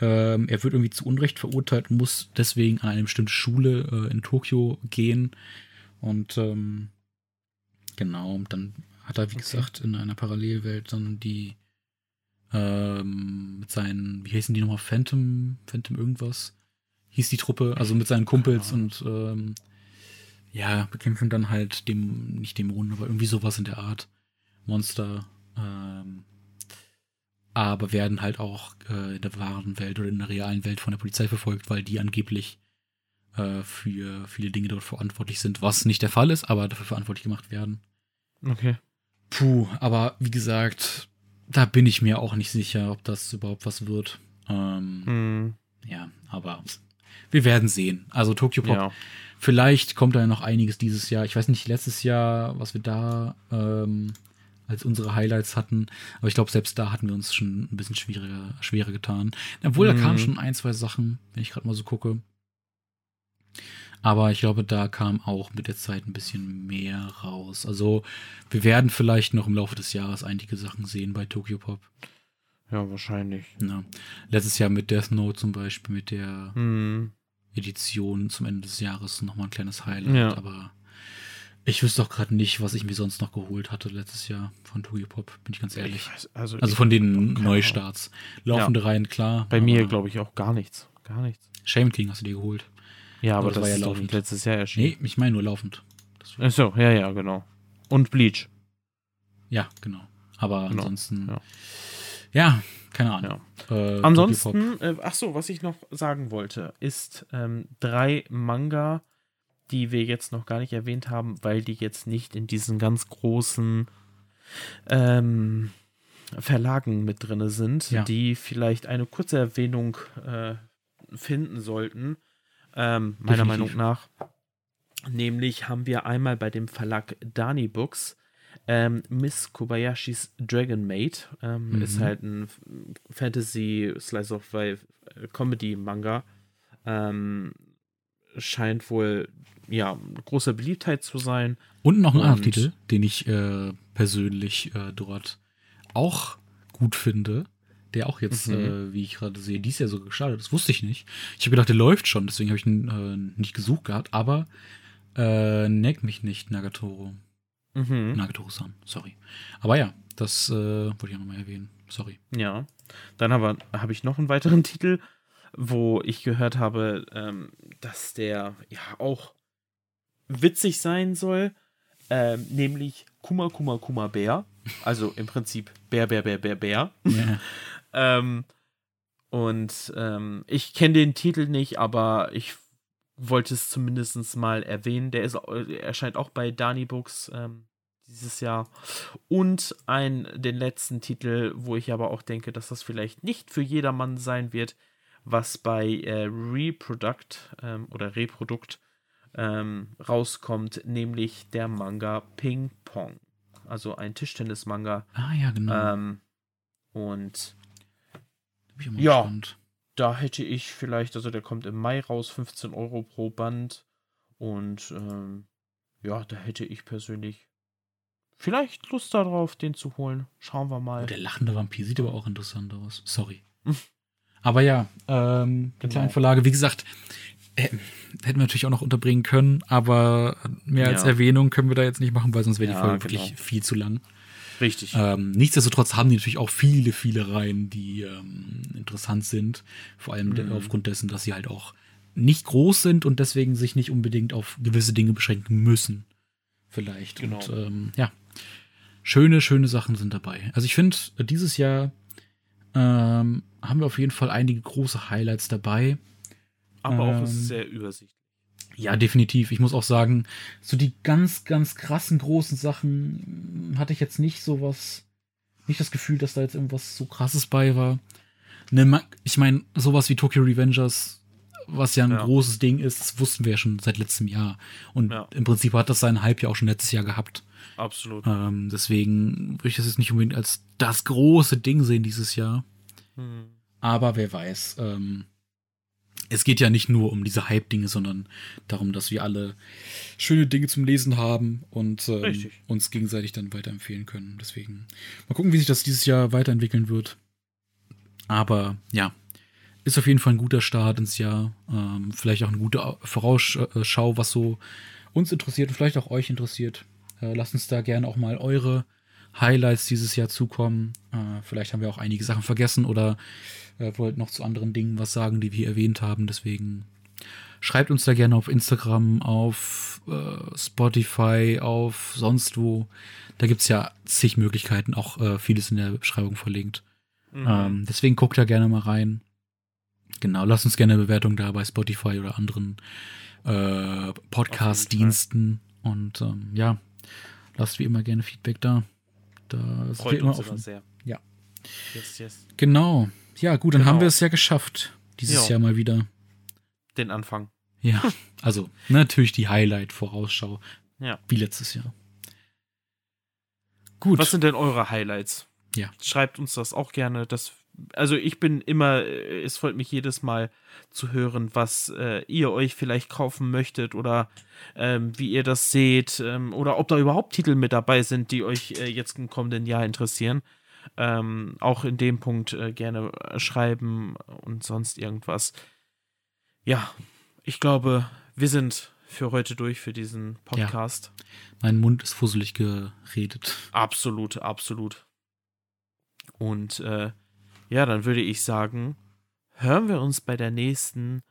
Ähm, er wird irgendwie zu Unrecht verurteilt und muss deswegen an eine bestimmte Schule äh, in Tokio gehen. Und ähm, genau, dann hat er, wie okay. gesagt, in einer Parallelwelt dann die ähm, mit seinen, wie heißen die nochmal, Phantom, Phantom irgendwas, hieß die Truppe, also mit seinen Kumpels ja. und ähm, ja, bekämpfen dann halt dem, nicht Dämonen, aber irgendwie sowas in der Art. Monster. Ähm, aber werden halt auch äh, in der wahren Welt oder in der realen Welt von der Polizei verfolgt, weil die angeblich äh, für viele Dinge dort verantwortlich sind, was nicht der Fall ist, aber dafür verantwortlich gemacht werden. Okay. Puh, aber wie gesagt, da bin ich mir auch nicht sicher, ob das überhaupt was wird. Ähm, mhm. Ja, aber wir werden sehen. Also Tokyo Pop, ja. vielleicht kommt da noch einiges dieses Jahr. Ich weiß nicht, letztes Jahr, was wir da ähm, als unsere Highlights hatten. Aber ich glaube, selbst da hatten wir uns schon ein bisschen schwieriger, schwerer getan. Obwohl, mhm. da kamen schon ein, zwei Sachen, wenn ich gerade mal so gucke. Aber ich glaube, da kam auch mit der Zeit ein bisschen mehr raus. Also wir werden vielleicht noch im Laufe des Jahres einige Sachen sehen bei Tokyo Pop. Ja, wahrscheinlich. Ja. Letztes Jahr mit Death Note zum Beispiel, mit der hm. Edition zum Ende des Jahres nochmal ein kleines Highlight. Ja. Aber ich wüsste auch gerade nicht, was ich mir sonst noch geholt hatte letztes Jahr von Tokyo Pop, bin ich ganz ehrlich. Ich weiß, also, also von den Neustarts. Laufende ja. Reihen, klar. Bei mir glaube ich auch gar nichts. Gar nichts. Shame King hast du dir geholt. Ja, aber, aber das, war ja laufend. letztes Jahr erschienen. Nee, ich meine nur laufend. Ach so, ja, ja, genau. Und Bleach. Ja, genau. Aber genau. ansonsten. Ja. ja. keine Ahnung. Ja. Äh, ansonsten, äh, ach so, was ich noch sagen wollte, ist ähm, drei Manga, die wir jetzt noch gar nicht erwähnt haben, weil die jetzt nicht in diesen ganz großen ähm, Verlagen mit drin sind, ja. die vielleicht eine kurze Erwähnung äh, finden sollten ähm, meiner Definitiv. Meinung nach. Nämlich haben wir einmal bei dem Verlag Dani Books ähm, Miss Kobayashis Dragon Maid. Ähm, mhm. Ist halt ein Fantasy Slice of Life äh, Comedy Manga. Ähm, scheint wohl ja große Beliebtheit zu sein. Und noch ein anderer Titel, den ich äh, persönlich äh, dort auch gut finde der auch jetzt, mhm. äh, wie ich gerade sehe, dies Jahr so gestartet Das wusste ich nicht. Ich habe gedacht, der läuft schon, deswegen habe ich ihn äh, nicht gesucht gehabt, aber äh, neck mich nicht, Nagatoro. Mhm. Nagatoro-san, sorry. Aber ja, das äh, wollte ich auch nochmal erwähnen. Sorry. Ja. Dann habe hab ich noch einen weiteren Titel, wo ich gehört habe, ähm, dass der ja auch witzig sein soll. Ähm, nämlich Kuma Kuma Kuma Bär. Also im Prinzip Bär, Bär, Bär, Bär, Bär. Ja. Ähm, und ähm, ich kenne den Titel nicht, aber ich wollte es zumindest mal erwähnen. Der ist, erscheint auch bei Dani Books ähm, dieses Jahr. Und ein, den letzten Titel, wo ich aber auch denke, dass das vielleicht nicht für jedermann sein wird, was bei äh, Reproduct ähm, oder Reprodukt ähm, rauskommt, nämlich der Manga Ping Pong. Also ein Tischtennis-Manga. Ah ja, genau. Ähm, und ja, gespannt. da hätte ich vielleicht, also der kommt im Mai raus, 15 Euro pro Band. Und ähm, ja, da hätte ich persönlich vielleicht Lust darauf, den zu holen. Schauen wir mal. Oh, der lachende Vampir sieht aber auch interessant aus. Sorry. aber ja, ähm, genau. kleine Verlage, wie gesagt, äh, hätten wir natürlich auch noch unterbringen können, aber mehr als ja. Erwähnung können wir da jetzt nicht machen, weil sonst wäre die Folge genau. wirklich viel zu lang. Richtig. Ähm, nichtsdestotrotz haben die natürlich auch viele, viele Reihen, die ähm, interessant sind. Vor allem mhm. aufgrund dessen, dass sie halt auch nicht groß sind und deswegen sich nicht unbedingt auf gewisse Dinge beschränken müssen. Vielleicht. Genau. Und ähm, ja, schöne, schöne Sachen sind dabei. Also ich finde, dieses Jahr ähm, haben wir auf jeden Fall einige große Highlights dabei. Aber auch ähm, sehr übersichtlich. Ja, definitiv. Ich muss auch sagen, so die ganz, ganz krassen großen Sachen hatte ich jetzt nicht so was nicht das Gefühl, dass da jetzt irgendwas so krasses bei war. Ne, ich meine, sowas wie Tokyo Revengers, was ja ein ja. großes Ding ist, das wussten wir ja schon seit letztem Jahr. Und ja. im Prinzip hat das seinen Hype ja auch schon letztes Jahr gehabt. Absolut. Ähm, deswegen würde ich das jetzt nicht unbedingt als das große Ding sehen dieses Jahr. Hm. Aber wer weiß. Ähm, es geht ja nicht nur um diese Hype-Dinge, sondern darum, dass wir alle schöne Dinge zum Lesen haben und ähm, uns gegenseitig dann weiterempfehlen können. Deswegen mal gucken, wie sich das dieses Jahr weiterentwickeln wird. Aber ja, ist auf jeden Fall ein guter Start ins Jahr. Ähm, vielleicht auch eine gute Vorausschau, was so uns interessiert und vielleicht auch euch interessiert. Äh, lasst uns da gerne auch mal eure Highlights dieses Jahr zukommen. Äh, vielleicht haben wir auch einige Sachen vergessen oder äh, wollt noch zu anderen Dingen was sagen, die wir erwähnt haben. Deswegen schreibt uns da gerne auf Instagram, auf äh, Spotify, auf sonst wo. Da gibt es ja zig Möglichkeiten, auch äh, vieles in der Beschreibung verlinkt. Mhm. Ähm, deswegen guckt da gerne mal rein. Genau, lasst uns gerne eine Bewertung da bei Spotify oder anderen äh, Podcast-Diensten. Und ähm, ja, lasst wie immer gerne Feedback da. Da Freut wir immer offen. sehr. Ja. Yes, yes. Genau. Ja, gut, dann genau. haben wir es ja geschafft. Dieses jo. Jahr mal wieder. Den Anfang. Ja, also natürlich die Highlight-Vorausschau. Ja. Wie letztes Jahr. Gut. Was sind denn eure Highlights? Ja. Schreibt uns das auch gerne. Das, also ich bin immer, es freut mich jedes Mal zu hören, was äh, ihr euch vielleicht kaufen möchtet oder ähm, wie ihr das seht ähm, oder ob da überhaupt Titel mit dabei sind, die euch äh, jetzt im kommenden Jahr interessieren. Ähm, auch in dem Punkt äh, gerne äh, schreiben und sonst irgendwas. Ja, ich glaube, wir sind für heute durch für diesen Podcast. Ja. Mein Mund ist fusselig geredet. Absolut, absolut. Und äh, ja, dann würde ich sagen, hören wir uns bei der nächsten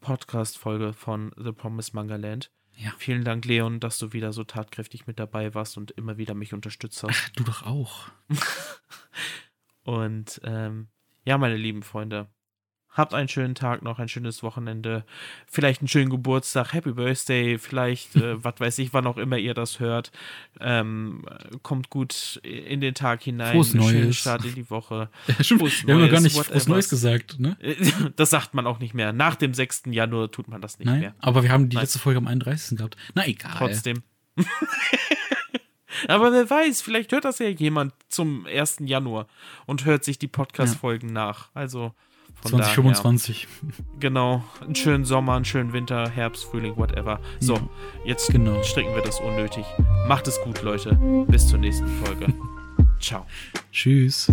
Podcast-Folge von The Promised Manga Land. Ja. Vielen Dank, Leon, dass du wieder so tatkräftig mit dabei warst und immer wieder mich unterstützt hast. Ach, du doch auch. und ähm, ja, meine lieben Freunde, Habt einen schönen Tag noch, ein schönes Wochenende, vielleicht einen schönen Geburtstag, Happy Birthday, vielleicht, äh, was weiß ich, wann auch immer ihr das hört. Ähm, kommt gut in den Tag hinein. Frohes Neues. Schönen Start in die Woche. Ja, schon, Frohes wir haben gar nicht Frohes Neues gesagt, ne? Das sagt man auch nicht mehr. Nach dem 6. Januar tut man das nicht Nein, mehr. Aber wir haben die Nein. letzte Folge am 31. gehabt. Na egal. Trotzdem. Aber wer weiß, vielleicht hört das ja jemand zum 1. Januar und hört sich die Podcast-Folgen ja. nach. Also. Von 2025. Daher, genau. Einen schönen Sommer, einen schönen Winter, Herbst, Frühling, whatever. So, jetzt genau. stricken wir das unnötig. Macht es gut, Leute. Bis zur nächsten Folge. Ciao. Tschüss.